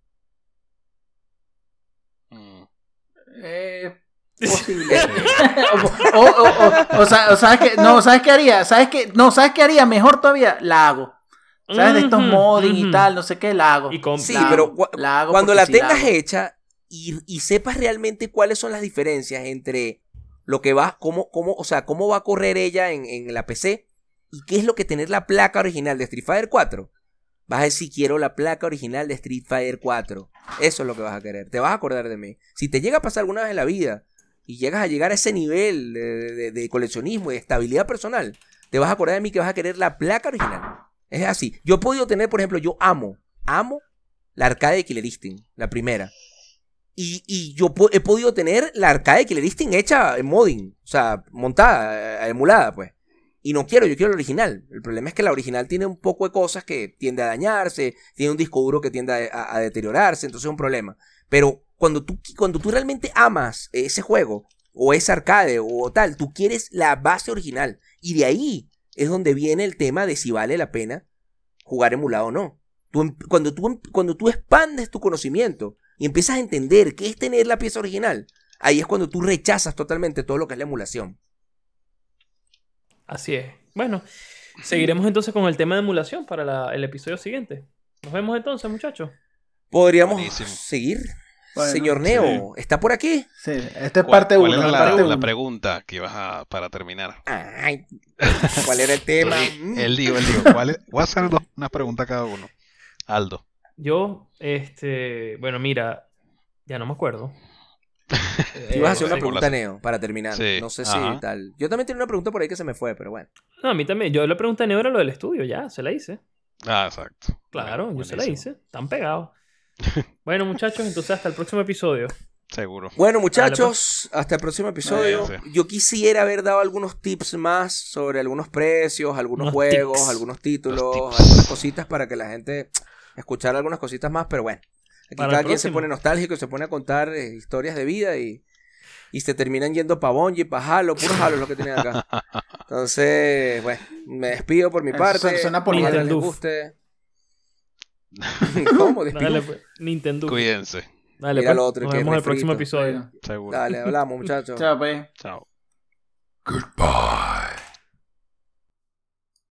Mm. Eh, posible. *laughs* o, o, o, o- o sa- o sabes que, no, ¿sabes qué haría? ¿Sabes qué? No, ¿sabes qué haría? Mejor todavía, la hago. ¿Sabes? De estos modding y tal, no sé qué, la hago. Y Sí, pero la hago Cuando la sí la tengas hago. hecha y, sepas realmente cuáles son las diferencias entre lo que va, cómo, cómo, o sea, cómo va a correr ella en, en la PC y qué es lo que tener la placa original de Street Fighter 4. Vas a decir, quiero la placa original de Street Fighter 4. Eso es lo que vas a querer. Te vas a acordar de mí. Si te llega a pasar alguna vez en la vida y llegas a llegar a ese nivel de, de- de coleccionismo y de estabilidad personal, te vas a acordar de mí que vas a querer la placa original. Es así. Yo he podido tener, por ejemplo, yo amo, amo la arcade de Killer Instinct, la primera. Y, yo he podido tener la arcade de Killer Instinct hecha en modding, o sea, montada, eh, emulada, pues. Y no quiero, yo quiero la original. El problema es que la original tiene un poco de cosas que tiende a dañarse, tiene un disco duro que tiende a deteriorarse, entonces es un problema. Pero cuando tú, cuando tú realmente amas ese juego, o ese arcade, o tal, tú quieres la base original. Y de ahí es donde viene el tema de si vale la pena jugar emulado o no. Tú em- cuando, tú, em- cuando tú expandes tu conocimiento y empiezas a entender qué es tener la pieza original, ahí es cuando tú rechazas totalmente todo lo que es la emulación. Así es. Bueno, seguiremos entonces con el tema de emulación para la- el episodio siguiente. Nos vemos entonces, muchachos. Podríamos Buenísimo. seguir. Bueno, Señor Neo, ¿está por aquí? Sí, esta es ¿Cuál- parte cuál 1. era la, pregunta que ibas a para terminar? Ay, ¿cuál era el tema? *laughs* Él dijo, él dijo, ¿cuál es? Voy a hacer dos- una pregunta a cada uno. Aldo. Yo, este, bueno, mira, ya no me acuerdo. Te *laughs* ibas a Eh, hacer una pregunta, Neo, para terminar. Sí, No sé si ajá. tal. Yo también tenía una pregunta por ahí que se me fue, pero bueno. No, a mí también. Yo le pregunté a Neo era lo del estudio, ya, se la hice. Ah, exacto. Claro, Bueno, yo se la hice. Están pegados. *laughs* bueno, muchachos, entonces hasta el próximo episodio. Seguro. Bueno, muchachos, hasta el próximo episodio. Yo quisiera haber dado algunos tips más sobre algunos precios, algunos Unos juegos, algunos títulos, algunas cositas para que la gente escuchara algunas cositas más, pero bueno. Aquí Para cada quien se pone nostálgico y se pone a contar eh, historias de vida y, y se terminan yendo para Bungie, para Halo, puro Halo es lo que tienen acá. *laughs* Entonces, bueno, me despido por mi Eso parte. suena- por Ojalá les Nintendo. guste. *laughs* *laughs* ¿Cómo? Despido. Dale, pues, Nintendo. Cuídense. Dale, Mira pues, lo otro, nos que vemos en el próximo episodio. Seguro. Dale, hablamos, muchachos. Chao, pues. Chao. Goodbye.